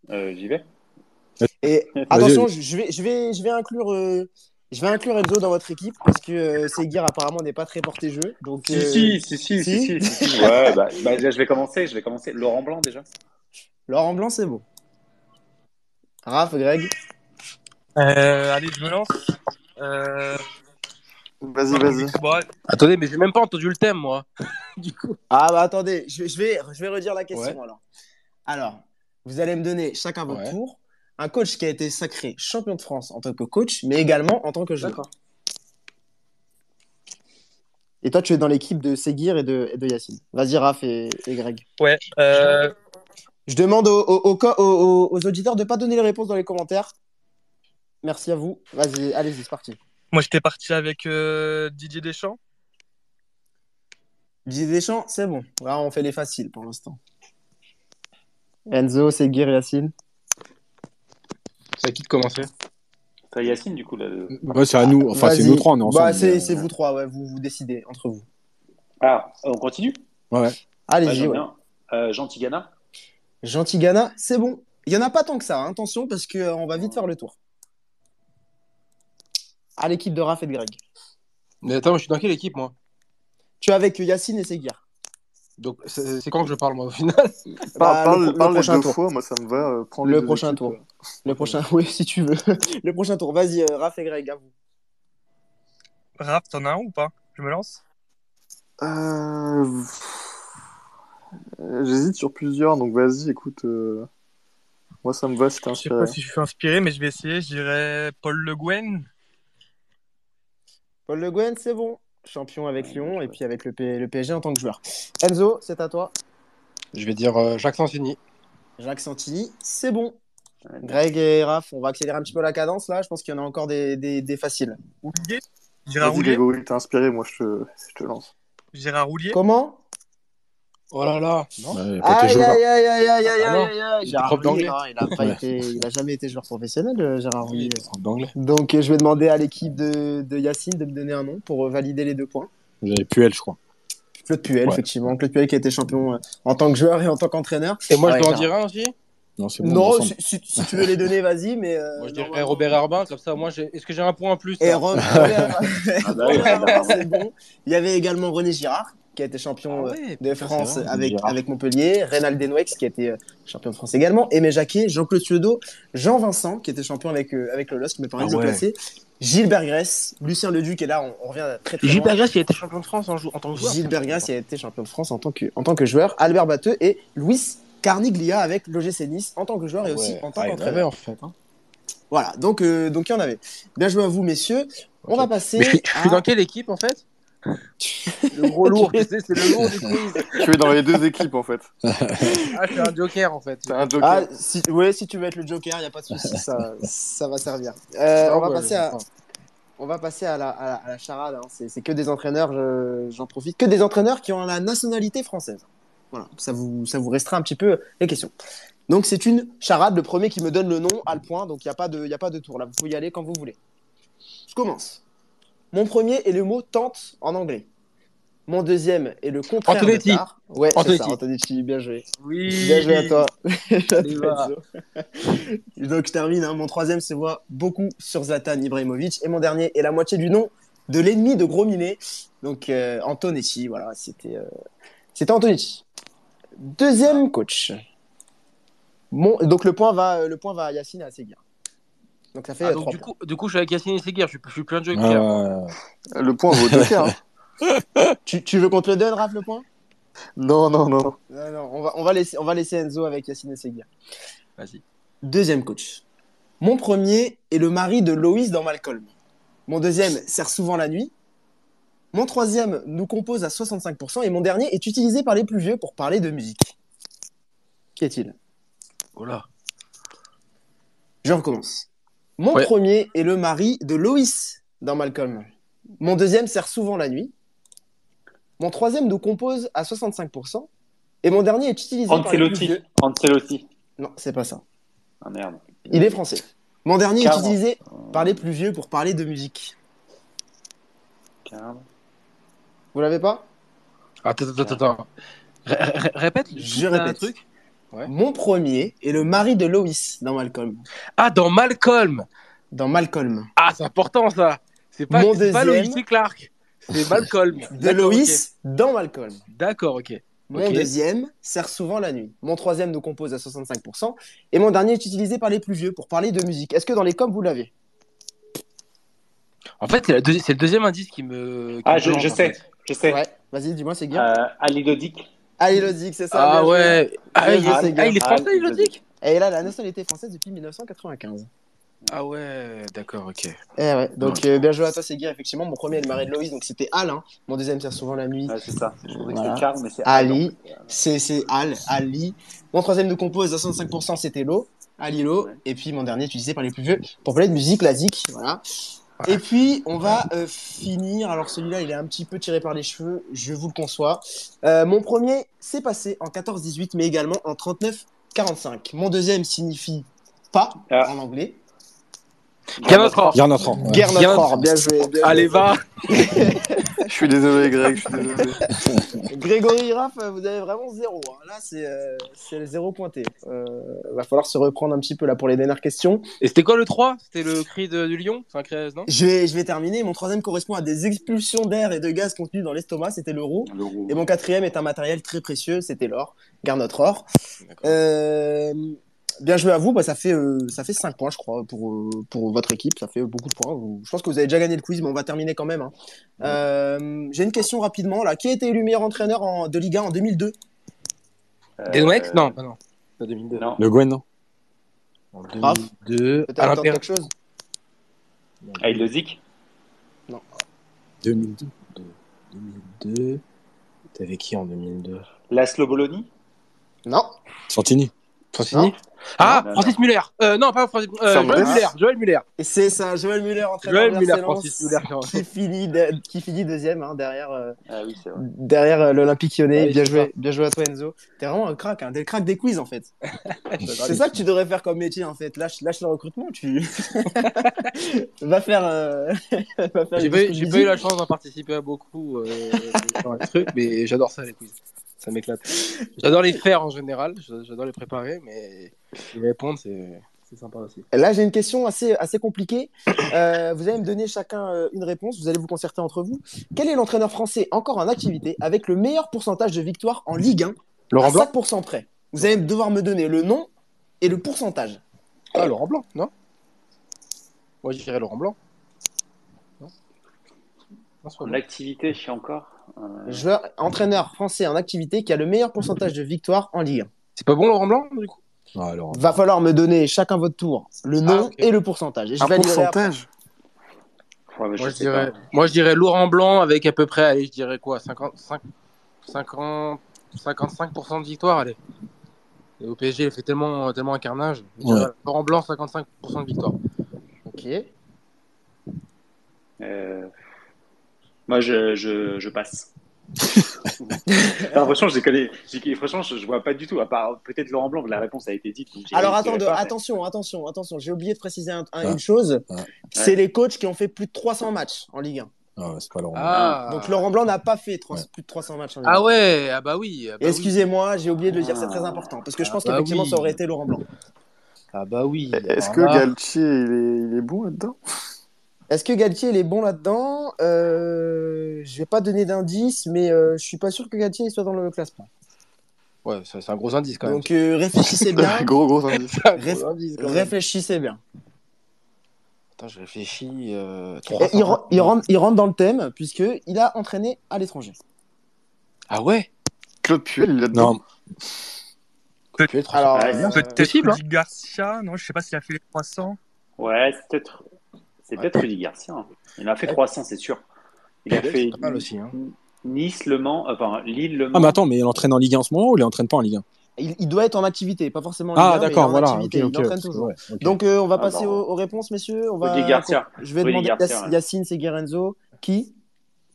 J'y vais. Et [laughs] attention, je vais, je vais, je vais inclure je vais inclure Enzo dans votre équipe parce que euh, Seguir apparemment n'est pas très porté jeu. Donc, si, euh... si, si, si, si, si, si, si, [laughs] Ouais, bah, bah, je vais commencer, je vais commencer. Laurent Blanc déjà. Laurent Blanc, c'est beau. Raph, Greg. Euh, allez, je me lance. Euh... Vas-y, vas-y. Bon, attendez, mais j'ai même pas entendu le thème, moi. [laughs] du coup. Ah bah attendez, je, je, vais, je vais redire la question ouais. alors. Alors, vous allez me donner chacun votre ouais. tour un coach qui a été sacré champion de France en tant que coach, mais également en tant que joueur. Et toi, tu es dans l'équipe de Seguir et de, et de Yacine. Vas-y, Raph et, et, Greg. Ouais. Euh... Je demande aux, aux, aux, aux auditeurs de ne pas donner les réponses dans les commentaires. Merci à vous. Vas-y, allez-y, c'est parti. Moi, j'étais parti avec euh, Didier Deschamps. Didier Deschamps, c'est bon. Là, on fait les faciles pour l'instant. Enzo, Seguir et Yacine. C'est à qui de commencer? C'est Yacine, du coup. Là. Ouais, c'est à nous. Enfin, c'est nous trois, on est ensemble. Bah, c'est mais... vous trois, ouais. Vous, vous décidez entre vous. Ah, on continue? Ouais. Allez-y, ouais. Euh, Gentigana Gentigana, c'est bon. Il n'y en a pas tant que ça, hein. attention, parce qu'on euh, va vite faire le tour. À l'équipe de Raph et de Greg. Mais attends, je suis dans quelle équipe, moi? Tu es avec Yacine et Seguir. Donc, c'est quand que je parle, moi, au final? [laughs] Bah, Parle, le, parle le prochain tour. Fois, moi, ça me va. Euh, prendre le prochain équipes, tour. Euh... Le prochain, [laughs] oui, si tu veux. le prochain tour. Vas-y, euh, Raph et Greg, à vous. Raph, t'en as un ou pas? Je me lance euh... J'hésite sur plusieurs, donc vas-y, écoute. Euh... Moi, ça me va, c'est inspiré. Je sais pas si je suis inspiré, mais je vais essayer. Je dirais Paul Le Guen. Paul Le Guen, c'est bon champion avec Lyon et puis avec le, P le, PSG en tant que joueur. Enzo, c'est à toi. Je vais dire euh, Jacques Santini. Jacques Santini, c'est bon. Greg et Raph, on va accélérer un petit peu la cadence là. Je pense qu'il y en a encore des, des, des faciles. Roulier Gérard Roulier t'es inspiré, moi je te, je te lance. Gérard Roulier Comment? Oh là là non ouais, Aïe aïe aïe aïe aïe aïe aïe aïe Gérard non, il a pas été, il a jamais été joueur professionnel, Gérard Roulier. d'anglais. Donc je vais demander à l'équipe de, de Yacine de me donner un nom pour valider les deux points. Vous avez Puel, je crois. Claude Puel, ouais. effectivement. Claude Puel qui a été champion en tant que joueur et en tant qu'entraîneur. Et moi, je dois en dire un aussi? Non, c'est bon. Non, si, si, si, tu veux les donner, vas-y, mais. Euh, moi, je dirais non, Robert Herbin, comme ça, moi, est-ce que j'ai un point en plus Et Robert [laughs] ah bah, c'est bon. Il y avait également René Girard. Qui a été champion Ah euh, ouais, de France vrai, avec, avec Montpellier, Reynald Denwex qui a été euh, champion de France également, Aimé Jacquet, Jean-Claude Suedo, Jean Vincent qui était champion avec, euh, avec le LOSC, qui me permet Ah de le ouais. placer, Gilbert Lucien Leduc, et là on, on revient très très Gilbert. Grasse, il a été champion de France en, en tant que joueur. Gilbert Grèce il a été champion de France en tant que, en tant que joueur, Albert Batteux et Luis Carniglia avec l'OGC Nice en tant que joueur et aussi en tant Ah, il y en qu'entraîneur. avait, en fait. hein. Voilà, donc euh, donc il y en avait. Bien joué à vous messieurs. On va passer Mais je suis, je suis à- dans quelle équipe en fait? Le gros lourd, [laughs] tu sais, c'est le lourd du [laughs] quiz. Tu es dans les deux équipes en fait. Ah, je suis un joker en fait. C'est un joker. Ah, si, ouais, si tu veux être le Joker, il n'y a pas de souci, ça, ça va servir. Euh, Non, on, va passer à, on va passer à la, à la, à la charade. hein. C'est c'est que des entraîneurs, je- j'en profite, que des entraîneurs qui ont la nationalité française. Voilà, ça vous, ça vous restera un petit peu les questions. Donc c'est une charade. Le premier qui me donne le nom a le point, donc il n'y a, pas de- il y a pas de tour. Là, vous pouvez y aller quand vous voulez. Je commence. Mon premier est le mot tente en anglais. Mon deuxième est le contraire Antonetti. de tard. Ouais, c'est ça, Antonetti. Antonetti, bien joué. Oui. Bien joué à toi. [laughs] Donc je termine. hein. Mon troisième se voit beaucoup sur Zlatan Ibrahimovic. Et mon dernier est la moitié du nom de l'ennemi de Gros Minet. Donc euh, Antonetti. Voilà, c'était euh, c'était Antonetti. Deuxième coach. Mon... Donc le point va le point va à Yacine et à Seguir. Donc ça fait Ah, euh, donc du coup, du coup, je suis avec Yacine et Seguir, je suis, je suis plein de jeux avec Pierre. Le point vaut joker. hein. [laughs] Tu, tu veux qu'on te le donne, Raph, le point? Non, non, non. Non, non, on va, on va laisser on va laisser Enzo avec Yacine et Seguir. Vas-y. Deuxième coach. Mon premier est le mari de Loïs dans Malcolm. Mon deuxième sert souvent la nuit. Mon troisième nous compose à 65% et mon dernier est utilisé par les plus vieux pour parler de musique. Qui est-il? Oh là. Je recommence. Mon Ouais. premier est le mari de Loïs dans Malcolm. Mon deuxième sert souvent la nuit. Mon troisième nous compose à 65%. Et mon dernier est utilisé par les plus Ancelotti. vieux. Ancelotti. Non, c'est pas ça. Ah merde. Il est français. Mon dernier est utilisé par les plus vieux pour parler de musique. Carrément. Vous l'avez pas? Attends, attends, attends. Ré- ré- Répète. Je un répète. truc. Ouais. Mon premier est le mari de Loïs dans Malcolm. Ah, dans Malcolm. Dans Malcolm. Ah, c'est important ça. C'est pas, Mon c'est pas deuxième. Loïs et Clark. C'est [laughs] Malcolm. De Loïs dans Malcolm. D'accord, ok. Mon deuxième sert souvent la nuit. Mon troisième nous compose à 65%. Et mon dernier est utilisé par les plus vieux pour parler de musique. Est-ce que dans les coms, vous l'avez? En fait, c'est, deuxi- c'est le deuxième indice qui me. qui Ah, me je, sais. Je sais. Ouais. Vas-y, dis-moi, c'est Guy. Euh, Ali Lodic. Allez, Lodic, c'est ça. Ah ouais. Ah, il, c'est ah, il est Ah, français, dit Et il a la nationalité française depuis 1995. Ah ouais, d'accord, ok. Eh ouais, donc euh, bien joué à toi, Seguir. Effectivement, mon premier est le mari de Loïs, donc c'était Al. hein. Mon deuxième sert souvent la nuit. Ouais, c'est ça. Je trouvais que Voilà. c'était Karl, mais c'est Ali, c'est c'est Al, Ali. Mon troisième nous compose à 65%, c'était Lo, Alilo. Ouais. Et puis mon dernier, utilisé par les plus vieux, pour parler de musique classique. Voilà. Et puis, on va euh, finir. Alors, celui-là, il est un petit peu tiré par les cheveux, je vous le conçois. Euh, mon premier s'est passé en 14-18, mais également en 39-45. Mon deuxième signifie pas Ah. en anglais. Garde notre ouais. Guerre Bien- notre or, bien joué. bien Allez, joué. va [laughs] Je suis désolé, Greg. Je suis désolé. [laughs] Grégory Raff, vous avez vraiment zéro. hein. Là, c'est euh, c'est le zéro pointé. Euh, va falloir se reprendre un petit peu là pour les dernières questions. Et c'était quoi le 3 C'était le cri de- du lion? Enfin, cri, non? Je vais, je vais terminer. Mon troisième correspond à des expulsions d'air et de gaz contenus dans l'estomac, c'était l'euro. L'euro. Et mon quatrième est un matériel très précieux, c'était l'or. Garde notre or. Euh, bien joué à vous, bah, ça, fait, euh, ça fait 5 points, je crois, pour, euh, pour votre équipe. Ça fait beaucoup de points. Vous- Je pense que vous avez déjà gagné le quiz, mais on va terminer quand même. hein. Euh, J'ai une question rapidement. Là. Qui a été élu meilleur entraîneur en- de Liga en 2002 Euh, Denwex Non, pas non. Pas 2002. Non. Le Gwen, non En Raph 2002. Peut-être Alain quelque chose Ali Lodic. 2002. 2002. T'avais qui en 2002 Laszlo Bologna? Non. Santini. Francini Ah, Non, Francis Muller Euh, non, pas Francis euh. Joël Muller. Joël Muller. Et c'est ça, Joël Muller, entraîneur Joël de Muller, Francis Muller. qui finit, de- qui finit deuxième hein, derrière, euh, Ah oui, c'est vrai. derrière euh, l'Olympique Lyonnais. Bien, joué, bien joué à toi Enzo. T'es vraiment un crack, hein, t'es le crack des quiz en fait. [laughs] C'est ça que tu devrais faire comme métier en fait. Lâche, lâche le recrutement, tu [laughs] va faire. euh, [laughs] faire J'ai pas, eu- la chance d'en participer à beaucoup euh, dans les trucs, mais j'adore ça les quiz. Ça m'éclate. J'adore les faire en général, j'a- j'adore les préparer, mais les répondre, c'est C'est sympa aussi. Là, j'ai une question assez, assez compliquée. Euh, vous allez me donner chacun euh, une réponse. Vous allez vous concerter entre vous. Quel est l'entraîneur français encore en activité avec le meilleur pourcentage de victoires en Ligue 1 Laurent à Blanc 5% près? Vous allez devoir me donner le nom et le pourcentage. Ah, Laurent Blanc, non? Moi, je dirais Laurent Blanc. Non? Non, c'est pas En bon. activité, je suis encore. Euh, Joueur, entraîneur français en activité qui a le meilleur pourcentage de victoires en Ligue 1. C'est pas bon, Laurent Blanc, du coup? Ah, alors, Va falloir me donner chacun votre tour le nom Ah, ok. et le pourcentage. Et je Un pourcentage? Ouais, mais je moi, je dirais, moi, je dirais Laurent Blanc avec à peu près, allez, je dirais quoi 55, 50, 55% de victoire, allez. Et au PSG, il fait tellement, tellement un carnage. Ouais. Laurent Blanc, 55% de victoire. Ok. Euh, Moi, je, je, je passe. [laughs] non, franchement, je connais. Franchement, je, je vois pas du tout. À part peut-être Laurent Blanc, la réponse a été dite. Alors mais- attention, attention, attention. J'ai oublié de préciser un- un- Ouais. une chose. Ouais. C'est les coachs qui ont fait plus de 300 matchs en Ligue 1. ah, ouais, c'est pas Laurent. Ah, Donc Laurent Blanc n'a pas fait Ouais. plus de 300 matchs en Ligue 1. ah ouais, ah bah oui. ah bah oui. Excusez-moi, j'ai oublié de le dire, c'est Ah. très important. Parce que je pense Ah bah qu'effectivement, oui. ça aurait été Laurent Blanc. Ah bah oui. Est-ce que là- Galtier, il est, il est bon là-dedans? Est-ce que Galtier il est bon là-dedans? Euh, Je vais pas donner d'indice, mais euh, je suis pas sûr que Galtier il soit dans le classement. Ouais, c'est un gros indice quand même. Donc euh, réfléchissez bien. [laughs] Gros, gros indice. C'est un gros Réf- indice, quand même. réfléchissez bien. Attends, je réfléchis. Euh... Et 300. il, il rentre, il rentre dans le thème puisque il a entraîné à l'étranger. Ah ouais? Claude Puel, là-dedans. Non, trop- Alors, euh, Peut-être possible, hein. Garcia, non, je sais pas s'il a fait les 300. Ouais, c'est peut-être. C'est peut-être Rudy Garcia. hein. Il en a fait 300, c'est sûr. Il a fait pas mal aussi. Hein. Nice, Le Mans, enfin Lille, Le Mans. Ah, mais attends, mais il entraîne en Ligue 1 en ce moment ou il entraîne pas en Ligue 1 il, il doit être en activité, pas forcément en Ligue 1, Ah, d'accord, en voilà. il entraîne toujours. ouais. Donc euh, on va Ah, passer aux, aux réponses, messieurs. On va, Rudy Garcia. Je vais Rudy demander Garcia. Yacine Seguirenzo. Qui?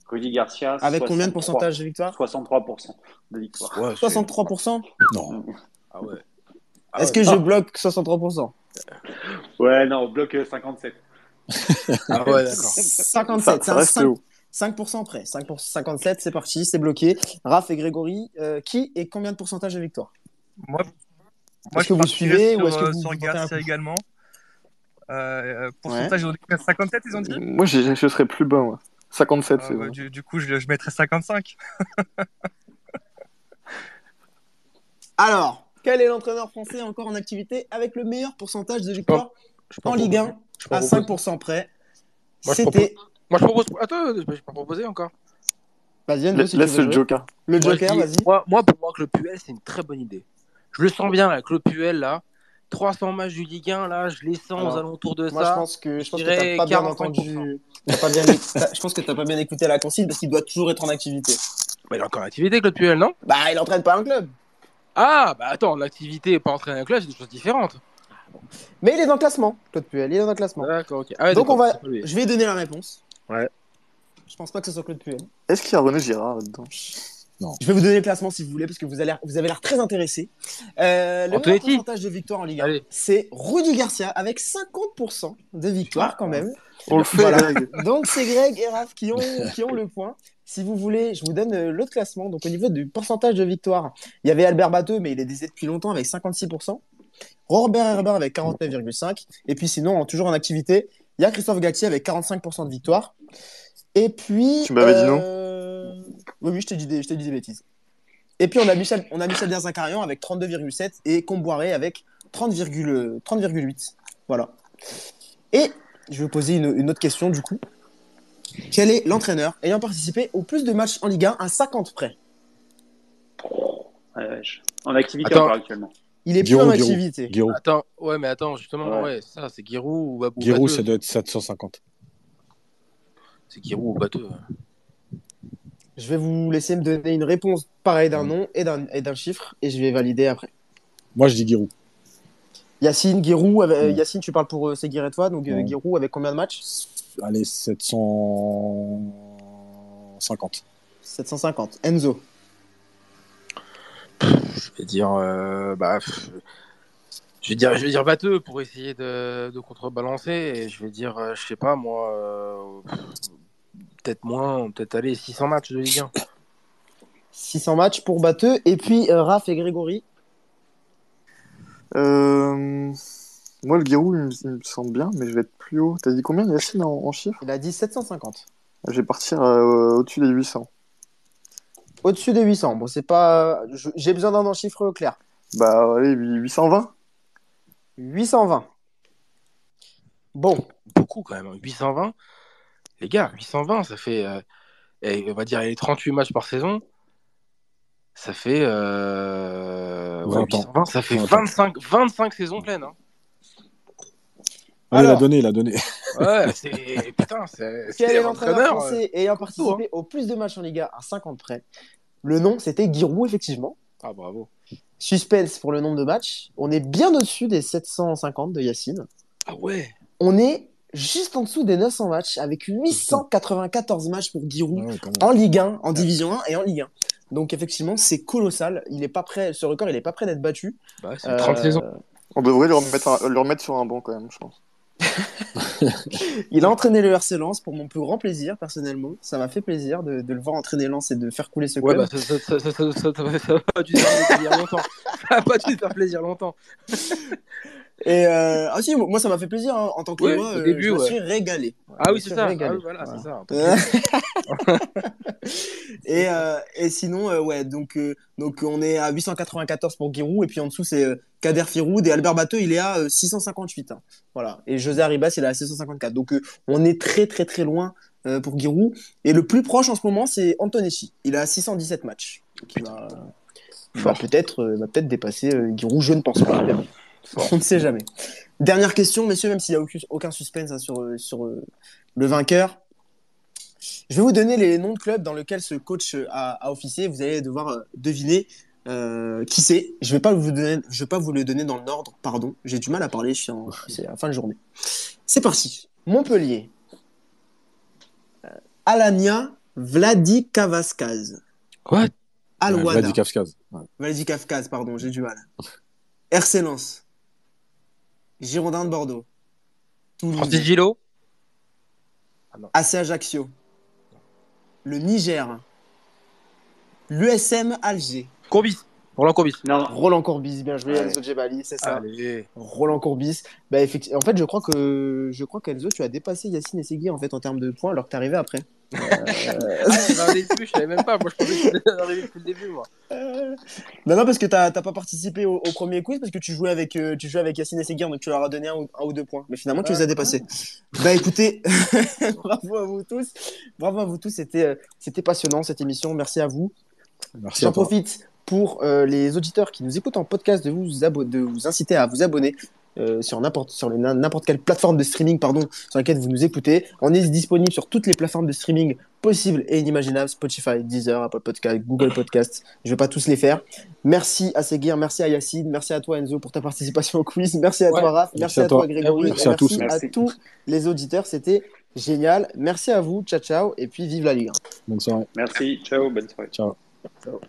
Rudy Garcia. Avec combien de 63 pourcentage de victoire? 63% de victoire. Ouais, c'est- 63% Non. Ah ouais. Est-ce que je bloque 63% Ouais, non, bloc euh, 57. [laughs] Ah ouais, d'accord. 57, Ça, c'est ça un reste 5%, haut. 5% près. 5 pour 57, c'est parti, c'est bloqué. Raph et Grégory, euh, qui et combien de pourcentage de victoire? Moi, moi Est-ce que vous suivez sur, ou est-ce que euh, vous- sur vous tentez un Garcia également. Euh, pourcentage, ils ont dit 57, ils ont dit? Moi, je serais plus bas, moi. 57, Ah, c'est bah, bon. du, du coup, je, je mettrais 55. [laughs] Alors, quel est l'entraîneur français encore en activité avec le meilleur pourcentage de victoire en Ligue 1 je peux à proposer. 5% près Moi, je C'était. Moi, je propose. Attends, je peux pas proposer encore. Vas-y, si Laisse le jouer. Joker. Le Moi, je Joker, dis- vas-y. Moi, moi, pour moi, Claude Puel, c'est une très bonne idée. Je le sens bien, là, Claude Puel, là. 300 matchs du Ligue 1, là, je les sens Alors, aux alentours de Moi, ça. je pense que je pense que t'as pas bien 45%. entendu. Pas bien, je pense que t'as pas bien écouté la consigne parce qu'il doit toujours être en activité. Mais il est encore en activité, Claude Puel, non? Bah, il entraîne pas un club. Ah, bah attends, l'activité et pas entraîner un club, c'est deux choses différentes. Mais il est dans le classement, Claude Puel. Il est dans le classement. D'accord, ok. Ah ouais, Donc, on va-. Je vais donner la réponse. Ouais. Je pense pas que ce soit Claude Puel. Est-ce qu'il y a René Girard là-dedans? Je vais vous donner le classement si vous voulez parce que vous avez l'air, vous avez l'air très intéressé. Euh, le meilleur pourcentage de victoire en Ligue 1, Allez. c'est Rudy Garcia avec 50% de victoire quand même. On le fait, Voilà. Greg. Donc c'est Greg et Raph qui ont, qui ont le point. Si vous voulez, je vous donne euh, l'autre classement. Donc au niveau du pourcentage de victoire, il y avait Albert Bateau, mais il est décédé depuis longtemps avec 56%. Robert Herbert avec 49,5%. Et puis sinon, en- toujours en activité, il y a Christophe Galtier avec 45% de victoire. Et puis... Tu m'avais dit non euh, Oui, oui, je t'ai dit, des- je t'ai dit des bêtises. Et puis on a Michel, on a Michel Derzakarian avec 32,7 et Comboiré avec 30,8. 30,8. Voilà. Et je vais vous poser une, une autre question du coup. Quel est l'entraîneur ayant participé au plus de matchs en Ligue 1 à 50 près? En activité Attends. encore actuellement. Il est plus en Giroud. activité. Giroud. Attends, ouais, mais attends, justement, Ouais. ouais, ça, c'est Giroud ou Babou Giroud, ça doit être 750. C'est Giroud ou Batteux. Je vais vous laisser me donner une réponse pareille d'un nom et d'un et d'un chiffre et je vais valider après. Moi, je dis Giroud. Yacine, Giroud, avec- euh, Ouais. Yacine, tu parles pour euh, Seguir et toi, donc euh. Giroud avec combien de matchs? Allez, 750. 750. Enzo. Je vais dire, euh, bah, pff, je vais dire, je vais dire Batteux pour essayer de, de contrebalancer. Et je vais dire, euh, je sais pas, moi, euh, peut-être moins, peut-être aller 600 matchs de Ligue 1. 600 matchs pour Batteux. Et puis euh, Raph et Grégory. Euh, Moi, le Giroud, il, me- il me semble bien, mais je vais être plus haut. T'as dit combien, Yacine, en, en chiffres? Il a dit 750. Je vais partir euh, au-dessus des 800. Au-dessus des 800. Bon, c'est pas. J'ai besoin d'un chiffre clair. Bah, allez, 820 820. Bon, Beaucoup quand même. hein. 820. Les gars, 820, ça fait. euh, eh, on va dire les 38 matchs par saison. Ça fait. Euh... ouais, 20 ans. 820, ça fait 20 ans. 25, 25 saisons pleines. Hein. Ah, il a Alors. donné, il a donné. Ouais, c'est. Putain, c'est. quel est l'entraîneur français ayant participé au plus de matchs en Liga à 50 près Le nom, c'était Giroud, effectivement. Ah, bravo. Suspense pour le nombre de matchs. On est bien au-dessus des 750 de Yacine. Ah ouais. On est juste en dessous des 900 matchs avec 894 matchs pour Giroud ouais, en Ligue 1, en Division 1 et en Ligue 1. Donc effectivement, c'est colossal. Il est pas prêt, ce record, il est pas prêt d'être battu. Bah, c'est Euh, 30 saisons. On devrait le remettre, un- le remettre sur un banc, quand même, je pense il a entraîné le RC Lens pour mon plus grand plaisir, personnellement. Ça m'a fait plaisir de, le voir entraîner Lens et de faire couler ce club. Ouais, bah, ça, ça, pas dû faire plaisir longtemps. Ça va pas dû faire plaisir longtemps. Et euh, ah si, moi ça m'a fait plaisir hein. en tant que Ouais, moi, au euh, début, je me ouais. suis régalé. Ah oui, c'est ça. Ah voilà, c'est ça. Euh, [laughs] et, euh, et sinon, euh, ouais, donc, euh, donc on est à 894 pour Giroud, et puis en dessous c'est euh, Kader Firoud, et Albert Bateau il est à euh, 658. hein. Voilà. Et José Arribas il est à 654. Donc euh, on est très très très loin euh, pour Giroud. Et le plus proche en ce moment c'est Antoneschi. Il est à 617 matchs. Donc, il va, il va peut-être euh, va peut-être dépasser euh, Giroud, je ne pense pas. On ne sait jamais. Dernière question, messieurs, même s'il n'y a aucun, aucun suspense hein, sur, euh, sur euh, le vainqueur. Je vais vous donner les noms de clubs dans lesquels ce coach euh, a, a officié. Vous allez devoir euh, deviner euh, qui c'est. Je vais pas vous donner, je vais pas vous le donner dans l'ordre. Pardon, j'ai du mal à parler. C'est la fin de journée. C'est parti. Montpellier. Alania Vladikavkaz. What? Alwada. Vladi Kafkaz. Ouais. Vladikavkaz, pardon, j'ai du mal. [laughs] RC Lens. Girondin de Bordeaux. Toulouse. Francis Gillot AC Ajaccio. Le Niger. L'USM Alger. Courbis. Roland Courbis. Non, Roland Courbis, bien joué. Enzo Djebali, c'est ça. Allez. Roland Courbis. Bah, effectivement, en fait, je crois que je crois qu'Enzo, tu as dépassé Yacine et Segui en fait en termes de points, alors que t'es arrivé après. Ah, dans le début, je savais même pas. Moi, je pensais que arrivé depuis le début, moi. Euh, Non, non, parce que t'as t'as pas participé au, au premier quiz parce que tu jouais avec euh, tu jouais avec Yacine et Seguir, donc tu leur as donné un, ou- un ou deux points. Mais finalement, tu les as dépassés. Bah écoutez, [laughs] bravo à vous tous, bravo à vous tous. C'était euh, c'était passionnant cette émission. Merci à vous. Merci J'en profite pour euh, les auditeurs qui nous écoutent en podcast de vous, de vous inciter à vous abonner euh, sur n'importe sur les- n'importe quelle plateforme de streaming pardon sur laquelle vous nous écoutez. On est disponible sur toutes les plateformes de streaming possibles et inimaginables Spotify, Deezer, Apple Podcast, Google Podcast. Je vais pas tous les faire. Merci à Seguir, merci à Yacine, merci à toi Enzo pour ta participation au quiz, merci à Ouais, toi Raph, merci, merci à, à toi toi. Grégory, Merci et à tous. merci Merci. tous les auditeurs. C'était génial. Merci à vous, ciao ciao et puis vive la Ligue. 1. Bonne soirée. Merci, ciao, bonne soirée. Ciao. Ciao.